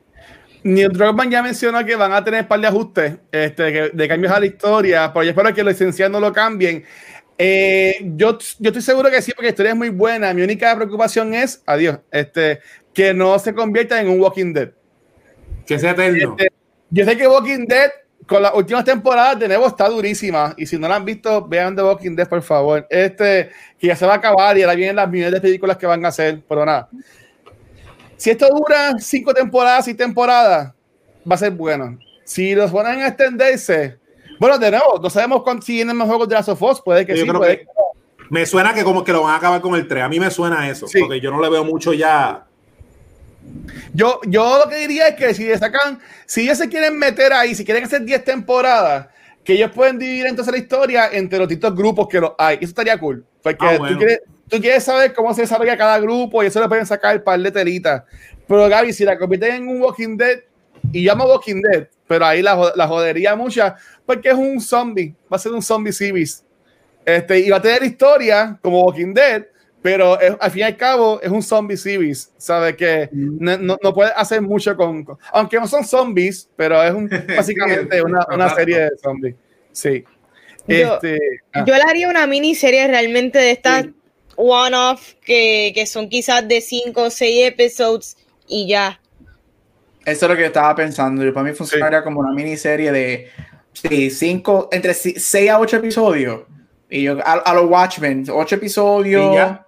Neil Druckmann ya mencionó que van a tener un par de ajustes este, de cambios a la historia, pero yo espero que los licenciados no lo cambien. Eh, yo, yo estoy seguro que sí, porque la historia es muy buena. Mi única preocupación es, adiós, este, que no se convierta en un Walking Dead. Que sea eterno. Este, yo sé que Walking Dead, con las últimas temporadas de nuevo, está durísima. Y si no la han visto, vean The Walking Dead, por favor. Este, que ya se va a acabar y ahora vienen las millones de películas que van a hacer, pero nada. Si esto dura cinco temporadas y temporadas, va a ser bueno. Si los ponen a extenderse, bueno, de nuevo, no sabemos cuántos siguen más juegos de Last of Us, puede que yo sí, puede que Me suena que como que lo van a acabar con el 3. A mí me suena eso, sí. porque yo no le veo mucho ya. Yo, yo lo que diría es que si le sacan, si ellos se quieren meter ahí, si quieren hacer 10 temporadas, que ellos pueden dividir entonces la historia entre los distintos grupos que los hay. Eso estaría cool. Porque ah, bueno. tú quieres tú quieres saber cómo se desarrolla cada grupo y eso le pueden sacar el par de telitas. Pero Gaby, si la convierten en un Walking Dead, y llamo Walking Dead, pero ahí la, la jodería mucha, porque es un zombie, va a ser un zombie civis. Este, y va a tener historia como Walking Dead, pero es, al fin y al cabo es un zombie civis, ¿sabes? Que mm. no, no, puede hacer mucho con, con, Aunque no son zombies, pero es un, básicamente una, una serie de zombies. Sí. Yo, este, ah. yo le haría una miniserie realmente de estas sí one-off que, que, son quizás de 5 o 6 episodios y ya. Eso es lo que estaba pensando. Yo, para mí funcionaría como una miniserie de sí, cinco, entre seis a ocho episodios. Y yo, a, los Watchmen, ocho episodios y ya.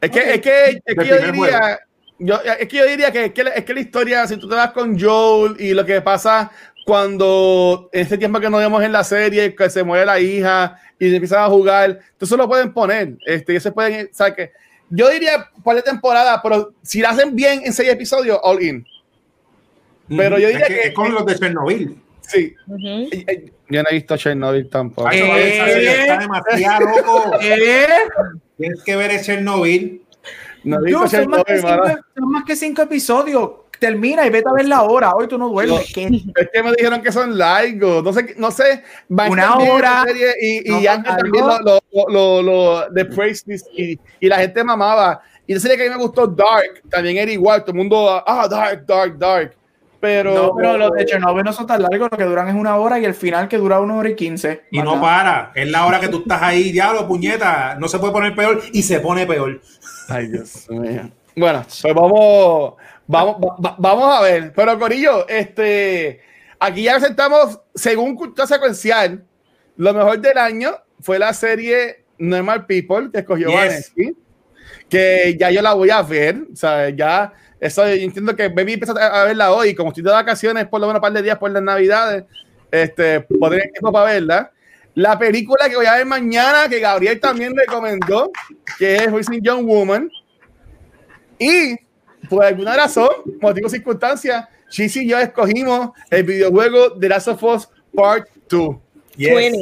Es que, es que, es que yo diría, yo, es que yo diría que, es que, es que la historia, si tú te vas con Joel y lo que pasa cuando en ese tiempo que nos vemos en la serie, que se muere la hija y empiezan a jugar, entonces lo pueden poner. Este, se pueden, o que yo diría por la temporada, pero si la hacen bien en seis episodios, all in. Pero yo diría que, es con los de Chernobyl. Sí. Yo no he visto Chernobyl tampoco. ¿Eh? Está demasiado loco. ¿Eh? Tienes que ver Chernobyl. No he visto Chernobyl, son más que cinco episodios termina y vete a verla ahora. Hoy tú no duermes. Es que me dijeron que son largos. No sé, no sé. Una hora. y, y también lo, lo, lo, de Praise y, y, la gente mamaba. Y la serie que a mí me gustó, Dark, también era igual. Todo el mundo, ah, Dark, Dark, Dark. Pero, no, pero los de Chernobyl no son tan largos, lo que duran es una hora y el final que dura una hora y quince. Y no para, es la hora que tú estás ahí, diablo, puñeta, no se puede poner peor y se pone peor. Ay, Dios mío. Bueno, pues vamos, Vamos, vamos a ver. Pero Corillo, este, aquí ya presentamos, según cultura secuencial, lo mejor del año fue la serie Normal People que escogió yes. que ya yo la voy a ver. O sea, ya, eso entiendo que Baby empezó a verla hoy. Como estoy de vacaciones, por lo menos un par de días por las Navidades, este, podré tiempo para verla. La película que voy a ver mañana, que Gabriel también recomendó, que es Wishing Young Woman. Y por alguna razón, motivo circunstancia, Chis y yo escogimos el videojuego de Last of Us Part 2. Yes.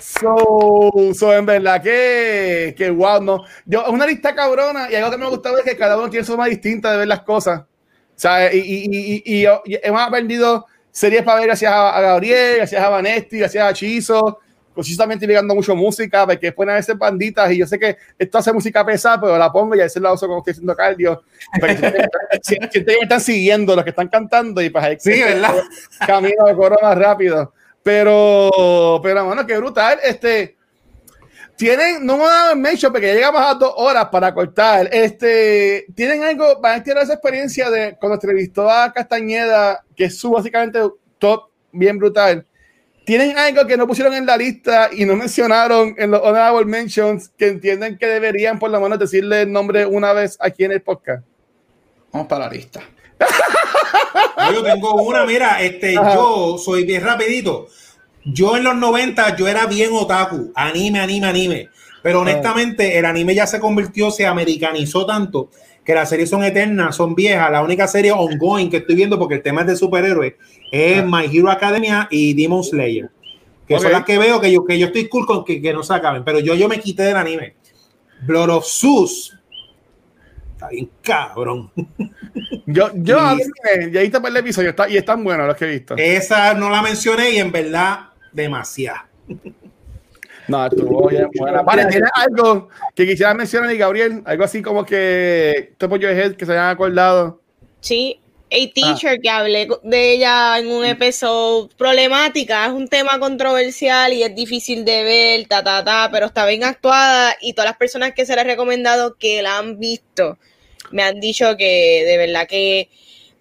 So, so, en verdad que, que wow, no. Yo, es una lista cabrona y algo que me gusta es que cada uno tiene su forma distinta de ver las cosas. ¿sabes? Y, y, y, y, hemos aprendido series para ver gracias a, Gabriel, gracias a Vanesti, gracias a Chizo, constantemente ligando mucho música, porque después a veces banditas, y yo sé que esto hace música pesada, pero la pongo y a veces la uso como estoy haciendo cardio. Si ustedes están siguiendo los que están cantando y pues ahí sí, ¿verdad? camino de coro más rápido. Pero, pero bueno, qué brutal. Este, tienen, no me dan mention porque ya llegamos a dos horas para cortar. Este, tienen algo, van a tener esa experiencia de cuando entrevistó a Castañeda, que es su básicamente top bien brutal ¿Tienen algo que no pusieron en la lista y no mencionaron en los honorable mentions que entienden que deberían por lo menos decirle el nombre una vez aquí en el podcast? Vamos para la lista. Yo tengo una, mira, este, yo soy bien rapidito. Yo en los 90 yo era bien otaku, anime, anime, anime. Pero honestamente el anime ya se convirtió, se americanizó tanto que las series son eternas, son viejas. La única serie ongoing que estoy viendo, porque el tema es de superhéroes, es. My Hero Academia y Demon Slayer. Que son las que veo que yo, que yo estoy cool con que, que no se acaben. Pero yo, yo me quité del anime. Blood of Sus. Está bien cabrón. Yo, yo y, ya visto por el episodio está, y están buenos los que he visto. Esa no la mencioné y en verdad, demasiado. No, estuvo bien buena. Vale, ¿tienes algo que quisiera mencionar, y Gabriel? Algo así como que este pollo de que se hayan acordado. Sí, a Teacher, que hablé de ella en un episodio problemática, es un tema controversial y es difícil de ver, ta, ta, ta, pero está bien actuada y todas las personas que se le he recomendado que la han visto me han dicho que de verdad que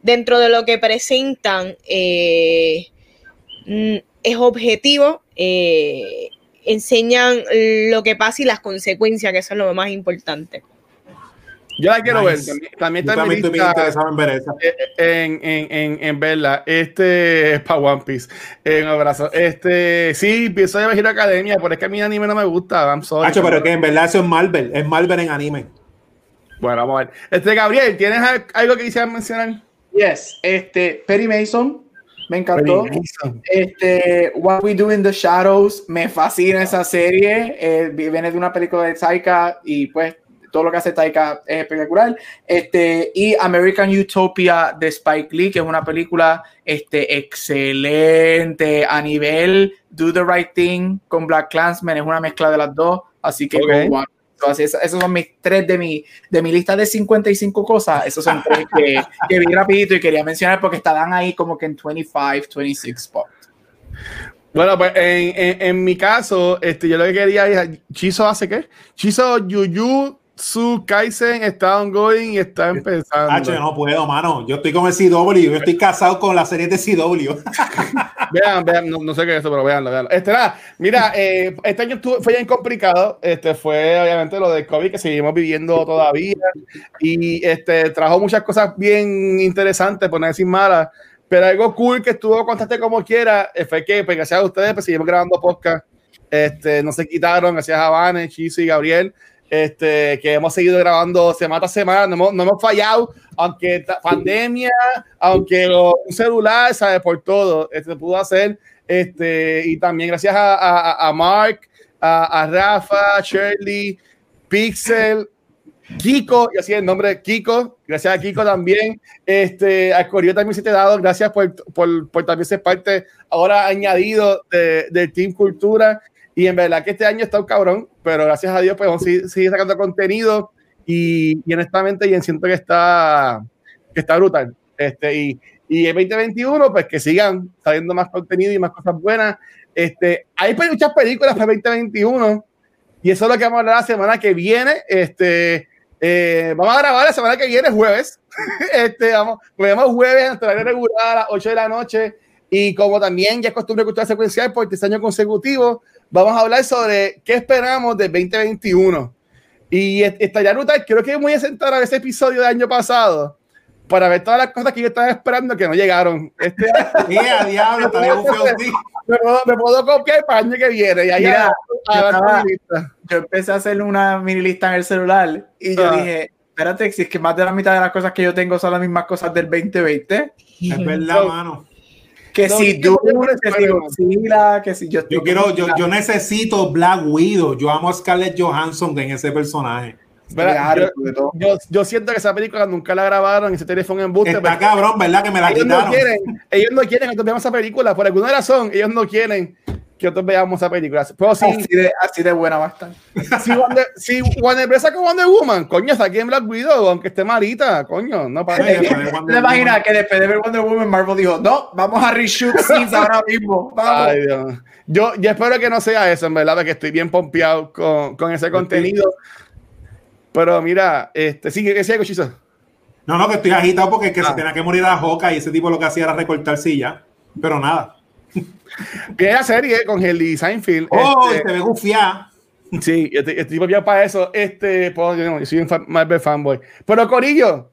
dentro de lo que presentan eh, mm, es objetivo, eh, enseñan lo que pasa y las consecuencias, que eso es lo más importante. Yo la quiero ver. También, está en en ver esa. Eh, en, en, en, en verla. Este es para One Piece. Un abrazo. Este, sí, pienso de ir a academia, pero es que a mí anime no me gusta. I'm sorry. pero que en verdad eso es Marvel. Es Marvel en anime. Bueno, vamos a ver. Este, Gabriel, ¿tienes algo que quisieras mencionar? Yes. Este, Perry Mason. Me encantó. Este, What We Do in the Shadows. Me fascina esa serie. Eh, viene de una película de Taika y pues todo lo que hace Taika es espectacular. Este, y American Utopia de Spike Lee, que es una película este, excelente a nivel Do the Right Thing con Black Clansman, es una mezcla de las dos, así que esos son mis tres de mi, de mi lista de 55 cosas. Esos son tres que, que vi rapidito y quería mencionar porque estaban ahí como que en 25, 26 spots. Bueno, pues en, en, en, mi caso, este, yo lo que quería es, Chizo hace qué? Chizo Yuyu su Kaizen está ongoing y está empezando. Hacho, no puedo, mano. Yo estoy con el CW, yo estoy casado con la serie de CW. vean, vean, no, sé qué es eso, pero veanlo, veanlo. Este, nada, mira, eh, este año fue bien complicado. Este fue obviamente lo del COVID que seguimos viviendo todavía. Y este trajo muchas cosas bien interesantes, por no decir malas. Pero algo cool que estuvo constante como quiera eh, fue que, pues, gracias a ustedes, pues seguimos grabando podcast. Este, no se quitaron, gracias a Vanes, Chiso y Gabriel este, que hemos seguido grabando semana a semana, no hemos, no hemos fallado, aunque pandemia, aunque un celular, sabe, por todo, este, pudo hacer, este, y también gracias a, a, a Mark, a, a, Rafa, Shirley, Pixel, Kiko, y así el nombre Kiko, gracias a Kiko también, este, a Corio también se te ha dado, gracias por, por, por, también ser parte ahora añadido de, del Team Cultura, y en verdad que este año está un cabrón, pero gracias a Dios, pues vamos a seguir, sacando contenido y, y, honestamente, y siento que está, que está brutal. Este, y, y el 2021, pues que sigan saliendo más contenido y más cosas buenas. Este, hay muchas películas para 2021 y eso es lo que vamos a hablar la semana que viene. Este, eh, vamos a grabar la semana que viene, jueves. este, vamos, vemos jueves, hasta la regular a las 8 de la noche. Y como también ya es costumbre cultural secuencial por este año consecutivo, vamos a hablar sobre qué esperamos del 2021. Y estaría brutal, creo que voy a sentar a ese episodio del año pasado para ver todas las cosas que yo estaba esperando que no llegaron. Este yeah, diablo, me, puedo, me puedo copiar para el año que viene. Y ahí Mira, yo, estaba, yo, empecé a hacer una mini lista en el celular y yo ah. dije, espérate, si es que más de la mitad de las cosas que yo tengo son las mismas cosas del 2020. Es verdad, mano. Que si tú, que si Godzilla, que si yo Yo quiero, yo, yo, necesito Black Widow. Yo amo a Scarlett Johansson en ese personaje. Yo, yo, yo, siento que esa película nunca la grabaron y ese teléfono en buste. Está cabrón, ¿verdad? Que me la ellos quitaron. No quieren, ellos no quieren que veamos esa película. Por alguna razón, ellos no quieren que nosotros veamos esa película. Pero sí, así, de, así de buena va a estar. Si Wonder, si Wonder sacó Wonder Woman, coño, está aquí en Black Widow, aunque esté malita, coño, no pasa. ¿Te imaginas que después de ver Wonder Woman, Marvel dijo, no, vamos a reshoot scenes ahora mismo? Vamos. Ay, Dios. Yo, yo espero que no sea eso, en verdad, que estoy bien pompeado con, con ese contenido. Pero mira, este, sí, ¿qué decía Cochizo? No, no, que estoy agitado porque que se ah. tenía que morir a la Joca y ese tipo lo que hacía era recortar silla, pero nada. Viene la serie con Helly Seinfeld. Oh, este, te gufiar. Sí, estoy, estoy para eso. Este, pues, yo, soy un Marvel fanboy. Pero Corillo,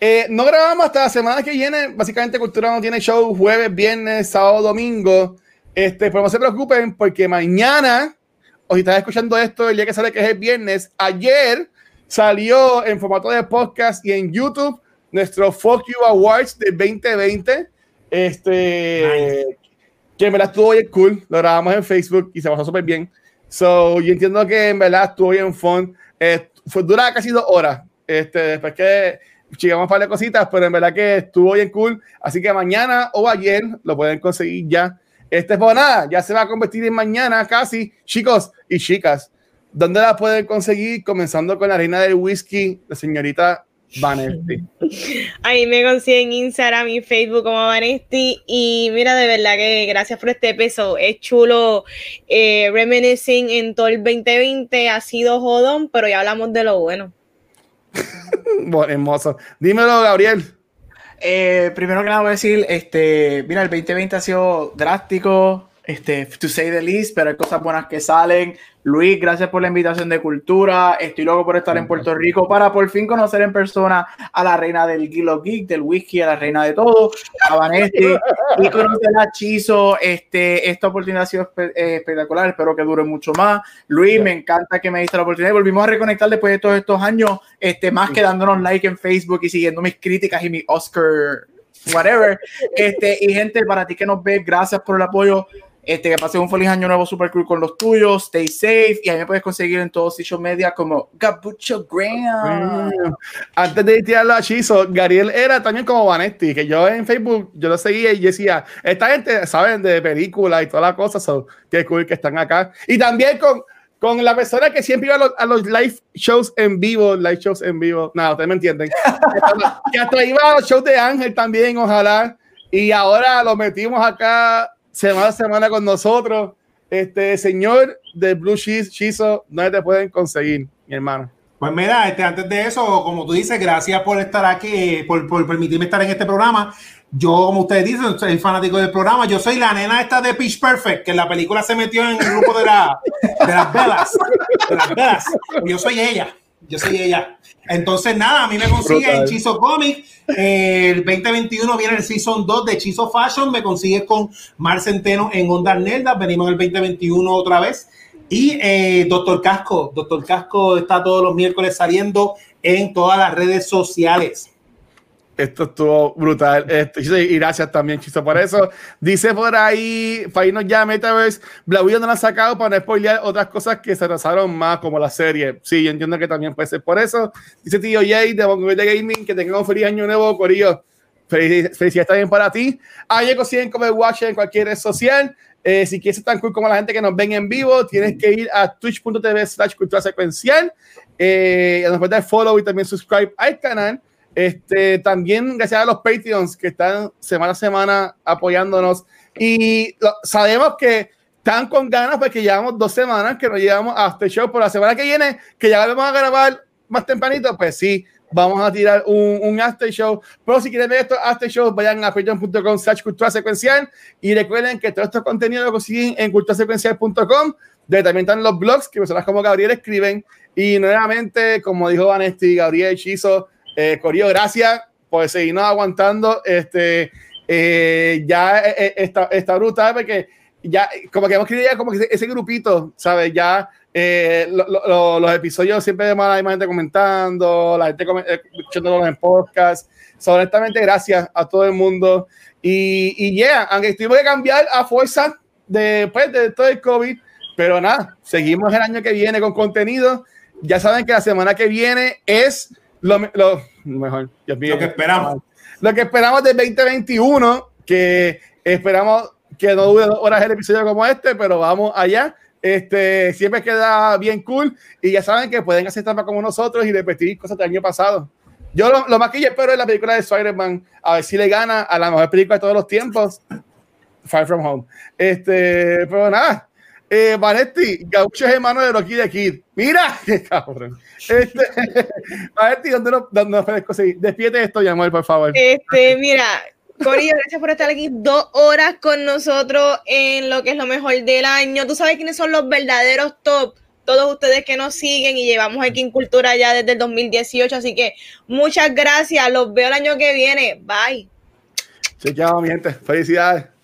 eh, no grabamos hasta la semana que viene. Básicamente, Cultura no tiene show jueves, viernes, sábado, domingo. Este, pero no se preocupen porque mañana, o si estás escuchando esto el día que sale, que es el viernes, ayer salió en formato de podcast y en YouTube nuestro Fuck You Awards de 2020. Este, que en verdad estuvo bien cool, lo grabamos en Facebook y se pasó súper bien. So, yo entiendo que en verdad estuvo bien fun. Eh, fue, dura casi dos horas. Este, después que llegamos un par cositas, pero en verdad que estuvo bien cool. Así que mañana o ayer lo pueden conseguir ya. Este pues nada, ya se va a convertir en mañana casi, chicos y chicas. ¿Dónde la pueden conseguir? Comenzando con la reina del whisky, la señorita Vanesti. Ahí me consiguen Instagram y Facebook como Vanesti. Y mira, de verdad que gracias por este peso. Es chulo eh, reminiscing en todo el 2020. Ha sido jodón, pero ya hablamos de lo bueno. bueno, hermoso. Dímelo, Gabriel. Eh, primero que nada voy a decir, este, mira, el 2020 ha sido drástico, este, to say the least, pero hay cosas buenas que salen. Luis, gracias por la invitación de cultura. Estoy loco por estar en Puerto Rico para por fin conocer en persona a la reina del Guilo Geek, del whisky, a la reina de todo, a Vanesti, y conocer a Chizo. Este, esta oportunidad ha sido eh, espectacular, espero que dure mucho más. Luis, me encanta que me diste la oportunidad. Volvimos a reconectar después de todos estos años, este, más que dándonos like en Facebook y siguiendo mis críticas y mi Oscar whatever. Este, y gente, para ti que nos ves, gracias por el apoyo. Este, que pases un feliz año nuevo super cool con los tuyos. Stay safe. Y ahí me puedes conseguir en todos social media como Gabucho Graham. Antes de tirarlo a Chizo, Gariel era también como Vanetti, que yo en Facebook yo lo seguía y decía, esta gente saben de películas y todas las cosas, so, qué cool que están acá. Y también con, con la persona que siempre iba a los, a los, live shows en vivo, live shows en vivo, nada, ustedes me entienden. que hasta iba a los shows de Ángel también, ojalá. Y ahora lo metimos acá semana a semana con nosotros. Este señor de Blue Cheese, Chizo, ¿dónde te pueden conseguir, mi hermano? Pues mira, este, antes de eso, como tú dices, gracias por estar aquí, por, por permitirme estar en este programa. Yo, como ustedes dicen, soy fanático del programa. Yo soy la nena esta de Pitch Perfect, que en la película se metió en el grupo de, la, de las velas. De las velas. Yo soy ella. Yo soy ella. Entonces, nada, a mí me consigue en Chizo Comics. el 2021 viene el Season 2 de Chizo Fashion. Me consigue con Mar Centeno en Onda Nerda. Venimos en el 2021 otra vez. Y eh, Doctor Casco. Doctor Casco está todos los miércoles saliendo en todas las redes sociales. Esto estuvo brutal. Esto, y gracias también, Chizo, por eso. Dice por ahí, Faino ya Metaverse, Black no la han sacado para no spoilear otras cosas que se atrasaron más, como la serie. Sí, yo entiendo que también puede ser por eso. Dice tío Jay de Bongo de Gaming, que tengan un feliz año nuevo, Corillo. Felicidades también para ti. Ahí consiguen como watch en cualquier red social. Eh, si quieres estar tan cool como la gente que nos ven en vivo, tienes que ir a twitch.tv slash cultura secuencial. Eh, nos puedes dar follow y también subscribe al canal. Este, también gracias a los Patreons que están semana a semana apoyándonos. Y sabemos que están con ganas porque llevamos dos semanas que nos llevamos a este show. Por la semana que viene, que ya vamos a grabar más tempranito, pues sí, vamos a tirar un, un after show. Pero si quieren ver estos after shows, vayan a patreon.com slash cultura secuencial y recuerden que todo este contenido lo consiguen en culturasecuencial.com, donde también están los blogs que personas como Gabriel escriben. Y nuevamente, como dijo Vanesti, Gabriel Hechizo, eh, Corio, gracias por seguirnos aguantando. Este, eh, ya eh, eh, está, brutal porque ya, como que hemos querido como que ese, grupito, ¿sabes? Ya los episodios siempre de mala gente comentando, la gente escuchándolos en podcast. honestamente, gracias a todo el mundo. Y, y yeah, aunque tuvimos que cambiar a fuerza después de todo el COVID, pero nada, seguimos el año que viene con contenido. Ya saben que la semana que viene es lo, mejor. lo que esperamos. Lo que esperamos del 2021, que esperamos que no dure dos horas el episodio como este, pero vamos allá. Este, siempre queda bien cool y ya saben que pueden hacer trampa como nosotros y repetir cosas del año pasado. Yo lo, más que yo espero es la película de Spider-Man, a ver si le gana a la mejor película de todos los tiempos, Far From Home. Este, pero nada, eh, Vanetti, Gaucho es hermano de Rocky de Kid. Mira, qué cabrón. Este, Vanetti, ¿dónde nos, dónde puedes conseguir? Despídete esto, Yamuel, por favor. Este, mira, Corillo, gracias por estar aquí dos horas con nosotros en lo que es lo mejor del año. Tú sabes quiénes son los verdaderos top. Todos ustedes que nos siguen y llevamos aquí en Cultura ya desde el 2018. Así que muchas gracias. Los veo el año que viene. Bye. Chequeado, mi gente. Felicidades.